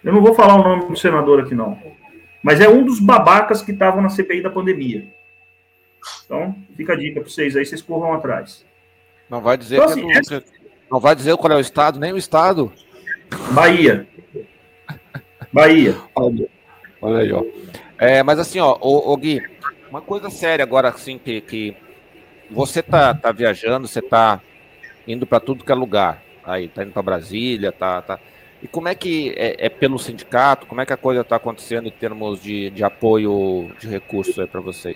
Eu não vou falar o nome do senador aqui, não. Mas é um dos babacas que estavam na CPI da pandemia. Então, fica a dica para vocês aí, vocês corram atrás. Não vai dizer então, assim, é do... essa... não vai dizer qual é o estado, nem o estado. Bahia. Bahia. Olha, olha aí, ó. É, mas assim, ó, o, o Gui, uma coisa séria agora, assim, que, que você tá, tá viajando, você tá indo para tudo que é lugar. Aí, tá indo para Brasília, tá, tá. E como é que é, é pelo sindicato? Como é que a coisa está acontecendo em termos de, de apoio de recursos para vocês?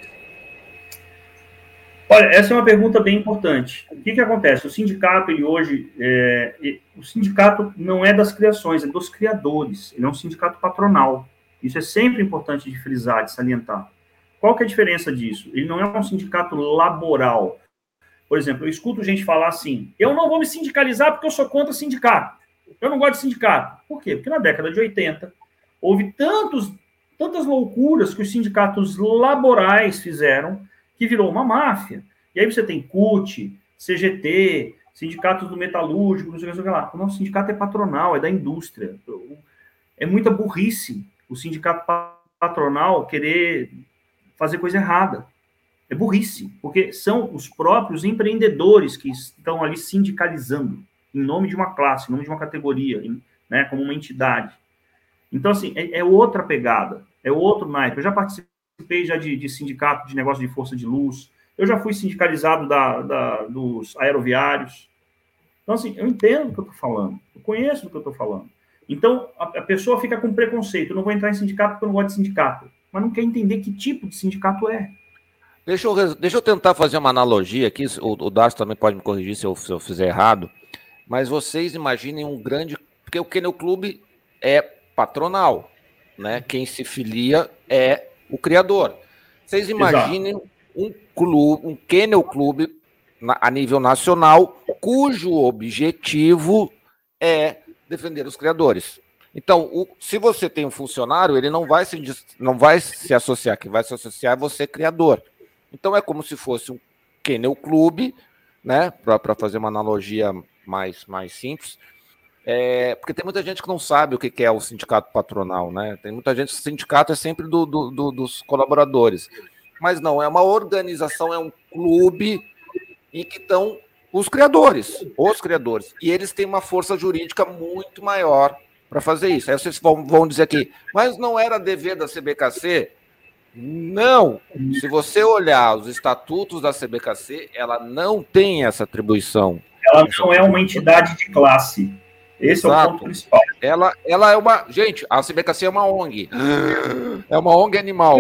Olha, essa é uma pergunta bem importante. O que, que acontece? O sindicato, ele hoje, é, o sindicato não é das criações, é dos criadores. Ele é um sindicato patronal. Isso é sempre importante de frisar, de salientar. Qual que é a diferença disso? Ele não é um sindicato laboral. Por exemplo, eu escuto gente falar assim: eu não vou me sindicalizar porque eu sou contra sindicato. Eu não gosto de sindicato. Por quê? Porque na década de 80 houve tantos, tantas loucuras que os sindicatos laborais fizeram que virou uma máfia. E aí você tem CUT, CGT, sindicatos do metalúrgico, não sei o que lá. O nosso sindicato é patronal, é da indústria. É muita burrice o sindicato patronal querer fazer coisa errada. É burrice, porque são os próprios empreendedores que estão ali sindicalizando em nome de uma classe, em nome de uma categoria, né, como uma entidade. Então, assim, é, é outra pegada, é outro naipe. Eu já participei já de, de, sindicato de negócio de força de luz, eu já fui sindicalizado da, da, dos aeroviários. Então, assim, eu entendo do que eu estou falando, eu conheço do que eu estou falando. Então, a, a, pessoa fica com preconceito, eu não vou entrar em sindicato porque eu não gosto de sindicato, mas não quer entender que tipo de sindicato é. Deixa eu, deixa eu tentar fazer uma analogia aqui, o, o também pode me corrigir se eu, se eu fizer errado, mas vocês imaginem um grande... Porque o Kennel Clube é patronal, né? Quem se filia é o criador. Vocês imaginem Exato. um clube, um kennel clube a nível nacional, cujo objetivo é defender os criadores. Então, o, se você tem um funcionário, ele não vai se, não vai se associar, que vai se associar é você, criador. Então, é como se fosse um kennel clube, né, para fazer uma analogia mais, mais simples, é, porque tem muita gente que não sabe o que é o sindicato patronal, né? Tem muita gente que o sindicato é sempre do, do, do, dos colaboradores. Mas não, é uma organização, é um clube em que estão os criadores, os criadores. E eles têm uma força jurídica muito maior para fazer isso. Aí vocês vão, vão dizer aqui, mas não era dever da CBKC? Não. Se você olhar os estatutos da CBKC, ela não tem essa atribuição. Ela não é uma entidade de classe. Esse Exato. é o ponto principal. Ela, ela é uma. Gente, a CBKC é uma ONG. É uma ONG animal.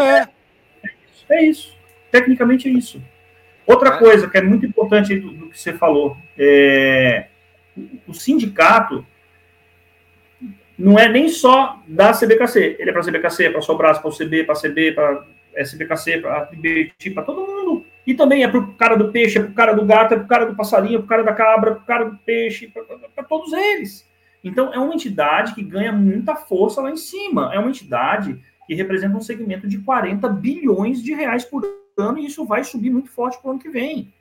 É. É isso. Tecnicamente é isso. Outra é. coisa que é muito importante do, do que você falou, é, o sindicato não é nem só da CBKC. Ele é para a CBKC, para a Sobras, para o CB, para a CB, para SBKC, para a para todo mundo. E também é para o cara do peixe, é para o cara do gato, é para o cara do passarinho, é para o cara da cabra, é para o cara do peixe, para todos eles. Então, é uma entidade que ganha muita força lá em cima. É uma entidade que representa um segmento de 40 bilhões de reais por ano, e isso vai subir muito forte para o ano que vem.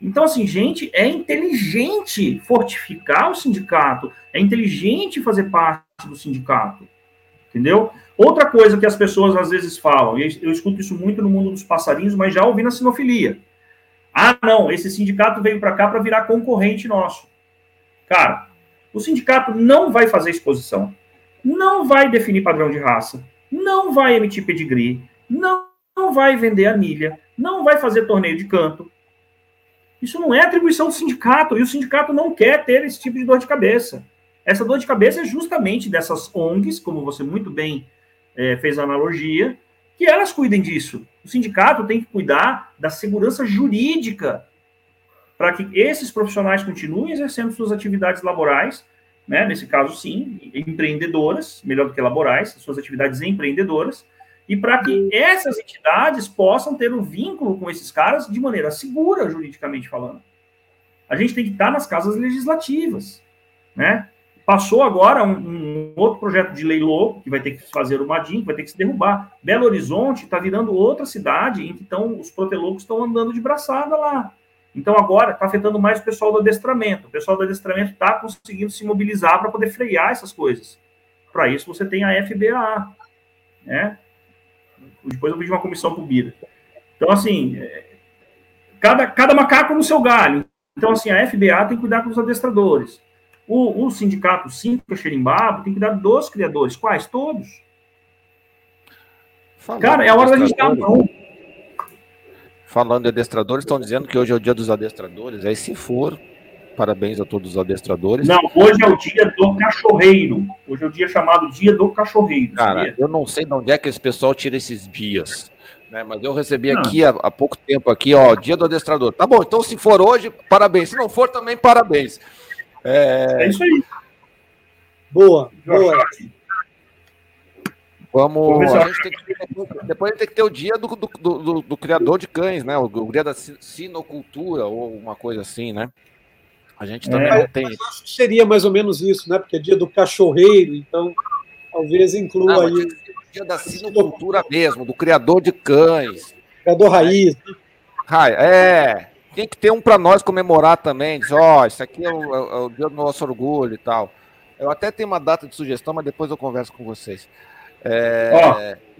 Então, assim, gente, é inteligente fortificar o sindicato, é inteligente fazer parte do sindicato, entendeu? Outra coisa que as pessoas às vezes falam, e eu escuto isso muito no mundo dos passarinhos, mas já ouvi na sinofilia. Ah, não, esse sindicato veio para cá para virar concorrente nosso. Cara, o sindicato não vai fazer exposição, não vai definir padrão de raça, não vai emitir pedigree, não, não vai vender a milha, não vai fazer torneio de canto. Isso não é atribuição do sindicato, e o sindicato não quer ter esse tipo de dor de cabeça. Essa dor de cabeça é justamente dessas ONGs, como você muito bem é, fez a analogia, que elas cuidem disso. O sindicato tem que cuidar da segurança jurídica para que esses profissionais continuem exercendo suas atividades laborais, né, nesse caso, sim, empreendedoras, melhor do que laborais, suas atividades empreendedoras, e para que essas entidades possam ter um vínculo com esses caras de maneira segura, juridicamente falando. A gente tem que estar nas casas legislativas, né? Passou agora um, um, outro projeto de lei louco, que vai ter que fazer o Madim, que vai ter que se derrubar. Belo Horizonte está virando outra cidade em que então, os protelocos estão andando de braçada lá. Então, agora está afetando mais o pessoal do adestramento. O pessoal do adestramento está conseguindo se mobilizar para poder frear essas coisas. Para isso, você tem a FBA. Né? Depois eu pedi uma comissão para. Então, assim, é, cada, cada macaco no seu galho. Então, assim, a FBA tem que cuidar com os adestradores. O, o sindicato Cinco Xerimbabo tem que dar dos criadores. Quais? Todos. Falando Cara, é a hora da gente dar a mão. Falando de adestradores, estão dizendo que hoje é o dia dos adestradores. Aí se for, Parabéns a todos os adestradores. Não, hoje é o dia do cachorreiro. Hoje é o dia chamado Dia do Cachorreiro. Cara, sabia? eu não sei de onde é que esse pessoal tira esses dias. Né? Mas eu recebi não. aqui há, há, pouco tempo aqui, ó, dia do adestrador. Tá bom, então se for hoje, parabéns. Se não for, também parabéns. É, é isso aí. Boa, boa. Vamos. A gente tem que, depois a gente tem que ter o dia do, do, do, do criador de cães, né? O, o, dia da sinocultura, ou uma coisa assim, né? A gente também é, não tem. seria mais ou menos isso, né? Porque é dia do cachorreiro, então talvez inclua não, aí. Dia da sinocultura mesmo, do criador de cães. Criador raiz. É, tem que ter um para nós comemorar também. Diz, ó, oh, isso aqui é o, é o dia do nosso orgulho e tal. Eu até tenho uma data de sugestão, mas depois eu converso com vocês. É... Oh.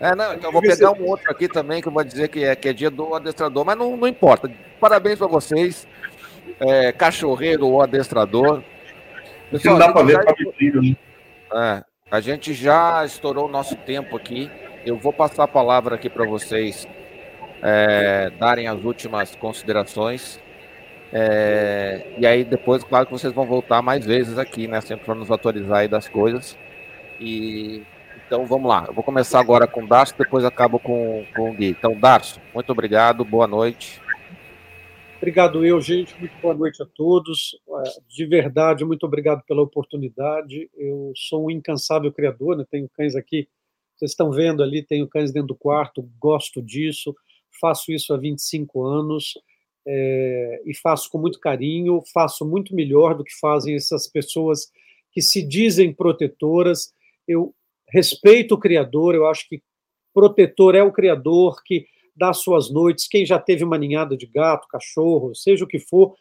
É, não, então eu vou pegar um outro aqui também que eu vou dizer que é, que é dia do adestrador, mas não, não importa. Parabéns para vocês, é, cachorreiro ou adestrador. Pessoal, não dá para ver, já... Né? é, a gente já estourou o nosso tempo aqui. Eu vou passar a palavra aqui para vocês é, darem as últimas considerações. É, e aí depois, claro que vocês vão voltar mais vezes aqui, né? Sempre para nos atualizar aí das coisas. E então vamos lá. Eu vou começar agora com o Darcio, depois acabo com, com o Gui. Então, Darcio, muito obrigado, boa noite. Obrigado eu, gente. Muito boa noite a todos. É, de verdade, muito obrigado pela oportunidade. Eu sou um incansável criador, né? tenho cães aqui, vocês estão vendo ali, tenho cães dentro do quarto, gosto disso, faço isso há 25 anos é, e faço com muito carinho, faço muito melhor do que fazem essas pessoas que se dizem protetoras eu respeito o Criador, eu acho que protetor é o Criador que dá suas noites. Quem já teve uma ninhada de gato, cachorro, seja o que for,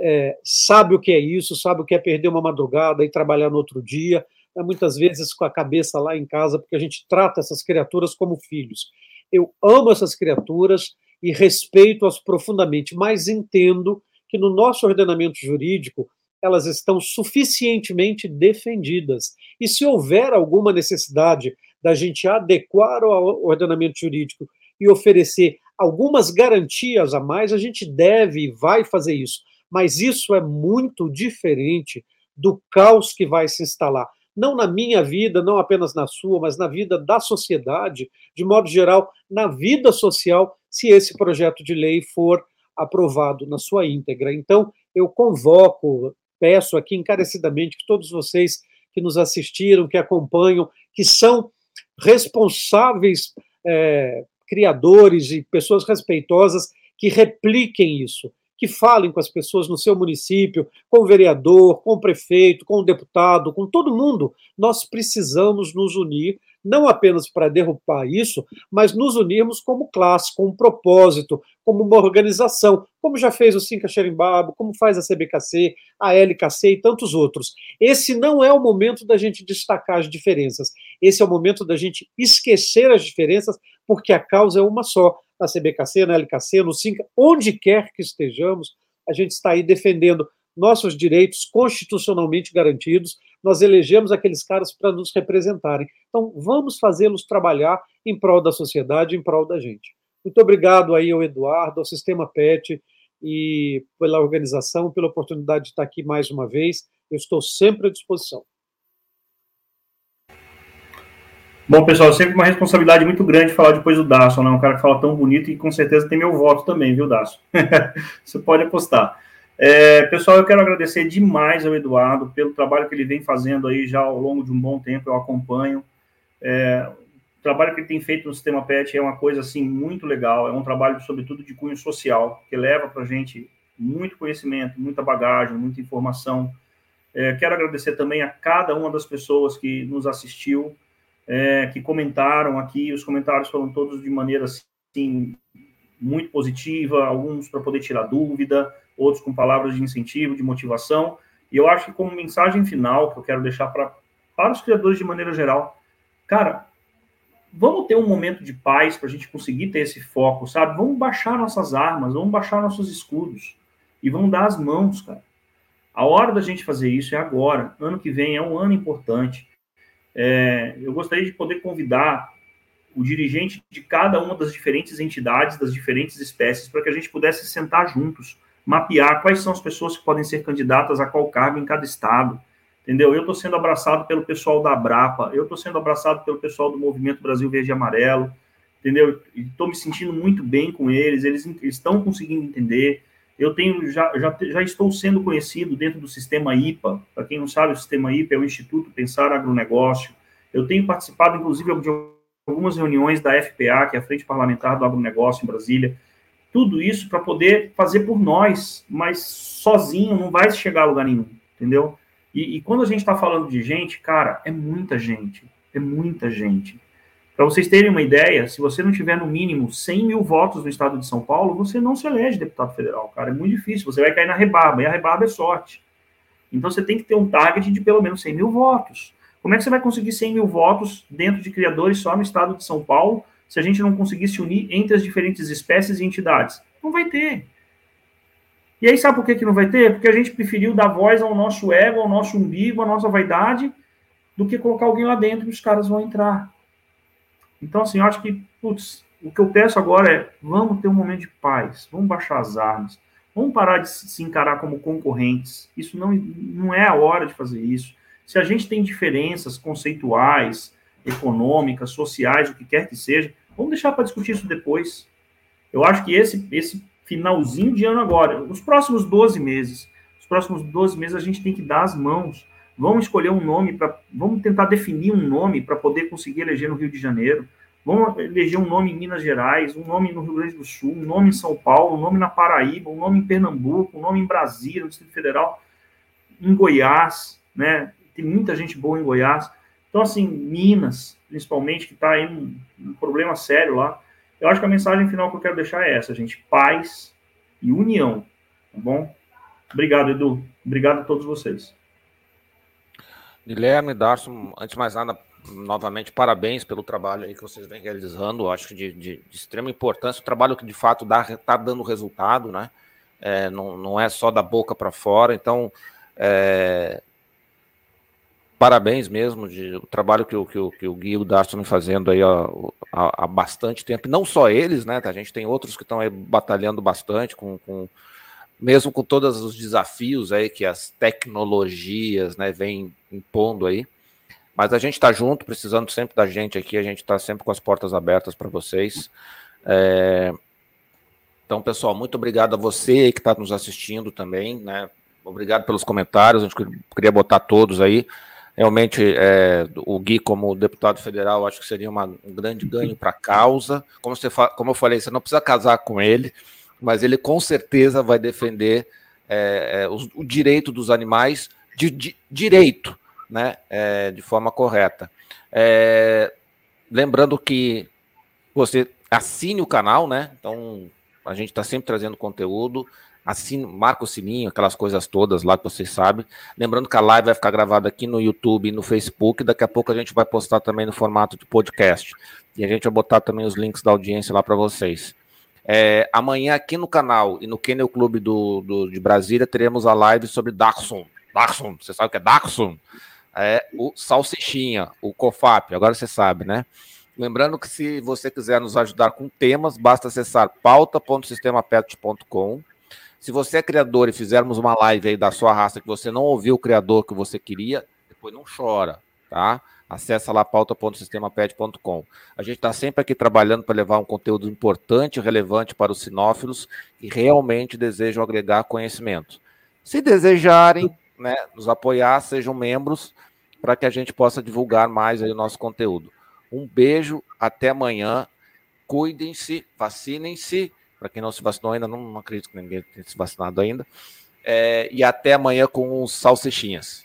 é, sabe o que é isso, sabe o que é perder uma madrugada e trabalhar no outro dia, é, muitas vezes com a cabeça lá em casa, porque a gente trata essas criaturas como filhos. Eu amo essas criaturas e respeito-as profundamente, mas entendo que no nosso ordenamento jurídico elas estão suficientemente defendidas. E se houver alguma necessidade da gente adequar o ordenamento jurídico e oferecer algumas garantias a mais, a gente deve e vai fazer isso. Mas isso é muito diferente do caos que vai se instalar. Não na minha vida, não apenas na sua, mas na vida da sociedade, de modo geral, na vida social, se esse projeto de lei for aprovado na sua íntegra. Então, eu convoco peço aqui encarecidamente que todos vocês que nos assistiram, que acompanham, que são responsáveis, é, criadores e pessoas respeitosas, que repliquem isso, que falem com as pessoas no seu município, com o vereador, com o prefeito, com o deputado, com todo mundo. Nós precisamos nos unir não apenas para derrubar isso, mas nos unirmos como classe, com um propósito, como uma organização, como já fez o Cinca Xerimbabo, como faz a CBKC, a LKC e tantos outros. Esse não é o momento da gente destacar as diferenças, esse é o momento da gente esquecer as diferenças, porque a causa é uma só. Na CBKC, na LKC, no Cinca, onde quer que estejamos, a gente está aí defendendo nossos direitos constitucionalmente garantidos, nós elegemos aqueles caras para nos representarem. Então, vamos fazê-los trabalhar em prol da sociedade, em prol da gente. Muito obrigado aí ao Eduardo, ao Sistema PET e pela organização, pela oportunidade de estar aqui mais uma vez. Eu estou sempre à disposição. Bom, pessoal, sempre uma responsabilidade muito grande falar depois do Daço, né? Um cara que fala tão bonito e com certeza tem meu voto também, viu, Daço? Você pode apostar. É, pessoal, eu quero agradecer demais ao Eduardo pelo trabalho que ele vem fazendo aí já ao longo de um bom tempo, eu acompanho. É, o trabalho que ele tem feito no sistema PET é uma coisa assim muito legal, é um trabalho sobretudo de cunho social, que leva para a gente muito conhecimento, muita bagagem, muita informação. É, quero agradecer também a cada uma das pessoas que nos assistiu, é, que comentaram aqui, os comentários foram todos de maneira assim muito positiva, alguns para poder tirar dúvida, outros com palavras de incentivo, de motivação. E eu acho que como mensagem final que eu quero deixar para para os criadores de maneira geral, cara, vamos ter um momento de paz para a gente conseguir ter esse foco, sabe? Vamos baixar nossas armas, vamos baixar nossos escudos e vamos dar as mãos, cara. A hora da gente fazer isso é agora. Ano que vem é um ano importante. É, eu gostaria de poder convidar o dirigente de cada uma das diferentes entidades, das diferentes espécies, para que a gente pudesse sentar juntos mapear quais são as pessoas que podem ser candidatas a qual cargo em cada estado, entendeu? Eu estou sendo abraçado pelo pessoal da Abrapa, eu estou sendo abraçado pelo pessoal do Movimento Brasil Verde e Amarelo, entendeu? Estou me sentindo muito bem com eles, eles estão conseguindo entender. Eu tenho já, já, já estou sendo conhecido dentro do sistema IPA. Para quem não sabe, o sistema IPA é o Instituto Pensar Agronegócio. Eu tenho participado, inclusive, de algumas reuniões da FPA, que é a Frente Parlamentar do Agronegócio em Brasília. Tudo isso para poder fazer por nós, mas sozinho não vai chegar a lugar nenhum, entendeu? E, e quando a gente está falando de gente, cara, é muita gente, é muita gente. Para vocês terem uma ideia, se você não tiver no mínimo 100 mil votos no estado de São Paulo, você não se elege deputado federal, cara. É muito difícil. Você vai cair na rebarba, e a rebarba é sorte. Então você tem que ter um target de pelo menos 100 mil votos. Como é que você vai conseguir 100 mil votos dentro de criadores só no estado de São Paulo, se a gente não conseguir se unir entre as diferentes espécies e entidades? Não vai ter. E aí, sabe por que, que não vai ter? Porque a gente preferiu dar voz ao nosso ego, ao nosso umbigo, à nossa vaidade, do que colocar alguém lá dentro e os caras vão entrar. Então, assim, eu acho que, putz, o que eu peço agora é, vamos ter um momento de paz, vamos baixar as armas, vamos parar de se encarar como concorrentes. Isso não, não é a hora de fazer isso. Se a gente tem diferenças conceituais, econômicas, sociais, o que quer que seja, vamos deixar para discutir isso depois. Eu acho que esse, esse finalzinho de ano agora, os próximos 12 meses, os próximos 12 meses a gente tem que dar as mãos Vamos escolher um nome para. Vamos tentar definir um nome para poder conseguir eleger no Rio de Janeiro. Vamos eleger um nome em Minas Gerais, um nome no Rio Grande do Sul, um nome em São Paulo, um nome na Paraíba, um nome em Pernambuco, um nome em Brasília, no Distrito Federal, em Goiás, né? Tem muita gente boa em Goiás. Então, assim, Minas, principalmente, que está aí um, um problema sério lá. Eu acho que a mensagem final que eu quero deixar é essa, gente: paz e união, tá bom? Obrigado, Edu. Obrigado a todos vocês. Guilherme, Darson, antes de mais nada, novamente, parabéns pelo trabalho aí que vocês vêm realizando. Acho que de, de, de extrema importância. O trabalho que de fato está dando resultado, né? É, não, não é só da boca para fora. Então, é, parabéns mesmo de, o trabalho que, o, que, que o Gui e o Darson vem fazendo aí há, há, há, bastante tempo. Não só eles, né? A gente tem outros que estão aí batalhando bastante com, com mesmo com todos os desafios aí que as tecnologias né, vêm impondo aí. Mas a gente está junto, precisando sempre da gente aqui, a gente está sempre com as portas abertas para vocês. É... Então, pessoal, muito obrigado a você que está nos assistindo também, né? Obrigado pelos comentários, a gente queria botar todos aí. Realmente, é, o Gui, como deputado federal, acho que seria uma, um grande ganho para a causa. Como, você como eu falei, você não precisa casar com ele, mas ele com certeza vai defender é, é, o, o, direito dos animais, de, de direito, né, é, de forma correta. É, lembrando que você assine o canal, né? Então a gente está sempre trazendo conteúdo. Assine, marca o sininho, aquelas coisas todas lá que vocês sabem. Lembrando que a live vai ficar gravada aqui no YouTube e no Facebook. Daqui a pouco a gente vai postar também no formato de podcast. E a gente vai botar também os links da audiência lá para vocês. É, amanhã aqui no canal e no Kennel Clube do, do, de Brasília teremos a live sobre Daxon. Daxon, você sabe o que é Daxon? É o Salsichinha, o COFAP, agora você sabe, né? Lembrando que se você quiser nos ajudar com temas, basta acessar pauta.sistemapet.com. Se você é criador e fizermos uma live aí da sua raça que você não ouviu o criador que você queria, depois não chora, tá? Acesse lá pauta.sistemapet.com. A gente está sempre aqui trabalhando para levar um conteúdo importante e relevante para os sinófilos que realmente desejam agregar conhecimento. Se desejarem né, nos apoiar, sejam membros para que a gente possa divulgar mais aí o nosso conteúdo. Um beijo, até amanhã. Cuidem-se, vacinem-se. Para quem não se vacinou ainda, não, não acredito que ninguém tenha se vacinado ainda. É, e até amanhã com os salsichinhas.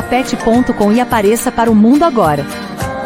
sistemapet.com e apareça para o mundo agora.